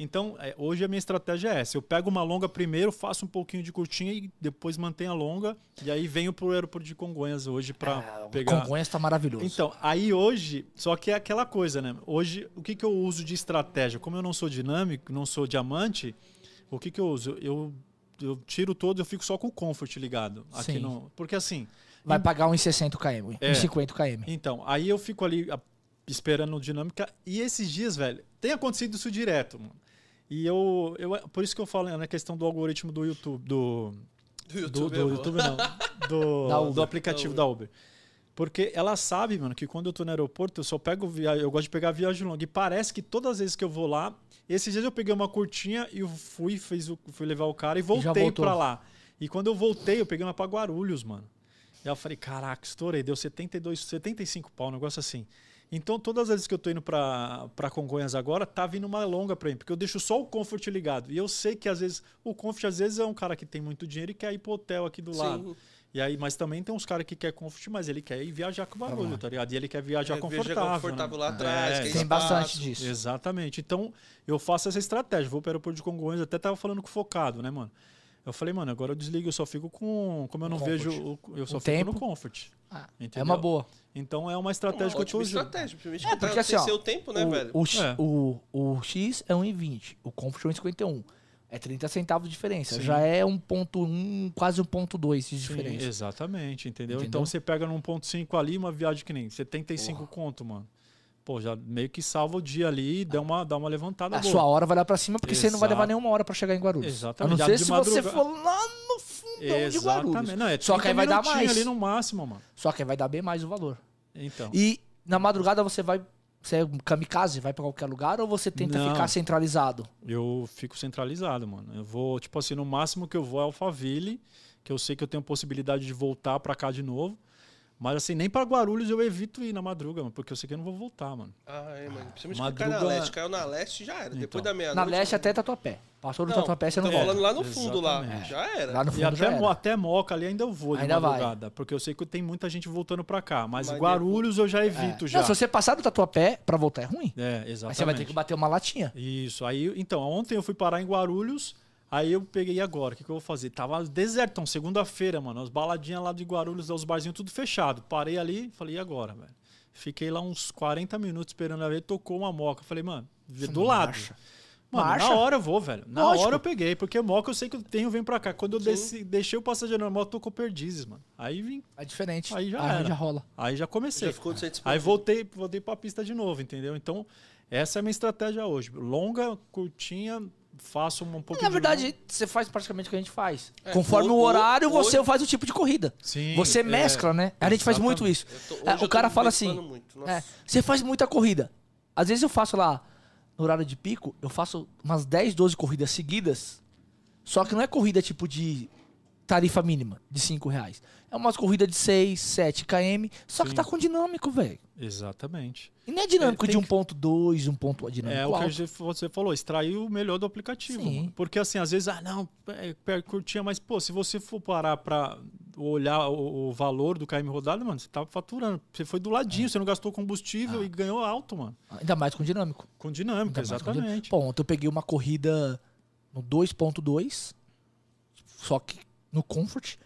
Então, é, hoje a minha estratégia é essa. Eu pego uma longa primeiro, faço um pouquinho de curtinha e depois mantenho a longa. E aí venho pro aeroporto de Congonhas hoje pra Ah, pegar. Congonhas tá maravilhoso. Então, aí hoje, só que é aquela coisa, né? Hoje, o que, que eu uso de estratégia? Como eu não sou dinâmico, não sou diamante, o que, que eu uso? Eu, eu tiro todo, eu fico só com o comfort ligado. Aqui Sim. no, porque assim, Vai pagar uns 60 km, É. uns 50 km. então, aí eu fico ali a- esperando dinâmica. E esses dias, velho, tem acontecido isso direto, mano. E eu, eu. Por isso que eu falo né, na questão do algoritmo do YouTube. Do, Do do, YouTube, do vou. YouTube não. Do, Da Uber. do aplicativo da Uber. Porque ela sabe, mano, que quando eu tô no aeroporto, eu só pego viagem. Eu gosto de pegar viagem longa. E parece que todas as vezes que eu vou lá. Esses dias eu peguei uma curtinha e fui, fez o, fui levar o cara e voltei pra lá. E quando eu voltei, eu peguei uma pra Guarulhos, mano. E aí eu falei, caraca, estourei. Deu 72, 75 pau, um negócio assim. Então, todas as vezes que eu tô indo pra, pra Congonhas agora, tá vindo uma longa pra mim, porque eu deixo só o Comfort ligado. E eu sei que às vezes, o Comfort às vezes é um cara que tem muito dinheiro e quer ir pro hotel aqui do Sim. lado. E aí, mas também tem uns caras que quer Comfort, mas ele quer ir viajar com barulho, tá ligado? E ele quer viajar É, confortável. viajar confortável né? lá atrás, É, que é Tem espaço. bastante disso. Exatamente. Então, eu faço essa estratégia. Vou para o aeroporto de Congonhas, até tava falando com o focado, né, mano? Eu falei, mano, agora eu desligo, eu só fico com. Como eu não Comfort. vejo. o- Eu só O fico tempo. no comfort. Ah, é uma boa. Então é uma estratégia Uma que eu tô usando. estratégia. Principalmente É, que porque assim, ó, seu tempo, né, o, velho? O, X- É. o, o X é 1,20, o Comfort é 1,51. É 30 centavos de diferença. Sim. Já é 1.1, quase 1.2 de Sim, diferença. exatamente, entendeu? Entendeu? Então você pega no 1.5 ali, uma viagem que nem 75 conto, mano. Pô, já meio que salva o dia ali e dá uma, dá uma levantada A boa. sua hora vai lá pra cima, porque você não vai levar Exato. nenhuma hora pra chegar em Guarulhos. Exatamente. A não ser de se você madruga- for lá no fundão de Exatamente. Guarulhos. Não, é Só que 30 aí vai dar mais. ali no máximo, mano. Só que aí vai dar bem mais o valor. Então. E na madrugada você vai. Você é um kamikaze, vai pra qualquer lugar ou você tenta Não. ficar centralizado? Eu fico centralizado, mano. Eu vou, tipo assim, no máximo que eu vou é Alphaville, que eu sei que eu tenho possibilidade de voltar pra cá de novo. Mas assim, nem pra Guarulhos eu evito ir na madruga, mano, porque eu sei que eu não vou voltar, mano. Ah, é, mano. Principalmente que cai na Madruga- leste. Caiu na leste, já era. Depois Então. da meia-noite... Na leste até Tatuapé. Passou do Não, Tatuapé, você não tô volta. falando lá no fundo, lá. Exatamente. Já era. Lá no E fundo já até. Mo- até Moca ali ainda eu vou de Ainda vai. madrugada, porque eu sei que tem muita gente voltando pra cá. Mas, Mas Guarulhos eu já É. evito já. Não, se você passar do Tatuapé pra voltar é ruim. É, Aí exatamente. você vai ter que bater uma latinha. Isso. Aí, então, ontem eu fui parar em Guarulhos, aí eu peguei agora. O que, que eu vou fazer? Tava desertão, segunda-feira, mano. As baladinhas lá de Guarulhos, os barzinhos tudo fechado. Parei ali, falei, e agora, velho? Fiquei lá uns 40 minutos esperando a ver, tocou uma moca. Falei, mano, do lado. Marcha. Mano, Marcha. na hora eu vou, velho. Na Lógico. hora eu peguei, porque moca eu sei que eu tenho, vem pra cá. Quando eu desci, deixei o passageiro normal, tocou perdizes, mano. Aí vim, É diferente. Aí já Aí era. já rola. aí já comecei. Já ficou de Aí voltei, voltei pra pista de novo, entendeu? Então, essa é a minha estratégia hoje. Longa, curtinha, faço um pouco Na de verdade, longa. você faz praticamente o que a gente faz. É, Conforme o- o horário, você hoje- faz o tipo de corrida. Sim, Você é, mescla, né? A gente faz muito isso. Tô- É, o cara fala assim, é, você faz muita corrida. Às vezes eu faço lá, no horário de pico, eu faço umas 10, 12 corridas seguidas. Só que não é corrida tipo de tarifa mínima, de 5 reais. É umas corridas de 6, 7 km, só que Sim. tá com dinâmico, velho. Exatamente. E não é dinâmico É, de 1.2, 1.1, dinâmico É o que alto. você falou, extrair o melhor do aplicativo. Sim. Porque assim, às vezes, ah, não, é, é, curtinha, mas, pô, se você for parar pra. olhar o, o valor do KM rodado, mano, você tava faturando. Você foi do ladinho, você não gastou combustível e ganhou alto, mano. Ainda mais com dinâmico. Com dinâmica, Ainda mais com dinâmico. exatamente. Pô, ontem eu peguei uma corrida no 2.2, só que no Comfort,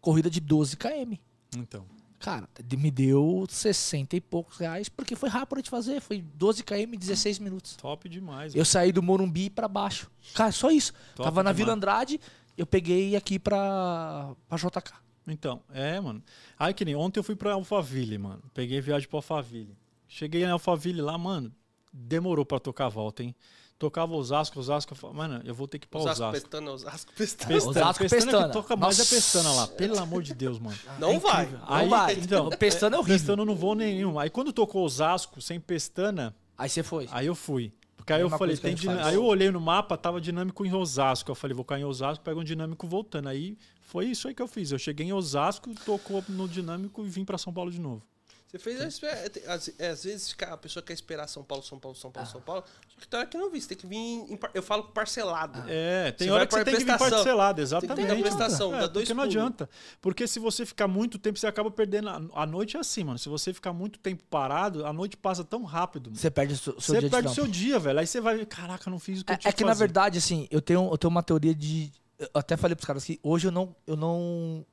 corrida de 12 km. Então. Cara, me deu 60 e poucos reais, porque foi rápido de fazer. Foi 12 km, 16 minutos. Top demais. Eu saí do Morumbi pra baixo. Cara, só isso. Top Tava na demais. Vila Andrade, eu peguei aqui pra, pra JK. Então, é, mano. Aí que nem ontem eu fui pra Alphaville, mano. Peguei viagem pra Alphaville. Cheguei em Alphaville lá, mano. Demorou pra tocar a volta, hein? Tocava Osasco, Osasco. eu falei, Mano, eu vou ter que ir pra Osasco, Osasco. Pestana, Osasco, Pestana. Pestana, Osasco, Pestana, Pestana. que toca mais Nossa. é Pestana lá. Pelo amor de Deus, mano. Não vai. incrível. Não Aí, vai. então, Pestana é horrível. Pestana eu não vou nenhum. Aí quando tocou Osasco, sem Pestana, Aí você foi. aí eu fui. Porque aí eu falei, a tem faz. aí eu olhei no mapa, tava dinâmico em Osasco. Eu falei, vou cair em Osasco, pega um dinâmico voltando. Aí foi isso aí que eu fiz. Eu cheguei em Osasco, tocou no dinâmico e vim pra São Paulo de novo. Você fez. é, tem- Às, é, às vezes fica- a pessoa quer esperar São Paulo, São Paulo, São Paulo, São Paulo. Só que tem hora que não vi. Você tem que vir. em eu falo parcelado. É, tem Você hora que você tem que vir parcelado, Tem que exatamente. vir na prestação, é, dá dois porque não adianta. Porque se você ficar muito tempo, você acaba perdendo. A, a noite é assim, mano. Se você ficar muito tempo parado, a noite passa tão rápido. mano. Você perde o seu, seu Você dia perde de o seu dia, velho. Aí você vai, caraca, não fiz o que eu É, tinha é que, na verdade, assim, eu tenho, eu tenho uma teoria de. Eu até falei pros caras que hoje eu não. Eu não.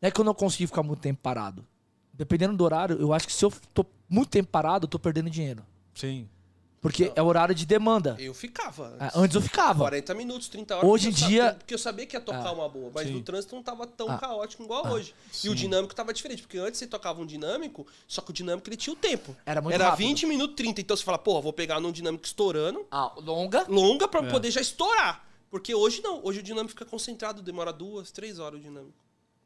Não é que eu não consigo ficar muito tempo parado. Dependendo do horário, eu acho que se eu tô muito tempo parado, eu tô perdendo dinheiro. Sim. Porque Não. é horário de demanda. Eu ficava. Ah, Antes eu ficava. 40 minutos, 30 horas. Hoje em dia- sabia- porque eu sabia que ia tocar Ah, uma boa, mas sim. no trânsito não tava tão Ah. caótico igual Ah, hoje. E o sim. dinâmico tava diferente, porque antes você tocava um dinâmico, só que o dinâmico ele tinha o tempo. Era muito Era rápido. 20 minutos, 30. Então você fala, porra, vou pegar num dinâmico estourando, Ah, longa. longa pra É. poder já estourar. Porque hoje não, hoje o dinâmico fica concentrado, demora duas, três horas o dinâmico.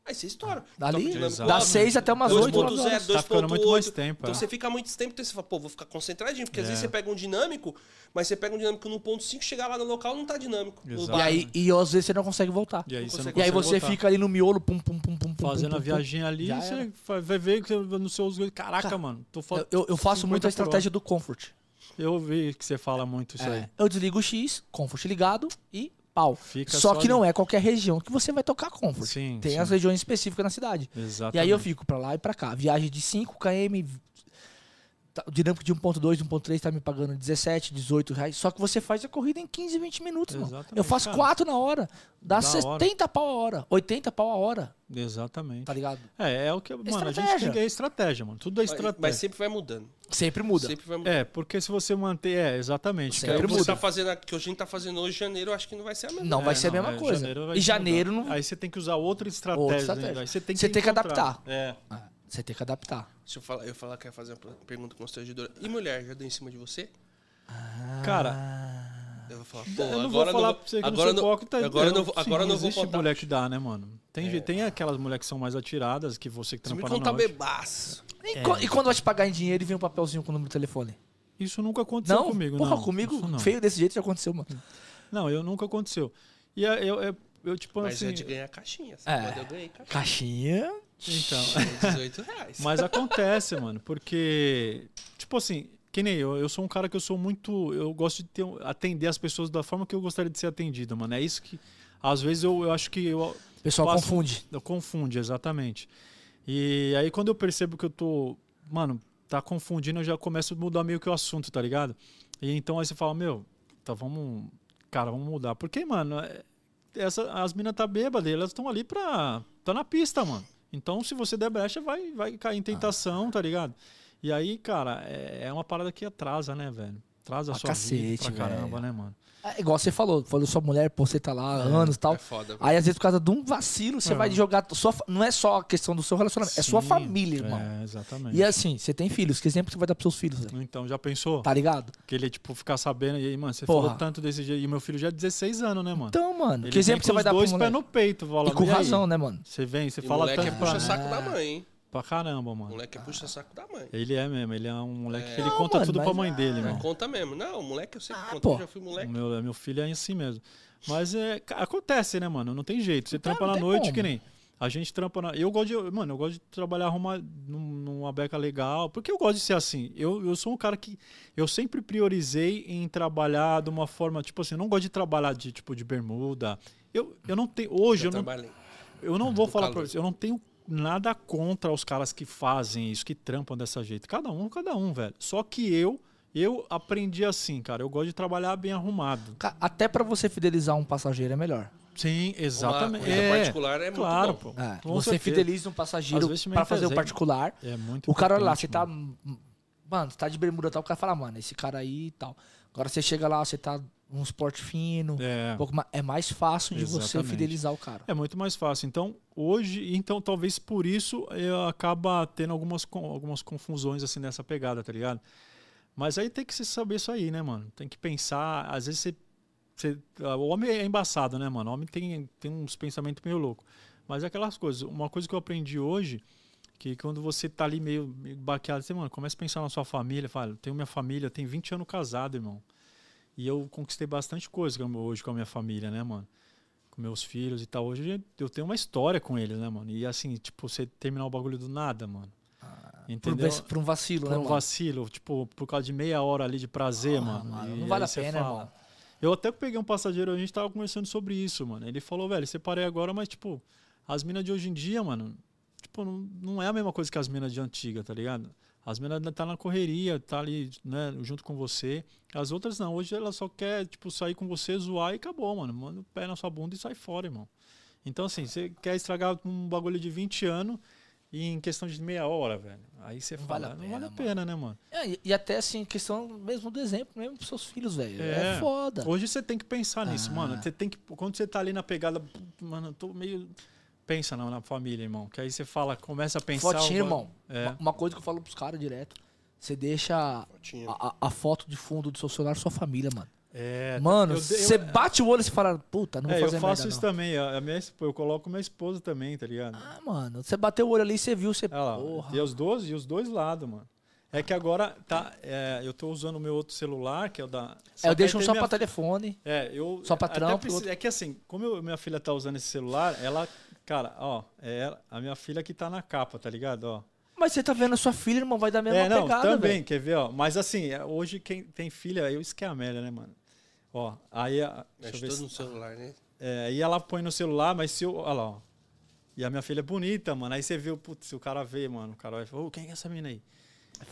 Aí você estoura. Dali, das alto, 6 até umas 8 2.0, horas. Tá ficando muito 2.8. mais tempo, Então é. você fica muito tempo, então você fala, pô, vou ficar concentradinho. Porque às É. vezes você pega um dinâmico, mas você pega um dinâmico no ponto 5, chegar lá no local não tá dinâmico. No Exato. E aí, e às vezes você não consegue voltar. E aí, Não você, não consegue E aí você voltar. fica ali no miolo, pum, pum, pum, pum, pum. Fazendo pum, a pum, viagem ali, você vai ver que nos seus. Caraca, Cara, mano. Tô falando. Eu, eu faço muito a estratégia do comfort. Eu vi que você fala muito isso aí. É, eu desligo o X, comfort ligado e pau. Fica só, só que não ali. é qualquer região que você vai tocar comfort. Sim, Tem sim. as regiões específicas na cidade. Exatamente. E aí eu fico pra lá e pra cá. Viagem de 5 km. Tá- O dinâmico de 1.2, 1.3 tá me pagando 17, 18 reais. Só que você faz a corrida em 15, 20 minutos, mano. Eu faço cara. 4 na hora. Dá Da hora. 70 pau a hora. 80 pau a hora. Exatamente. Tá ligado? É, é o que. Mano, a gente Estratégia. tem que. É estratégia, mano. Tudo é estratégia. mas sempre vai mudando. Sempre muda. Sempre vai mudando. É, porque se você manter. É, exatamente. Sempre que tá fazendo, a- que a gente tá fazendo hoje, janeiro, eu acho que não vai ser a mesma. Não vai É, ser a não, mesma é, coisa. janeiro vai e janeiro mudar. não. Aí você tem que usar outra estratégia. Outra estratégia. Aí você tem que, Você tem que adaptar. É. Ah, Você tem que adaptar. Deixa eu falar, eu falar que ia fazer uma pergunta constrangedora. E mulher, já deu em cima de você? Cara, Eu vou falar, pô, eu não agora vou falar não, pra você que agora eu não sou não, hipócrita. agora eu- não vou- sim, agora não vou existe contar. mulher que dá, né, mano? Tem, je- tem aquelas mulheres que são mais atiradas, que você que trampa na conta noite. bebaço. E, qu- e quando vai te pagar em dinheiro e vem um papelzinho com o número do telefone? Isso nunca aconteceu Não? comigo, Porra, não. comigo, não. feio desse jeito já aconteceu, mano. Não, eu nunca aconteceu. E é- eu, eu, eu, tipo Mas assim. é de ganhar caixinha. É. Quando eu ganhei caixinha. Caixinha. Então. 18 reais. Mas acontece, mano, porque, tipo assim, que nem eu, eu sou um cara que eu sou muito. Eu gosto de ter, atender as pessoas da forma que eu gostaria de ser atendido, mano. É isso que. Às vezes eu, eu acho que eu, O pessoal Faço- confunde. eu confunde, exatamente. E aí quando eu percebo que eu tô. Mano, tá confundindo, eu já começo a mudar meio que o assunto, tá ligado? E então aí você fala, meu, tá, vamos. Cara, vamos mudar. Porque, mano, é- essa, as minas tá bêbadas, elas estão ali pra. tá na pista, mano. Então, se você der brecha, vai, vai cair em tentação, tá ligado? E aí, cara, é, é uma parada que atrasa, né, velho? Atrasa a Pra sua vida cacete, pra caramba, né, mano? É igual você falou, falou sua mulher, pô, você tá lá há anos e tal. É foda. Aí, às vezes, por causa de um vacilo, você É. vai jogar. Sua, não é só a questão do seu relacionamento, é sua Sim, família, irmão. É, exatamente. E assim, você tem filhos, que exemplo você vai dar pros seus filhos, velho? Então, já pensou? Tá ligado? Que ele, tipo, ficar sabendo. E aí, mano, você Porra. falou tanto desse jeito. E meu filho já é 16 anos, né, mano? Então, mano, Ele que exemplo vem você vai os dar pro dois moleque? pés no peito, fala, E com aí? razão, né, mano? Você vem, você E fala moleque é tanto puxa saco da mãe, hein? Pra caramba, mano. Moleque é puxa saco da mãe. Ele é mesmo, ele é um moleque que É. ele Não, conta mano, tudo pra mãe dele, É, mano. conta mesmo. Não, moleque eu sei que Ah, conta. pô. Eu já fui moleque. meu, meu filho é assim mesmo. Mas é, acontece, né, mano? Não tem jeito. Você tem- trampa na noite como. que nem. A gente trampa na. Eu gosto de. Mano, eu gosto de trabalhar, arrumar num- numa beca legal. Porque eu gosto de ser assim. Eu, eu sou um cara que. Eu sempre priorizei em trabalhar de uma forma. Tipo assim, eu não gosto de trabalhar de tipo de bermuda. Eu, eu não tenho. Hoje Já eu não. eu não vou falar pra calor. você, eu não tenho nada contra os caras que fazem isso, que trampam dessa jeito. Cada um, cada um, velho. Só que eu, eu aprendi assim, cara. Eu gosto de trabalhar bem arrumado. Até pra você fidelizar um passageiro é melhor. Sim, exatamente. Uma coisa é, particular é muito claro, bom. pô. É, você certeza. fideliza um passageiro pra fazer o presente. particular. É muito O cara olha lá, você tá. mano. Você tá de bermuda tal, o cara fala, mano, esse cara aí e tal. Agora você chega lá, você tá um esporte fino. É. um mais- é mais fácil de você Exatamente. fidelizar o cara. É muito mais fácil. Então, hoje, então talvez por isso eu acaba tendo algumas, algumas confusões assim nessa pegada, tá ligado? Mas aí tem que se saber isso aí, né, mano? Tem que pensar, às vezes você, você- ah, o homem é embaçado, né, mano? O homem tem, tem uns pensamentos meio loucos. Mas é aquelas coisas, uma coisa que eu aprendi hoje, que quando você tá ali meio, baqueado, você, mano, começa a pensar na sua família, fala, tenho minha família, tenho 20 anos casado, irmão. E eu conquistei bastante coisa hoje com a minha família, né, mano? Com meus filhos e tal. Hoje eu tenho uma história com eles, né, mano? E assim, tipo, você terminar o bagulho do nada, mano. Por, Entendeu? vez- por um vacilo, Por né, um mano? vacilo, tipo, por causa de meia hora ali de prazer, Ah, mano. mano, não vale a pena, fala- irmão. Eu até peguei um passageiro, a gente tava conversando sobre isso, mano. Ele falou, velho, separei agora, mas, tipo, as minas de hoje em dia, mano, tipo, não, não é a mesma coisa que as minas de antiga, tá ligado? As ainda tá na correria, tá ali, né, junto com você. As outras não, hoje ela só quer, tipo, sair com você, zoar e acabou, mano. Manda o pé na sua bunda e sai fora, irmão. Então, assim, você quer estragar um bagulho de 20 anos e em questão de meia hora, velho. Aí você Não fala, vale a não vale a pena, pena, né, mano? É, e, e até assim, questão mesmo do exemplo, mesmo pros seus filhos, velho. É. É. foda. Hoje você tem que pensar nisso, Ah. mano. Você tem que. Quando você tá ali na pegada, "Puta, mano, eu tô meio. Pensa na, na família, irmão. Que aí você fala, começa a pensar. Fotinha, o ba- irmão. É. Uma- coisa que eu falo pros caras direto. Você deixa a, a- a foto de fundo do seu celular sua família, mano. É, Mano, eu- eu- você bate o olho e você fala, puta, não vou é, eu fazer faço merda, isso não. também. A, minha, eu coloco minha esposa também, tá ligado? Ah, mano, você bateu o olho ali e você viu, você. Lá, Porra. e os dois, e os dois lados, mano. É que agora tá. é, eu tô usando o meu outro celular, que é o da. É, eu deixo um só pra telefone. É, eu. Só pra trampo, preci- outro- É que assim, como eu- minha filha tá usando esse celular, ela. Cara, ó, é a minha filha que tá na capa, tá ligado? Ó. Mas você tá vendo a sua filha, irmão, vai dar a mesma É, não, pegada, também, velho. quer ver, ó. Mas assim, é, hoje quem tem filha, eu isso que é a Amélia, né, mano? Ó, aí. a- Deixa Mexe eu ver se- no celular, né? é, aí ela põe no celular, mas se eu. Olha lá, ó. E a minha filha é bonita, mano. Aí você viu, putz, se o cara vê, mano, o cara vai falar, ô, quem é essa mina aí?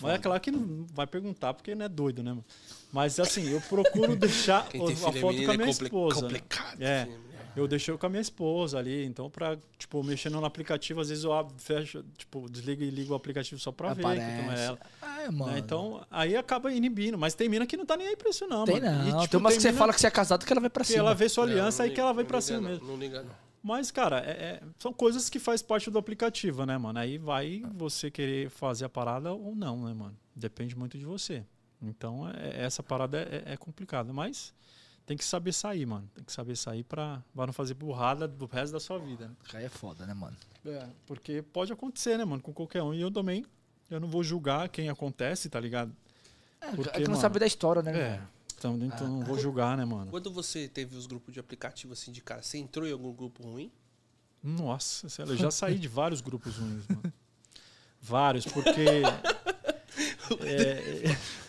Mas é claro que não vai perguntar, porque não é doido, né, mano? Mas assim, eu procuro deixar a filha foto menina com a é minha compli- esposa. né? complicado. É. Eu deixei com a minha esposa ali, então pra, tipo, mexendo no aplicativo, às vezes eu abro, fecho, tipo, desligo e ligo o aplicativo só pra ver que Aparece. não é ela. É, mano. Né? Então, aí acaba inibindo. Mas tem mina que não tá nem aí pra isso, não, tem mano. não. E, tipo, tem umas que você fala que você é casado que ela vai pra que cima. ela vê sua aliança Não, não que ela vai pra cima não, mesmo. Não liga, não. Mas, cara, é- é- são coisas que faz parte do aplicativo, né, mano? Aí vai você querer fazer a parada ou não, né, mano? Depende muito de você. Então, é- essa parada é, é complicada. Mas tem que saber sair, mano. Tem que saber sair pra, pra não fazer burrada do resto da sua vida. Né? Aí é foda, né, mano? É, porque pode acontecer, né, mano? Com qualquer um. E eu também, eu não vou julgar quem acontece, tá ligado? É, Porque, é que não mano, sabe da história, né, É. Então, então Ah. não vou julgar, né, mano? Quando você teve os grupos de aplicativo assim de cara, você entrou em algum grupo ruim? Nossa, sério, eu já saí de vários grupos ruins, mano. Vários, porque. É,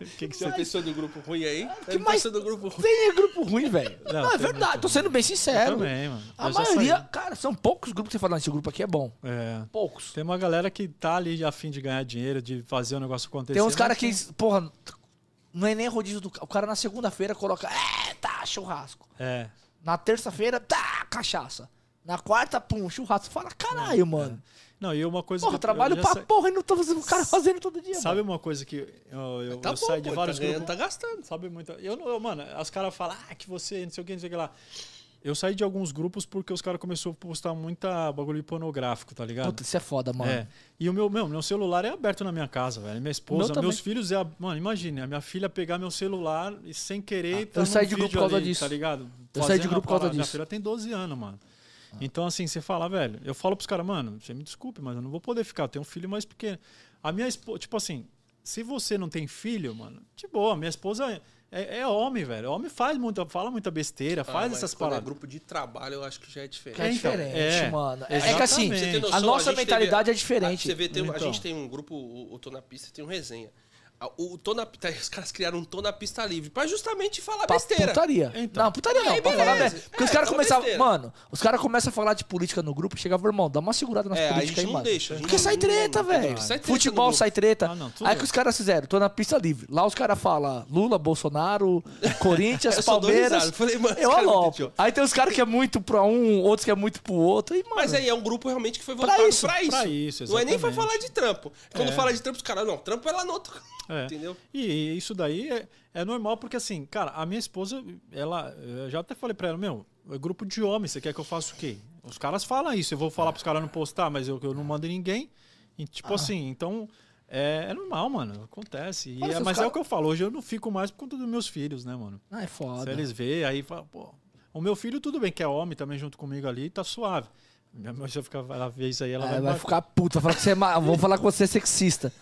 O que, que Você pensou no grupo ruim aí? que Ele mais- pensou no grupo ruim. Tem grupo ruim, velho. Não, Não, é verdade, muito tô sendo bem sincero. também, mano. A Eu maioria, saí. cara, são poucos grupos que você fala, "Não, esse grupo aqui é bom. É. Poucos. Tem uma galera que tá ali a fim de ganhar dinheiro, de fazer o negócio acontecer. Tem uns caras que, tem- porra, não é nem rodízio do. O cara na segunda-feira coloca, é, tá, churrasco. É. Na terça-feira, tá, cachaça. Na quarta, pum, churrasco. Fala, caralho, mano. Não, e uma coisa Porra, que. eu- trabalho eu pra sa- porra e não tô fazendo o cara fazendo todo dia, Sabe mano. uma coisa que eu, eu, Tá eu bom, saí de pô, vários tá ganhando, grupos. tá gastando. Sabe muito. Eu, não- eu, mano, os caras falam, ah, que você, não sei o que, não sei o que lá. Eu saí de alguns grupos porque os caras começaram a postar muita bagulho pornográfico, tá ligado? Puta, isso é foda, mano. É. E o meu, meu, meu celular é aberto na minha casa, velho. Minha esposa, também. meus filhos é. a- Mano, imagine, a minha filha pegar meu celular e sem querer. tá eu saí de grupo por causa ali, disso. Tá ligado? Eu saí de Fazendo grupo por causa parada. Minha disso. filha tem 12 anos, mano. Então, assim, você fala, velho, eu falo pros caras, mano, você me desculpe, mas eu não vou poder ficar. Eu tenho um filho mais pequeno. A minha esposa, tipo assim, se você não tem filho, mano, de boa, minha esposa é, é- é homem, velho. Homem faz muita, fala muita besteira, Ah, faz mas essas quando paradas. É grupo de trabalho, eu acho que já é diferente. É É, então, diferente, é, mano. É, é que assim, tem a noção, nossa a mentalidade teve- é diferente. Ah, Você vê, tem, a Então. gente tem um grupo, o, o Tô na Pista tem um resenha. O tô na pista, os caras criaram um tô na pista livre pra justamente falar Pra besteira. putaria. Então. Não, putaria não. Aí, pra falar bem. Porque os É, caras então começavam. besteira. Mano, os caras começam a falar de política no grupo, chegava, irmão, dá uma segurada nas É, políticas aí, mano. deixa, Porque não- sai treta, velho. sai treta Futebol sai treta. Ah, não, aí que os caras fizeram, tô na pista livre. Lá os caras falam Lula, Bolsonaro, Corinthians, Palmeiras. Falei, mano, eu alopo. Aí tem os caras que é muito pra um, outros que é muito pro outro. E, mano, Mas aí é um grupo realmente que foi Pra voltado isso, pra isso. pra isso, não é nem pra falar de trampo. Quando É. fala de trampo, os caras, não, trampo é lá no outro. É. Entendeu? E isso daí é, é normal, porque assim, cara, a minha esposa, ela. Eu já até falei pra ela, meu, é grupo de homens, você quer que eu faça o quê? Os caras falam isso, eu vou falar pros caras não postar, mas eu, eu não mando ninguém. E, Ah. tipo assim, então. É, é normal, mano. Acontece. Mas é- mas é cara- o que eu falo. Hoje eu não fico mais por conta dos meus filhos, né, mano? Ah, é foda. Se eles vê, aí fala, pô. O meu filho, tudo bem, que é homem também junto comigo ali, tá suave. Minha mãe, eu ficar, ela vê isso aí, ela É, vai, vai ficar puta, vai falar que você é ma... vão falar que você é sexista.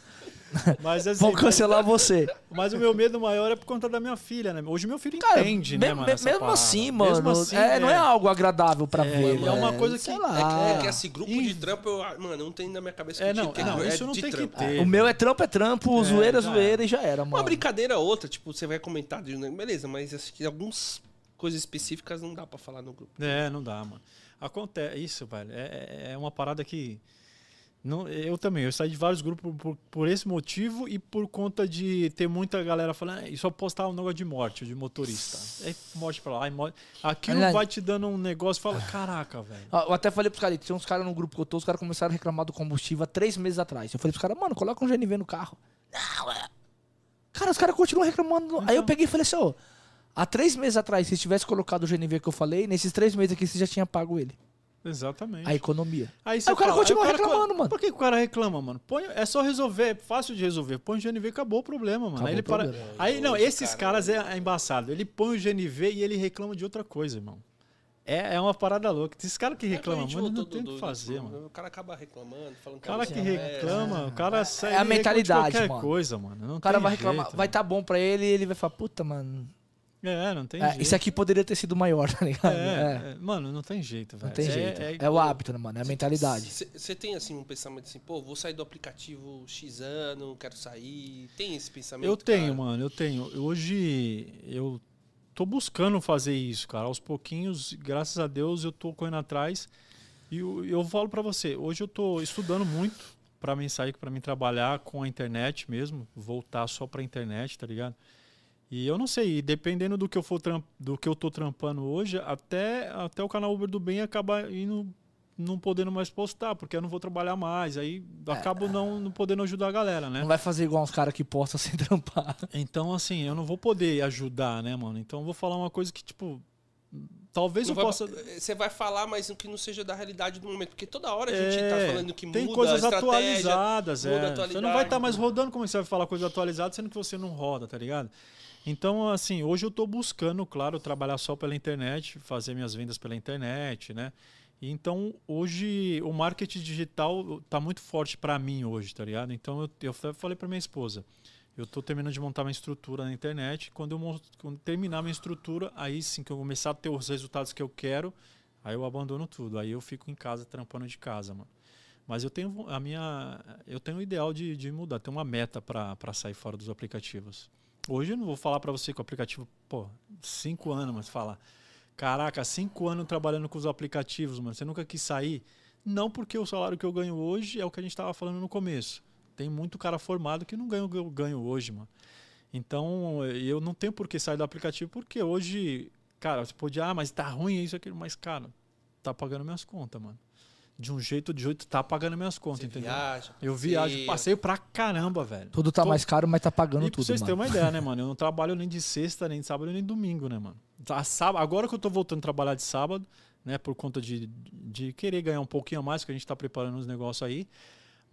Mas, assim, Vão cancelar você. Mas o meu medo maior é por conta da minha filha, né? Hoje meu filho Cara, entende, me- né, mano? me- mesmo parada. assim, mano, Mesmo assim, é, não é é. algo agradável pra É, ver, é uma coisa que- Sei é lá. É que esse grupo de trampo, eu, ah, mano, não tem na minha cabeça É, que não, tinha- não, é isso não tem que trampo. ter. O meu é trampo, é trampo, É, zoeira, é zoeira e já era, mano. Uma brincadeira ou outra, tipo, você vai comentar, beleza, mas acho que algumas coisas específicas não dá pra falar no grupo. É, não dá, mano. Acontece isso, velho. É, é- é uma parada que. Não, eu também, eu saí de vários grupos por, por esse motivo e por conta de ter muita galera falando, "Ah, e só postar um negócio de morte, de motorista. Aí morte pra lá, aí morte. Aquilo Aliás- vai te dando um negócio fala, caraca, velho. Ah, Eu até falei pros caras, tinha uns caras no grupo que eu tô, os caras começaram a reclamar do combustível há três meses atrás. Eu falei pros caras, mano, coloca um GNV no carro. Não, é. Cara, os caras continuam reclamando. Aí eu peguei e falei assim, ô, há três meses atrás, se tivesse colocado o GNV que eu falei, nesses três meses aqui você já tinha pago ele. Exatamente. A economia. Aí, Aí o cara continua aí o cara- reclamando, mano. Por que o cara reclama, mano? Põe, é só resolver, é fácil de resolver. Põe o GNV e acabou o problema, mano. Acabou aí ele o para. problema. Aí, não, Hoje, esses cara, caras é, é embaçado. Ele põe o GNV e ele reclama de outra coisa, irmão. É, é uma parada louca. Esses caras que É, reclamam, mano, não tem o que fazer, do- mano. O cara acaba reclamando, falando O cara que a música é- reclama, o cara sai É a reclama mentalidade, qualquer mano. coisa, mano. Não O cara vai reclamar, jeito, vai mano. tá bom pra ele e ele vai falar, puta, mano. É, não tem é, jeito. isso aqui poderia ter sido maior, tá ligado? É, É, é, mano, não tem jeito, velho. não tem É- jeito. é É, o hábito, né, mano? É a mentalidade. Você tem assim um pensamento assim, pô, vou sair do aplicativo X ano, quero sair. Tem esse pensamento? Eu tenho, cara? mano, eu tenho. Hoje eu tô buscando fazer isso, cara. Aos pouquinhos, graças a Deus, eu tô correndo atrás. E eu, eu falo pra você, hoje eu tô estudando muito pra mim sair, pra mim trabalhar com a internet mesmo, voltar só pra internet, tá ligado? E eu não sei, dependendo do que eu for do que eu tô trampando hoje, até até o canal Uber do Bem acaba indo não podendo mais postar, porque eu não vou trabalhar mais, aí acabo não, não podendo ajudar a galera, né? Não vai fazer igual uns caras que postam sem trampar. Então, assim, eu não vou poder ajudar, né, mano? Então, eu vou falar uma coisa que, tipo, talvez Não eu vai- possa. Você vai falar, mas que não seja da realidade do momento. Porque toda hora a gente É, tá falando que tem muda coisas a estratégia. atualizadas, muda a é. Você não vai estar mais rodando como você vai falar coisa atualizada, sendo que você não roda, tá ligado? Então, assim, hoje eu tô buscando, claro, trabalhar só pela internet, fazer minhas vendas pela internet, né? Então, hoje, o marketing digital tá muito forte para mim hoje, tá ligado? Então, eu, eu fa- falei para minha esposa, eu tô terminando de montar minha estrutura na internet, quando eu quando terminar minha estrutura, aí sim que eu começar a ter os resultados que eu quero, aí eu abandono tudo, aí eu fico em casa, trampando de casa, mano. Mas eu tenho a minha, eu tenho o ideal de, de mudar, tenho uma meta para sair fora dos aplicativos. Hoje eu não vou falar para você que o aplicativo, pô, cinco anos, mas falar, caraca, cinco anos trabalhando com os aplicativos, mano, você nunca quis sair? Não porque o salário que eu ganho hoje é o que a gente estava falando no começo. Tem muito cara formado que não ganha o que eu ganho hoje, mano. Então eu não tenho por que sair do aplicativo, porque hoje, cara, você pode, ah, mas tá ruim isso, aquilo, mas, cara, tá pagando minhas contas, mano. De um jeito ou de outro, tá pagando minhas contas, Você entendeu? viaja, Eu viajo, passeio pra caramba, velho. Tudo tá Tô- mais caro, mas tá pagando e pra tudo, vocês terem mano. uma ideia, né, mano? Eu não trabalho nem de sexta, nem de sábado, nem de domingo, né, mano? Tá, sábado, agora que eu tô voltando a trabalhar de sábado, né, por conta de, de querer ganhar um pouquinho a mais, que a gente tá preparando uns negócios aí.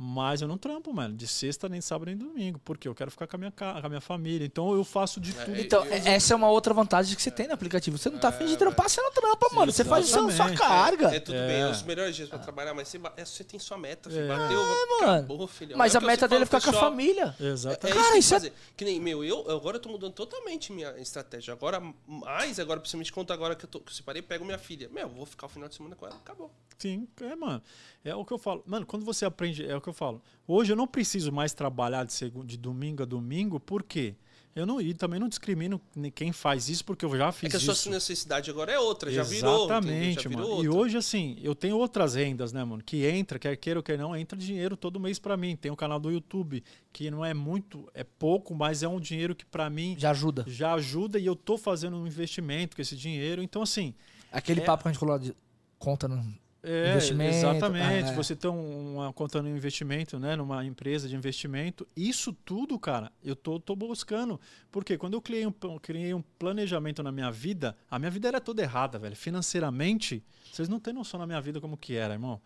Mas eu não trampo, mano, de sexta, nem sábado, nem domingo, porque eu quero ficar com a minha, com a minha família. Então eu faço de tudo. Então, Eu- essa é uma outra vantagem que você tem no aplicativo. Você não tá afim de trampar, você não trampa, mano. Você faz sua, sua exatamente. carga. É tudo É. bem, é os melhores dias pra trabalhar, mas você, é, você tem sua meta, filho. É. Bateu, mano. acabou, filho. Mas É a meta dele é ficar com a família. É, é Exatamente. Cara, isso que isso é-. Que nem, meu, eu agora eu tô mudando totalmente minha estratégia. Agora, mais, agora, principalmente conta agora que eu, tô, que eu separei, pego minha filha. Meu, vou ficar o final de semana com ela, acabou. Sim, é, mano. É o que eu falo. Mano, quando você aprende, é o que eu falo. Hoje eu não preciso mais trabalhar de, segundo, de domingo a domingo, por quê? Eu não, e também não discrimino quem faz isso, porque eu já fiz É que a isso. sua necessidade agora é outra, já virou. Exatamente, já virou mano. E outra. hoje, assim, eu tenho outras rendas, né, mano? Que entra, quer queira ou quer não, entra dinheiro todo mês pra mim. Tem o canal do YouTube, que não é muito, é pouco, mas é um dinheiro que pra mim Já ajuda. já ajuda e eu tô fazendo um investimento com esse dinheiro. Então, assim, Aquele É. papo que a gente falou de conta no... é, exatamente. ah, é. Você tem um- uma conta no investimento, né? Numa empresa de investimento. Isso tudo, cara, eu tô, tô buscando. Porque quando eu criei um, criei um planejamento na minha vida, a minha vida era toda errada, velho. Financeiramente, vocês não têm noção na minha vida como que era, irmão.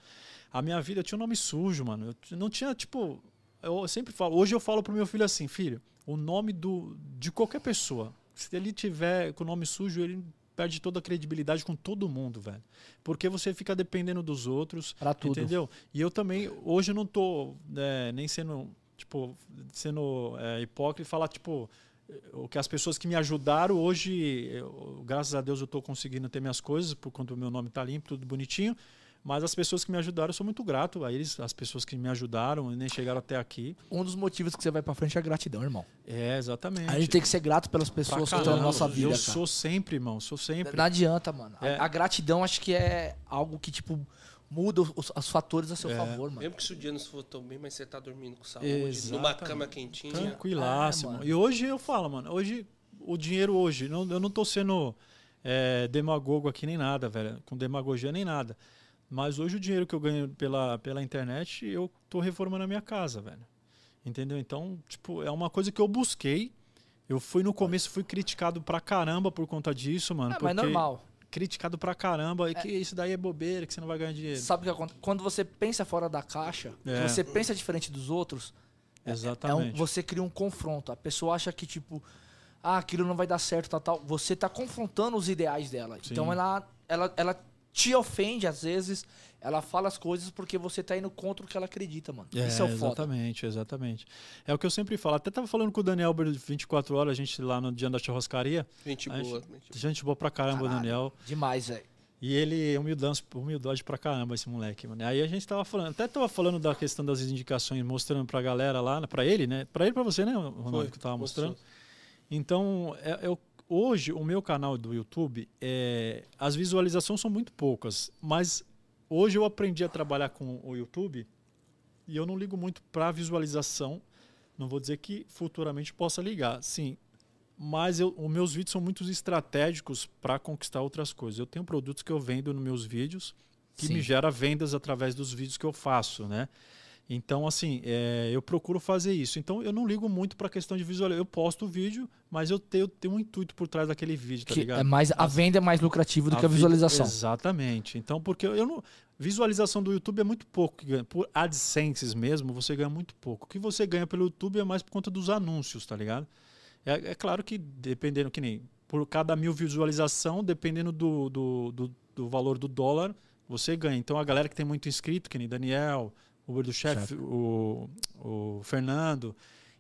A minha vida tinha um nome sujo, mano. Eu não tinha, tipo. Eu sempre falo, hoje eu falo pro meu filho assim, filho, o nome do, de qualquer pessoa, se ele tiver com o nome sujo, ele perde toda a credibilidade com todo mundo, velho. Porque você fica dependendo dos outros. Pra tudo. Entendeu? E eu também, hoje eu não tô é, nem sendo, tipo, sendo é, hipócrita e falar, tipo, o que as pessoas que me ajudaram hoje, eu- graças a Deus eu tô conseguindo ter minhas coisas, por conta do meu nome tá limpo, tudo bonitinho. Mas as pessoas que me ajudaram, eu sou muito grato a eles, as pessoas que me ajudaram e nem chegaram até aqui. Um dos motivos que você vai pra frente é a gratidão, irmão. É, exatamente. A gente tem que ser grato pelas pessoas que estão na nossa vida, Eu cara. sou sempre, irmão, sou sempre. Não adianta, mano. A- É. A, gratidão acho que é algo que, tipo, muda os, os fatores a seu É. favor, mano. Mesmo que se o dia não for tão bem, mas você tá dormindo com saúde, Exatamente. numa cama quentinha. Tranquilássimo. É, mano. e hoje eu falo, mano, hoje o dinheiro hoje, não, eu não tô sendo é, demagogo aqui nem nada, velho, com demagogia nem nada. Mas hoje o dinheiro que eu ganho pela, pela internet, eu tô reformando a minha casa, velho. Entendeu? Então, tipo, é uma coisa que eu busquei. Eu fui no começo, fui criticado pra caramba por conta disso, mano. É, mas porque- normal. Criticado pra caramba. E que isso daí é bobeira, que você não vai ganhar dinheiro. Sabe o que acontece? Quando você pensa fora da caixa, É. você pensa diferente dos outros, é um, Exatamente. você cria um confronto. A pessoa acha que, tipo, ah, aquilo não vai dar certo, tal, tal. Você tá confrontando os ideais dela. Sim. Então ela, ela, ela te ofende às vezes, ela fala as coisas porque você tá indo contra o que ela acredita, mano. Isso é o foda. Exatamente, exatamente. É o que eu sempre falo. Até tava falando com o Daniel Ber- 24 horas, a gente lá no dia da churrascaria. Gente boa. gente Gente boa pra caramba, Caralho. Daniel. Demais, velho. E ele é humildade, humildade pra caramba, esse moleque, mano. Aí a gente tava falando, até tava falando da questão das indicações, mostrando pra galera lá, pra ele, né? Pra ele e pra você, né, Ronaldo, Foi, que eu tava mostrou. mostrando. Então, é, eu- hoje, o meu canal do YouTube, é, as visualizações são muito poucas, mas hoje eu aprendi a trabalhar com o YouTube e eu não ligo muito para visualização. Não vou dizer que futuramente possa ligar, sim. Mas eu, os meus vídeos são muito estratégicos para conquistar outras coisas. Eu tenho produtos que eu vendo nos meus vídeos que Sim. me gera vendas através dos vídeos que eu faço, né? Então, assim, é, eu procuro fazer isso. Então, eu não ligo muito para a questão de visualização. Eu posto o vídeo, mas eu tenho, tenho um intuito por trás daquele vídeo, tá Que ligado? é mais, a venda é mais lucrativa do que a vi- visualização. Exatamente. Então, porque eu não. Visualização do YouTube é muito pouco. Por AdSenses mesmo, você ganha muito pouco. O que você ganha pelo YouTube é mais por conta dos anúncios, tá ligado? É, é claro que dependendo, que nem por cada mil visualização, dependendo do, do, do, do valor do dólar, você ganha. Então a galera que tem muito inscrito, que nem Daniel, Uber do Chefe, o, o Fernando,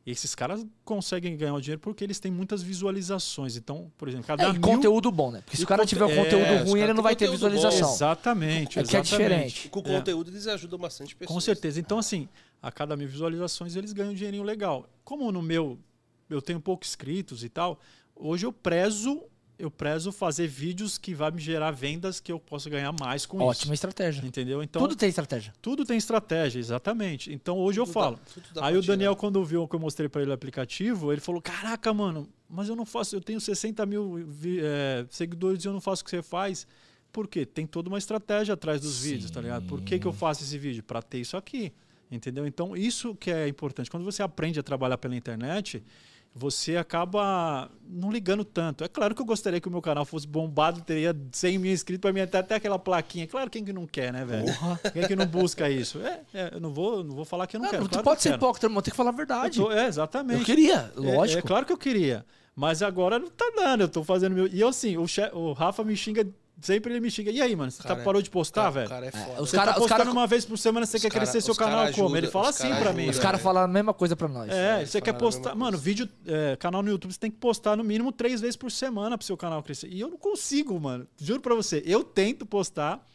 esses caras conseguem ganhar o dinheiro porque eles têm muitas visualizações. Então, por exemplo, cada É, e mil... conteúdo bom, né? Porque se E o cara conte- tiver um é, conteúdo os ruim, ele não vai ter conteúdo bom. visualização. Exatamente. É que é exatamente. diferente. Com o É. conteúdo eles ajudam bastante pessoas. Com certeza. Então, assim, a cada mil visualizações eles ganham um dinheirinho legal. Como no meu eu tenho pouco inscritos e tal, hoje eu prezo, eu prezo fazer vídeos que vai me gerar vendas que eu possa ganhar mais com Ótima estratégia. isso. Entendeu? Então, Tudo tudo, tem estratégia. tem estratégia, exatamente. Então, hoje eu Tudo dá- falo. tudo dá Aí o Daniel, tirar. quando viu que eu mostrei para ele o aplicativo, ele falou: Caraca, mano, mas eu não faço, eu tenho 60 mil é, seguidores e eu não faço o que você faz. Por quê? Tem toda uma estratégia atrás dos vídeos, tá ligado? Por que, que eu faço esse vídeo? Para ter isso aqui. Entendeu? Então, isso que é importante. Quando você aprende a trabalhar pela internet, você acaba não ligando tanto. É claro que eu gostaria que o meu canal fosse bombado, teria 100 mil inscritos para mim até, até aquela plaquinha. Claro, quem que não quer, né, velho? Quem que não busca isso? É, é, eu não vou, não vou falar que eu não, Não, quero. tu Claro pode que ser quero. hipócrita, irmão. Tem que falar a verdade. Tô- é, exatamente. Eu queria, É- lógico. É, claro que eu queria. Mas agora não tá dando, eu tô fazendo meu. E eu assim, o, che- o Rafa me xinga, sempre ele me xinga. E aí, mano, você Cara, tá, parou de postar, Cara, velho? o cara é foda. os Você cara- tá os postando cara- uma vez por semana, você quer cara- crescer seu canal como? ajuda- Ele fala assim pra mim. Os caras falam a mesma coisa pra nós. É, você quer a postar. Mano, vídeo, é, canal no YouTube, você tem que postar no mínimo três vezes por semana pro seu canal crescer. E eu não consigo, mano. Juro pra você. Eu tento postar,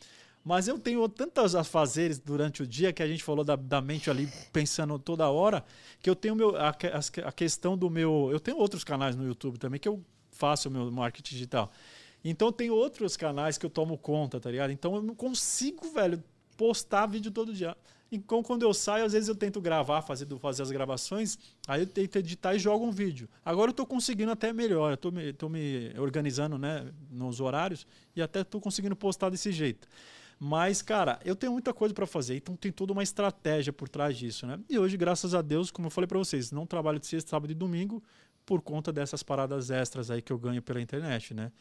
Mas eu tenho tantas afazeres durante o dia que a gente falou da, da mente ali pensando toda hora, que eu tenho meu, a, as- a questão do meu. Eu tenho outros canais no YouTube também que eu faço o meu marketing digital. Então tenho outros canais que eu tomo conta, tá ligado? Então eu não consigo, velho, postar vídeo todo dia. Então quando eu saio, às vezes eu tento gravar, fazer, fazer as gravações, aí eu tento editar e jogo um vídeo. Agora eu tô conseguindo até melhor, eu tô me, tô me organizando, né, nos horários e até tô conseguindo postar desse jeito. Mas, cara, eu tenho muita coisa para fazer, então tem toda uma estratégia por trás disso, né? E hoje, graças a Deus, como eu falei para vocês, não trabalho de sexta, sábado e domingo por conta dessas paradas extras aí que eu ganho pela internet, né?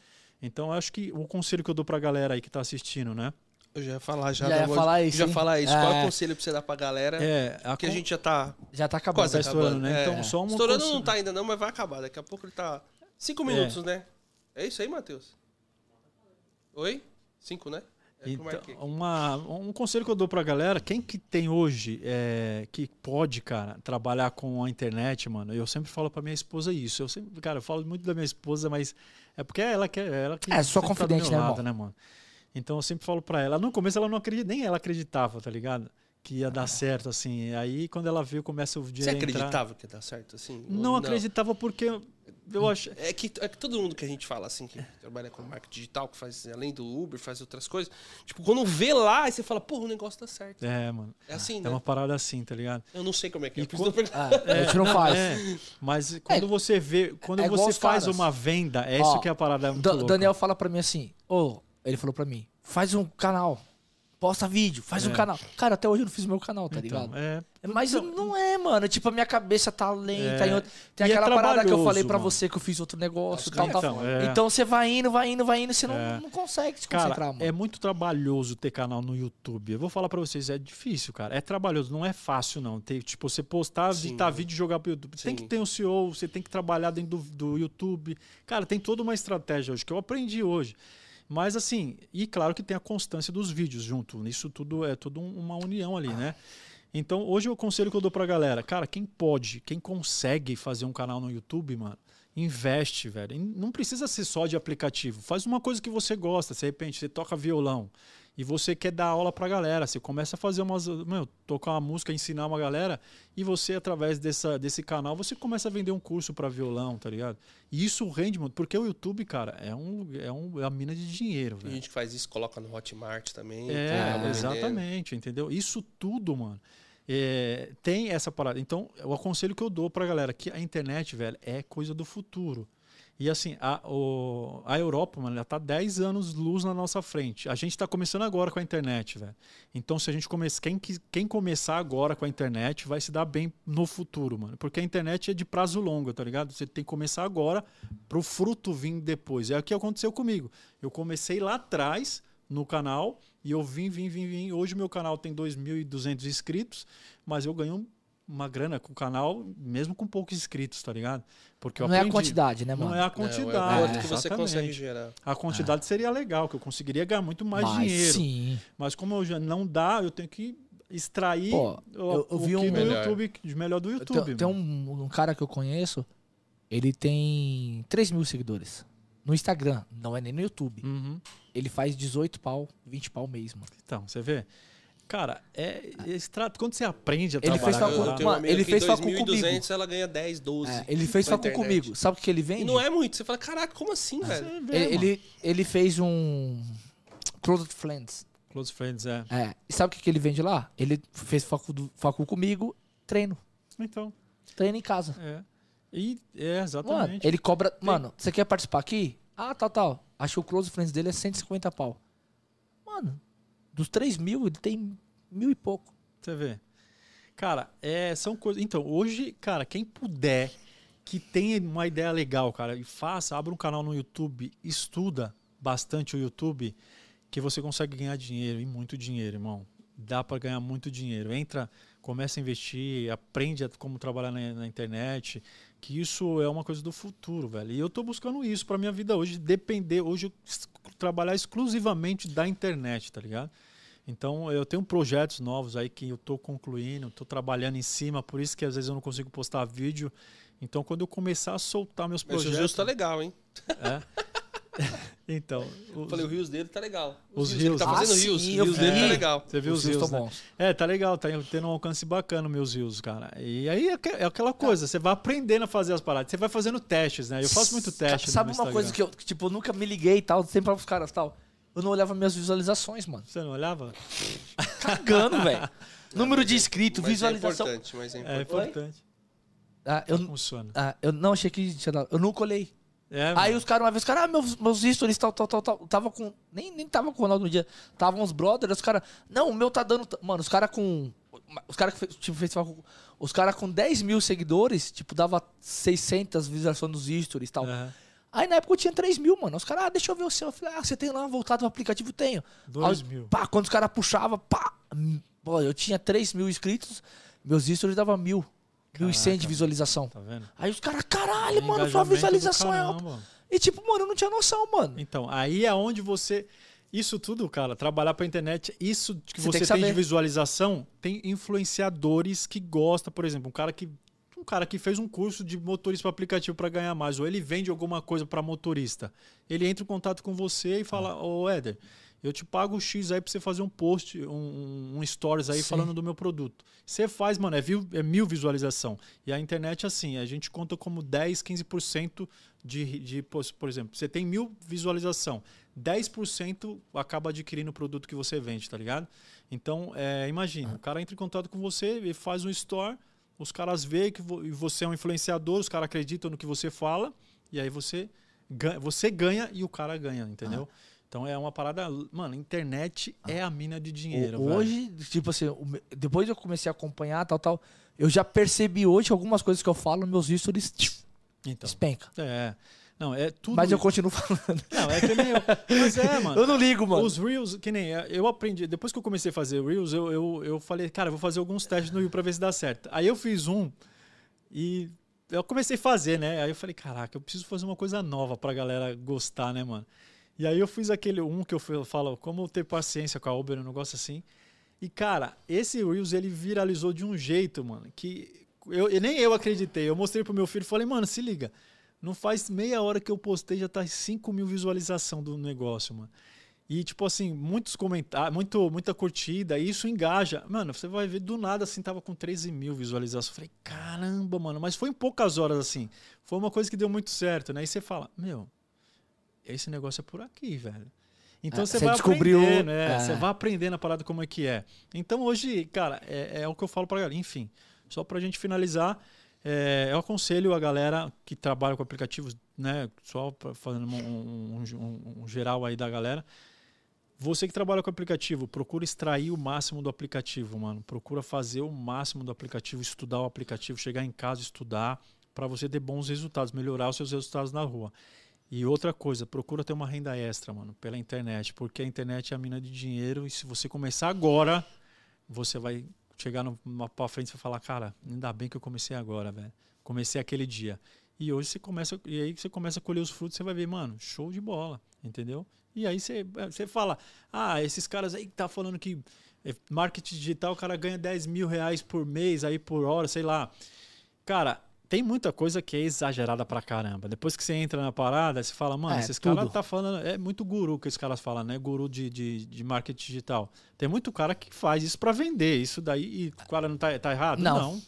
Então, acho que o conselho que eu dou pra galera aí que tá assistindo, né? Eu já ia falar já. Já ia falar isso, Já hein? falar isso. Qual é É. o conselho pra você dar pra galera? É, a Porque a con- gente já tá Já tá acabando. quase tá acabando. estourando, né? É. Então, só uma Estourando conselho- não tá ainda não, mas vai acabar. Daqui a pouco ele tá... Cinco minutos, né? É isso aí, Matheus? Oi? Cinco, né? É que eu Então, marquei. uma, um conselho que eu dou pra galera, quem que tem hoje é, que pode, cara, trabalhar com a internet, mano, eu sempre falo pra minha esposa isso. Eu sempre, cara, eu falo muito da minha esposa, mas é porque é ela que ela que É, sua tá confidente, meu né, lado, né, mano? Então eu sempre falo pra ela. No começo ela não acredita, nem ela acreditava, tá ligado? Que ia dar certo, assim. Aí quando ela viu, começa o dia Você a entrar- acreditava que ia dar certo assim? Ou Não, acreditava porque eu acho. É que, é que todo mundo que a gente fala assim, que trabalha com marketing digital, que faz além do Uber, faz outras coisas, tipo, quando vê lá, aí você fala, porra, o negócio tá certo. É, mano. É assim, É né? uma parada assim, tá ligado? Eu não sei como é que é. E tô perguntando. Ah, a gente não faz. É, mas quando você vê, quando é você faz caras. uma venda, é Ó, isso que é a parada muito Da- louca. Daniel fala pra mim assim, ô, ele falou pra mim, faz um canal, posta vídeo, faz um É. canal. Cara, até hoje eu não fiz meu canal, tá Então, ligado? é, Mas não é, mano. Tipo, a minha cabeça tá lenta. É. Tem E é aquela parada que eu falei pra mano. você que eu fiz outro negócio, tal, tal. então, é. Então você vai indo, vai indo, vai indo, você não, É. não consegue se Cara, concentrar, mano. é muito trabalhoso ter canal no YouTube. Eu vou falar pra vocês, é difícil, cara. É trabalhoso, não é fácil, não. Ter, tipo, você postar, Sim. editar vídeo e jogar pro YouTube. Você tem Sim. que ter um CEO, você tem que trabalhar dentro do, do YouTube. Cara, tem toda uma estratégia hoje que eu aprendi hoje. Mas assim, e claro que tem a constância dos vídeos junto. Isso tudo é tudo um- uma união ali, né? Então, hoje o conselho que eu dou pra galera, cara, quem pode, quem consegue fazer um canal no YouTube, mano, investe, velho. Não precisa ser só de aplicativo. Faz uma coisa que você gosta. De repente, você toca violão e você quer dar aula pra galera. Você começa a fazer umas. Meu, tocar uma música, ensinar uma galera. E você, através dessa, desse canal, você começa a vender um curso pra violão, tá ligado? E isso rende, mano. Porque o YouTube, cara, é, um, é, um, é uma mina de dinheiro, velho. gente que faz isso, coloca no Hotmart também. É, exatamente, entendeu? Isso tudo, mano. é, tem essa parada. Então, o aconselho que eu dou pra galera que a internet, velho, é coisa do futuro. E assim, a, o- a Europa, mano, ela tá 10 anos luz na nossa frente. A gente tá começando agora com a internet, velho. Então, se a gente começar. Quem, quem começar agora com a internet vai se dar bem no futuro, mano. Porque a internet é de prazo longo, tá ligado? Você tem que começar agora pro fruto vir depois. É o que aconteceu comigo. Eu comecei lá atrás no canal e eu vim, vim, vim, vim. Hoje meu canal tem 2.200 inscritos, mas eu ganho uma grana com o canal, mesmo com poucos inscritos, tá ligado? Porque eu Não é a quantidade, né, mano? Não é a Não, é quantidade. o quanto que você exatamente. consegue gerar. A quantidade seria legal, que eu conseguiria ganhar muito mais Mas, dinheiro. Sim. Mas como eu já não dá, eu tenho que extrair Pô, o, eu- eu o vi que um- do Melhor. YouTube, de melhor do Tem, YouTube. tem mano. um, um cara que eu conheço, ele tem 3 mil seguidores. No Instagram, não é nem no YouTube. Uhum. Ele faz 18 pau, 20 pau mês, mano. Então, você vê? Cara, é, é quando você aprende a Ele fez trabalhar... facu- Eu, Mano, ele fez em facu 2.200 ela ganha 10, 12. É, ele fez facu internet. comigo. Sabe o que ele vende? E não é muito. Você fala, caraca, como assim, velho? Você vê, ele, mano. ele, ele fez um Closed Friends. Close Friends, é. É. E sabe o que, ele vende lá? Ele fez facu, facu comigo, treino. Então, Treino em casa. é. E, é, Mano, exatamente. ele cobra. Mano, você quer participar aqui? Ah, tal, tal. Acho que o Close Friends dele é 150 pau. Mano, dos 3 mil, ele tem mil e pouco. Você vê. Cara, é, são coisas. Então, hoje, cara, quem puder, que tenha uma ideia legal, cara, e faça, abra um canal no YouTube, estuda bastante o YouTube, que você consegue ganhar dinheiro, e muito dinheiro, irmão. Dá pra ganhar muito dinheiro. Entra, começa a investir, aprende como trabalhar na, na internet, que isso é uma coisa do futuro, velho. E eu tô buscando isso pra minha vida hoje, depender, hoje trabalhar exclusivamente da internet, tá ligado? Então eu tenho projetos novos aí que eu estou concluindo, estou trabalhando em cima, por isso que às vezes eu não consigo postar vídeo. Então quando eu começar a soltar meus Mas o projetos, justo tá legal, hein? é. Então, Eu os- falei, o Rios dele tá legal. Os Rios, ele Reels. tá fazendo Ah, Rios. sim, Rios dele vi. tá legal. você viu os, Os rios rios, né? bons. É, tá legal, tá tendo um alcance bacana meus rios, cara. E aí é é aquela coisa, você vai aprendendo a fazer as paradas. Você vai fazendo testes, né? Eu faço muito teste no Sabe meu uma Instagram. coisa que eu, que, tipo, eu nunca me liguei e tal, sempre pros caras e tal. Eu não olhava minhas visualizações, mano. Você não olhava? Cagando, velho. Número de inscritos, Mas visualização. é importante, mas é É importante. importante. Ah, eu, Funciona. ah, eu não achei que tinha dado. Eu nunca olhei. É, Aí mano. os caras, uma vez, os caras, ah, meus, meus stories, tal, tal, tal, tal. Tava com. Nem, nem tava com o Ronaldo no dia. Tava uns brothers, os caras. Não, o meu tá dando. Mano, os caras com. Os caras que fez, tipo, festival com- Os caras com 10 mil seguidores, tipo, dava 600 visualizações nos stories e tal. Aham. Aí na época eu tinha 3 mil, mano. Os caras, ah, deixa eu ver o seu. Eu falei, ah, você tem lá voltado pro aplicativo? Tenho. Dois Aí, mil. Pá, quando os caras puxavam, pá. hum, Pô, eu tinha 3 mil inscritos, meus stories dava mil. 1.100 de visualização. Tá vendo? Aí os caras, caralho, mano, sua visualização é alta. caramba. E tipo, mano, eu não tinha noção, mano. Então, aí é onde você. Isso tudo, cara, trabalhar pra internet, isso que Você você, tem que tem, de visualização, tem influenciadores que gostam, por exemplo, um cara que. Um cara que fez um curso de motorista para aplicativo para ganhar mais, ou ele vende alguma coisa para motorista. Ele entra em contato com você e fala: Ah. Ô Éder, eu te pago o X aí pra você fazer um post, um, um stories aí Sim. falando do meu produto. Você faz, mano, é, view- é mil visualização. E a internet, assim, a gente conta como 10, 15% de, de. Por por exemplo, você tem mil visualização, 10% acaba adquirindo o produto que você vende, tá ligado? Então, é, imagina, o cara entra em contato com você e faz um store, os caras veem que vo- você é um influenciador, os caras acreditam no que você fala, e aí você ganha, você ganha e o cara ganha, entendeu? Então é uma parada. Mano, internet é a mina de dinheiro. O- velho. hoje, tipo assim, depois eu comecei a acompanhar, tal, tal, eu já percebi hoje algumas coisas que eu falo, meus stories Então. despenca. É. Não, é tudo. Mas eu continuo falando. Não, é que nem eu. Mas é, mano. Eu não ligo, mano. Os Reels, que nem é, eu aprendi, depois que eu comecei a fazer Reels, eu, eu, eu falei, cara, eu vou fazer alguns testes no Reel pra ver se dá certo. Aí eu fiz um e eu comecei a fazer, né? Aí eu falei, caraca, eu preciso fazer uma coisa nova pra galera gostar, né, mano? E aí eu fiz aquele um que eu falo, como ter paciência com a Uber, um negócio assim. E, cara, esse Reels, ele viralizou de um jeito, mano, que eu, e nem eu acreditei. Eu mostrei pro meu filho e falei, mano, se liga. Não faz meia hora que eu postei, já tá 5 mil visualização do negócio, mano. E, tipo assim, muitos comentários, muito, muita curtida, e isso engaja. Mano, você vai ver do nada assim, tava com 13 mil visualizações. Eu falei, caramba, mano, mas foi em poucas horas assim. Foi uma coisa que deu muito certo, né? E você fala, meu, esse negócio é por aqui, velho. Então É, você você vai descobriu- aprendendo, é, é. você vai aprendendo a parada como é que é. Então hoje, cara, é, é o que eu falo pra galera. Enfim, só pra gente finalizar, é, eu aconselho a galera que trabalha com aplicativos, né, só fazendo um, um- um- um geral aí da galera, você que trabalha com aplicativo, procura extrair o máximo do aplicativo, mano. Procura fazer o máximo do aplicativo, estudar o aplicativo, chegar em casa, estudar, para você ter bons resultados, melhorar os seus resultados na rua. E outra coisa, procura ter uma renda extra, mano, pela internet, porque a internet é a mina de dinheiro e se você começar agora, você vai chegar lá pra frente e falar, cara, ainda bem que eu comecei agora, velho. Comecei aquele dia. E hoje você começa, e aí você começa a colher os frutos, você vai ver, mano, show de bola, entendeu? E aí você, você fala, ah, esses caras aí que tá falando que é, marketing digital, o cara ganha 10 mil reais por mês, aí por hora, sei lá. Cara, tem muita coisa que é exagerada pra caramba. Depois que você entra na parada, você fala, mano, É, esses tudo. caras tá falando. É muito guru que esses caras falam, né? Guru de, de, de marketing digital. Tem muito cara que faz isso pra vender. Isso daí. E o cara não tá, tá errado? Não.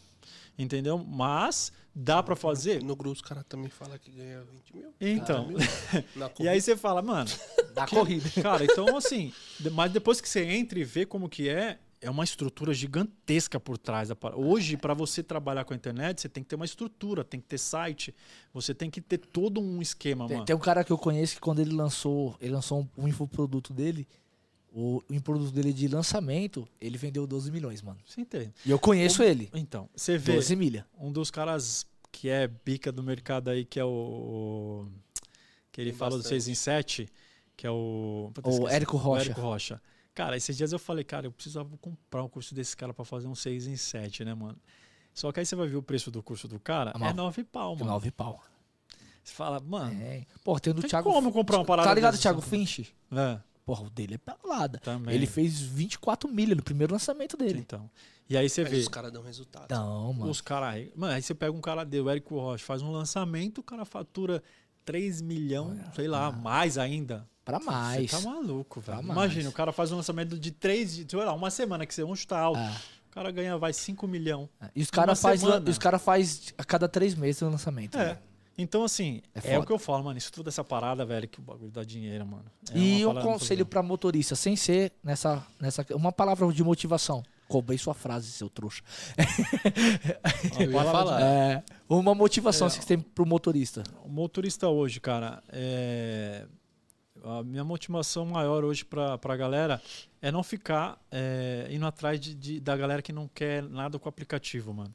Entendeu? Mas dá pra fazer? No grupo os caras também falam que ganha 20 mil. Então. Na E aí você fala, mano, Da corrida. Cara, então assim, mas depois que você entra e vê como que é, é uma estrutura gigantesca por trás. Hoje, para você trabalhar com a internet, você tem que ter uma estrutura, tem que ter site, você tem que ter todo um esquema, Tem, mano. tem um cara que eu conheço que quando ele lançou, ele lançou um, um infoproduto dele, o, o infoproduto dele de lançamento, ele vendeu 12 milhões, mano. Você entende? E eu conheço ele. Então, você vê 12 milha. um dos caras que é bica do mercado aí, que é o. que ele Tem fala do bastante. 6 em 7, que é o. O. Érico Rocha. O Érico Rocha. Cara, esses dias eu falei, cara, eu precisava comprar um curso desse cara pra fazer um 6 em 7, né, mano? Só que aí você vai ver o preço do curso do cara, É uma- é 9 pau, mano. 9 pau. Você fala, mano, É. Pô, tem o do tem Thiago. como comprar uma parada Tá ligado? Thiago Finch? É, Porra, o dele é pelada. também. Ele fez 24 milha no primeiro lançamento dele. Então. E aí você Mas vê os caras dão resultado. Não, mano. os caras. Mano, aí você pega um cara dele, o Érico Rocha, faz um lançamento, o cara fatura 3 milhões, sei lá, mais ainda. Pra mais. Você tá maluco, velho. Imagina, o cara faz um lançamento de 3, sei lá, uma semana que você um chuta alto. É. O cara ganha, vai 5 milhões. E os caras faz, os cara faz a cada três meses o lançamento. É. né? Então, assim, É é, o que eu falo, mano. Isso tudo essa parada, velho, que o bagulho dá dinheiro, mano. É E um conselho pra motorista, sem ser nessa, nessa. Uma palavra de motivação. Roubei sua frase, seu trouxa. Eu ia falar. É, uma motivação É. que você tem pro motorista. O motorista hoje, cara, é... a minha motivação maior hoje pra, pra galera é não ficar é, indo atrás de, de- da galera que não quer nada com o aplicativo, mano.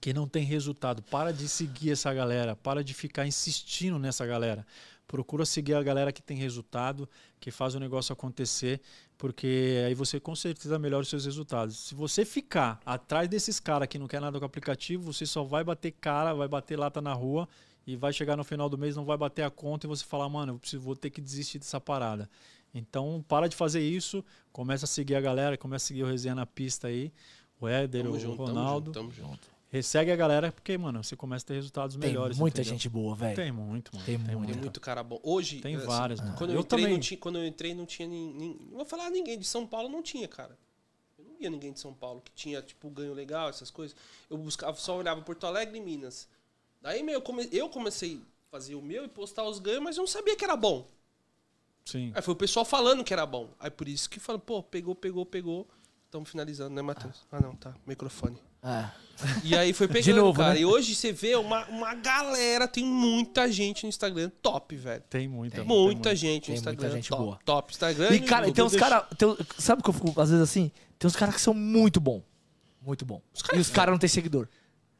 Que não tem resultado. Para de seguir essa galera. Para de ficar insistindo nessa galera. Procura seguir a galera que tem resultado, que faz o negócio acontecer, porque aí você com certeza melhora os seus resultados. Se você ficar atrás desses caras que não quer nada com o aplicativo, você só vai bater cara, vai bater lata na rua e vai chegar no final do mês, não vai bater a conta e você falar, mano, eu preciso, vou ter que desistir dessa parada. Então, para de fazer isso, começa a seguir a galera, começa a seguir o Resenha na pista aí, o Éder, Tamo o junto, Ronaldo. tamo junto, tamo junto. Segue a galera, porque, mano, você começa a ter resultados Tem melhores. muita entendeu? gente boa, velho. Tem muito, mano. Tem Tem, muito. muito. Tem muito cara bom. Hoje. Tem assim, várias, mano. Quando eu, Eu entrei, também. não tinha, quando eu entrei, não tinha ninguém. Não vou falar ninguém. De São Paulo não tinha, cara. Eu não via ninguém de São Paulo que tinha, tipo, ganho legal, essas coisas. Eu buscava, só olhava Porto Alegre e Minas. Daí, meu, eu come- eu comecei a fazer o meu e postar os ganhos, mas eu não sabia que era bom. Sim. Aí foi o pessoal falando que era bom. Aí por isso que falando, pô, pegou, pegou, pegou. Estamos finalizando, né, Matheus? Ah, não, tá. Microfone. É. E aí foi pegando, novo, cara. né? E hoje você vê uma, uma galera, tem muita gente no Instagram top, velho. Tem muita. Muita, muita. gente Tem no muita Instagram. gente top, boa. top. Instagram E, cara, YouTube. tem uns caras. Sabe o que eu fico, às vezes, assim? Tem uns caras que são muito bom. Muito bom. caras- e os caras não tem seguidor.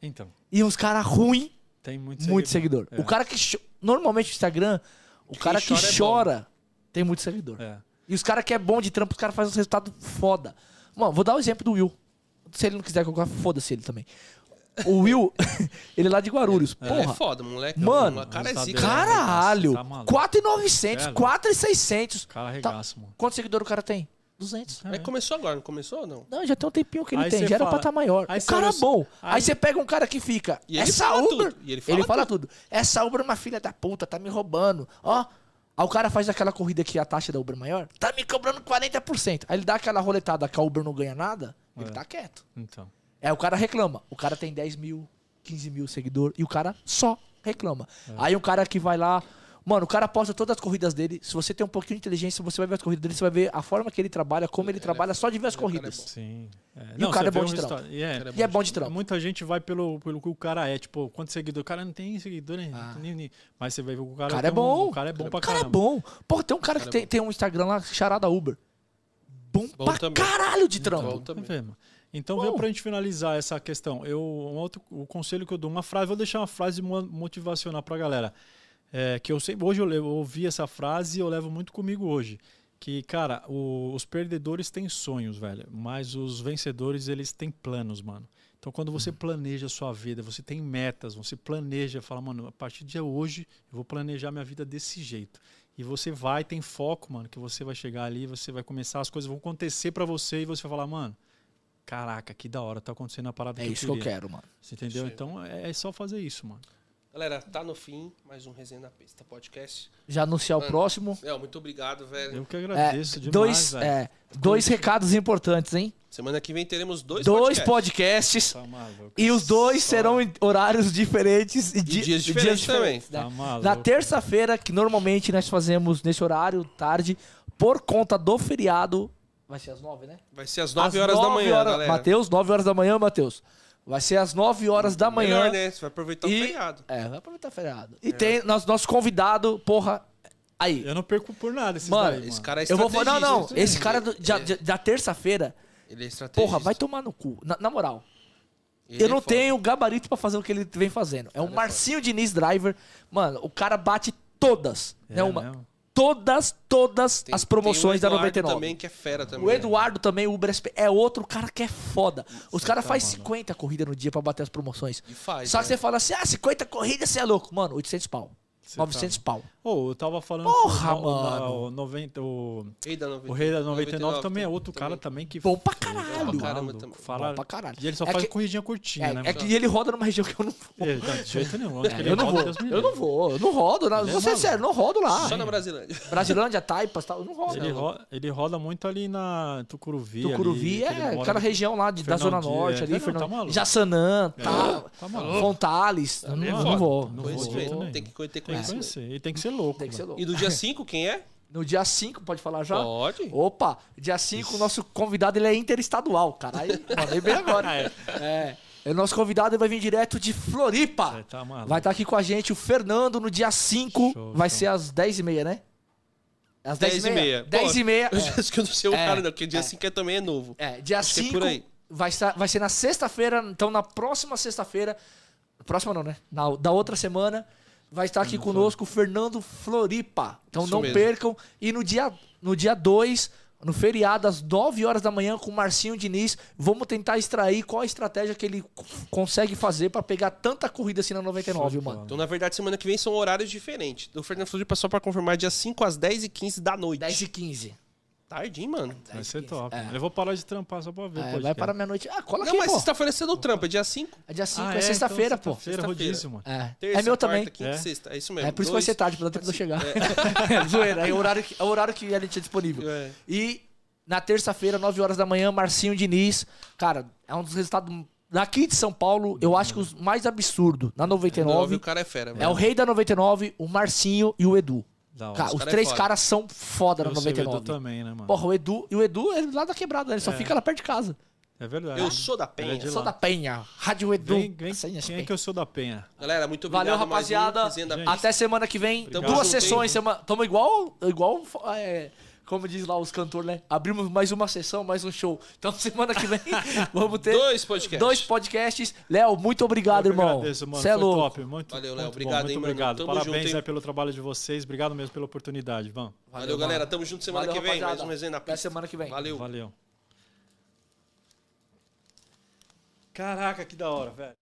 Então, E uns caras ruins, tem muito muito seguidor. É. O cara que. Normalmente o Instagram, o Quem cara que chora é chora tem muito seguidor. É. E os caras que é bom de trampo, os caras fazem um resultado foda. Mano, vou dar o exemplo do Will. Se ele não quiser colocar, foda-se ele também. O Will, ele é lá de Guarulhos. É Porra. foda, moleque. Mano, o cara é zica. dele. Caralho! Tá maluco. 4,900, Sério? 4,600. O cara Tá. arregaça, mano. Quantos seguidores o cara tem? 200. Mas começou agora, não começou ou não? Não, já tem um tempinho que ele Aí tem. Já era fala- pra estar maior. aí o cara é bom. Aí aí- você pega um cara que fica. E ele Essa fala Uber. tudo. E ele fala tudo. Essa Uber é uma filha da puta, tá me roubando. Ó. Aí o cara faz aquela corrida que a taxa da Uber é maior. Tá me cobrando 40%. Aí ele dá aquela roletada que a Uber não ganha nada. Ele É. tá quieto. Então. Aí o cara reclama. O cara tem 10 mil, 15 mil seguidores. E o cara só reclama. É. Aí um cara que vai lá. Mano, o cara posta todas as corridas dele. Se você tem um pouquinho de inteligência, você vai ver as corridas dele, você vai ver a forma que ele trabalha, como ele trabalha, só de ver as é corridas. bom. Sim. É. E o cara é bom de trampo. e é. É bom de trampo. Muita gente vai pelo, pelo que o cara é, tipo, quantos seguidores? O cara não tem seguidor, né? Ah. Nem- nem- Mas você vai ver que o cara, O cara é tem um- bom. O cara é bom pra O cara é caramba. bom. Pô, tem um cara que Cara é tem, bom. tem um Instagram lá, charada Uber. Bom, Bom pra também. caralho de Bom trampo. Então, Bom. veio pra gente finalizar essa questão. Eu, um outro, o conselho que eu dou, uma frase, vou deixar uma frase mo- motivacional pra galera. É, que eu sei, hoje eu, levo- eu ouvi essa frase e eu levo muito comigo hoje. Que, cara, o- os perdedores têm sonhos, velho, mas os vencedores, eles têm planos, mano. Então, quando você planeja a sua vida, você tem metas, você planeja, fala, mano, a partir de hoje eu vou planejar minha vida desse jeito. E você vai, tem foco, mano, que você vai chegar ali, você vai começar, as coisas vão acontecer pra você e você vai falar, mano, caraca, que da hora, tá acontecendo a parada É que eu isso que eu quero, mano. Você entendeu? Então é, é só fazer isso, mano. Galera, tá no fim, mais um Resenha na Pista podcast. Já anunciar o próximo. É, muito obrigado, velho. Eu que É, agradeço demais, dois, velho. é, dois recados importantes, hein? Semana que vem teremos dois, Dois podcasts. podcasts. Tá maluco. E os dois Só- serão em horários diferentes e, di- dias diferentes também. né? Tá maluco. Na terça-feira, que normalmente nós fazemos nesse horário, tarde, por conta do feriado. Vai ser às nove, né? Vai ser às 9 Às horas da nove manhã, horas- galera. Matheus, 9 horas da manhã, Matheus. Vai ser às 9 horas da manhã. Melhor, né? Você vai aproveitar E- o feriado. É, vai aproveitar o feriado. E tem nosso, nosso convidado, porra. Aí. Eu não perco por nada esses Mano, daí, mano. Esse cara é Eu vou falar. Não, não. Esse cara do- da, Ele- da terça-feira, Ele é estrategista. porra, vai tomar no cu. Na, na moral. Ele eu é não foda. tenho gabarito pra fazer o que ele vem fazendo. É um é Marcinho Diniz Driver. Mano, o cara bate todas. É né, uma, mesmo? Todas, todas Tem- as promoções da Eduardo 99. também, que é fera também. O Eduardo também, o Uber SP, é outro cara que é foda. Os caras tá, fazem mano. 50 corridas no dia pra bater as promoções. E faz, Só que né? você fala assim, ah, 50 corridas, você é louco. Mano, 800 pau. Você 900 pau. Ô, eu tava falando Porra, com o, o- mano. o, 90, o, Rei da 90, o Rei da 99, também é outro cara também que Bom pra fala- caralho. Caramba, também. fala Bom pra caralho. E ele só É faz que- corridinha curtinha, né? É, é que ele roda numa região que eu não vou. É, não, de jeito nenhum. Ele Eu não vou, eu não vou, eu não rodo. Não, é vou ser sério, não rodo lá. Só na Brasilândia. Brasilândia, Taipas, tal, eu não rodo. Ele, ro- ele roda muito ali na Tucuruvi. Tucuruvi ali, que ele é aquela região lá de, da Zona Norte é. ali, tá. Jaçanã, tá, Tá maluco. Fontales. Eu não, é eu não vou. Não vou. tem que ter Tem que conhecimento. conhecer. E tem que ser louco. Tem que ser velho. louco. E do dia 5, quem é? No dia 5, pode falar já? Pode. Opa, dia 5, o nosso convidado ele é interestadual. Caralho, mandei bem agora. é. O nosso convidado ele vai vir direto de Floripa. Tá. Vai estar aqui com a gente o Fernando no dia 5. Show, vai show. ser às 10h30, né? Às 10 e meia. 10 e meia. Eu já acho que eu não sei o É. cara, não, porque dia É. 5 é também é novo. É, dia Acho que é 5 por aí. vai, estar- vai ser na sexta-feira, então na próxima sexta-feira, próxima não, né? Na, da outra semana, vai estar aqui conosco o Fernando Floripa. Então Isso não mesmo. percam. E no dia no dia 2, no feriado, às 9 horas da manhã, com o Marcinho Diniz, vamos tentar extrair qual a estratégia que ele consegue fazer pra pegar tanta corrida assim na 99, Show de mano. Então, na verdade, semana que vem são horários diferentes. Do Fernando Floripa, só pra confirmar, dia 5 às 10 e 15 da noite. 10 e 15. Tardinho, mano. Vai ser 15. top. É. Eu vou parar de trampar só pra ver. É, vai para meia-noite. Ah, cola Não, aqui, mas pô. sexta-feira você não trampa, é dia 5. É dia 5, Ah, é, então sexta-feira, pô. Sexta-feira, rodízio, mano. É. Terça, é meu quarta, também. quinta É? sexta. É isso mesmo. É por isso que vai ser tarde, dar tempo de eu chegar. Zoeira, é o horário que, é o horário que a gente é disponível. É. E na terça-feira, 9 horas da manhã, Marcinho Diniz. Cara, é um dos resultados daqui de São Paulo, eu acho que os mais absurdo. Na 99, o cara é fera, é velho. o rei da 99, o Marcinho e o Edu. Hora. Cara, os cara é três foda. caras são foda na Eu sei, o Edu 99. também, né, mano? Porra, o Edu. E o Edu é lá da quebrada, ele só fica lá perto de casa. É verdade. Eu sou da Penha. é Eu sou lá. da Penha. Rádio Edu. Vem, vem, quem é que eu sou da Penha? Galera, muito obrigado. Valeu, mais um rapaziada. Da Gente. Até semana que vem. Tamo Duas sessões. Semana... Tamo igual, igual é, como diz lá os cantores, né? Abrimos mais uma sessão, mais um show. Então semana que vem vamos ter Dois podcasts. dois podcasts. Léo, muito obrigado, Eu irmão. agradeço, mano. Cê é louco. top. Muito, Valeu, Léo. bom, Obrigado, muito hein, mano. obrigado. Tamo Parabéns junto, hein? aí pelo trabalho de vocês. Obrigado mesmo pela oportunidade. Vamos. Valeu, galera. Tamo junto semana Valeu, que vem. Mais rapaziada. um resenha na Até pista. semana que vem. Valeu. Valeu. Caraca, que da hora, velho.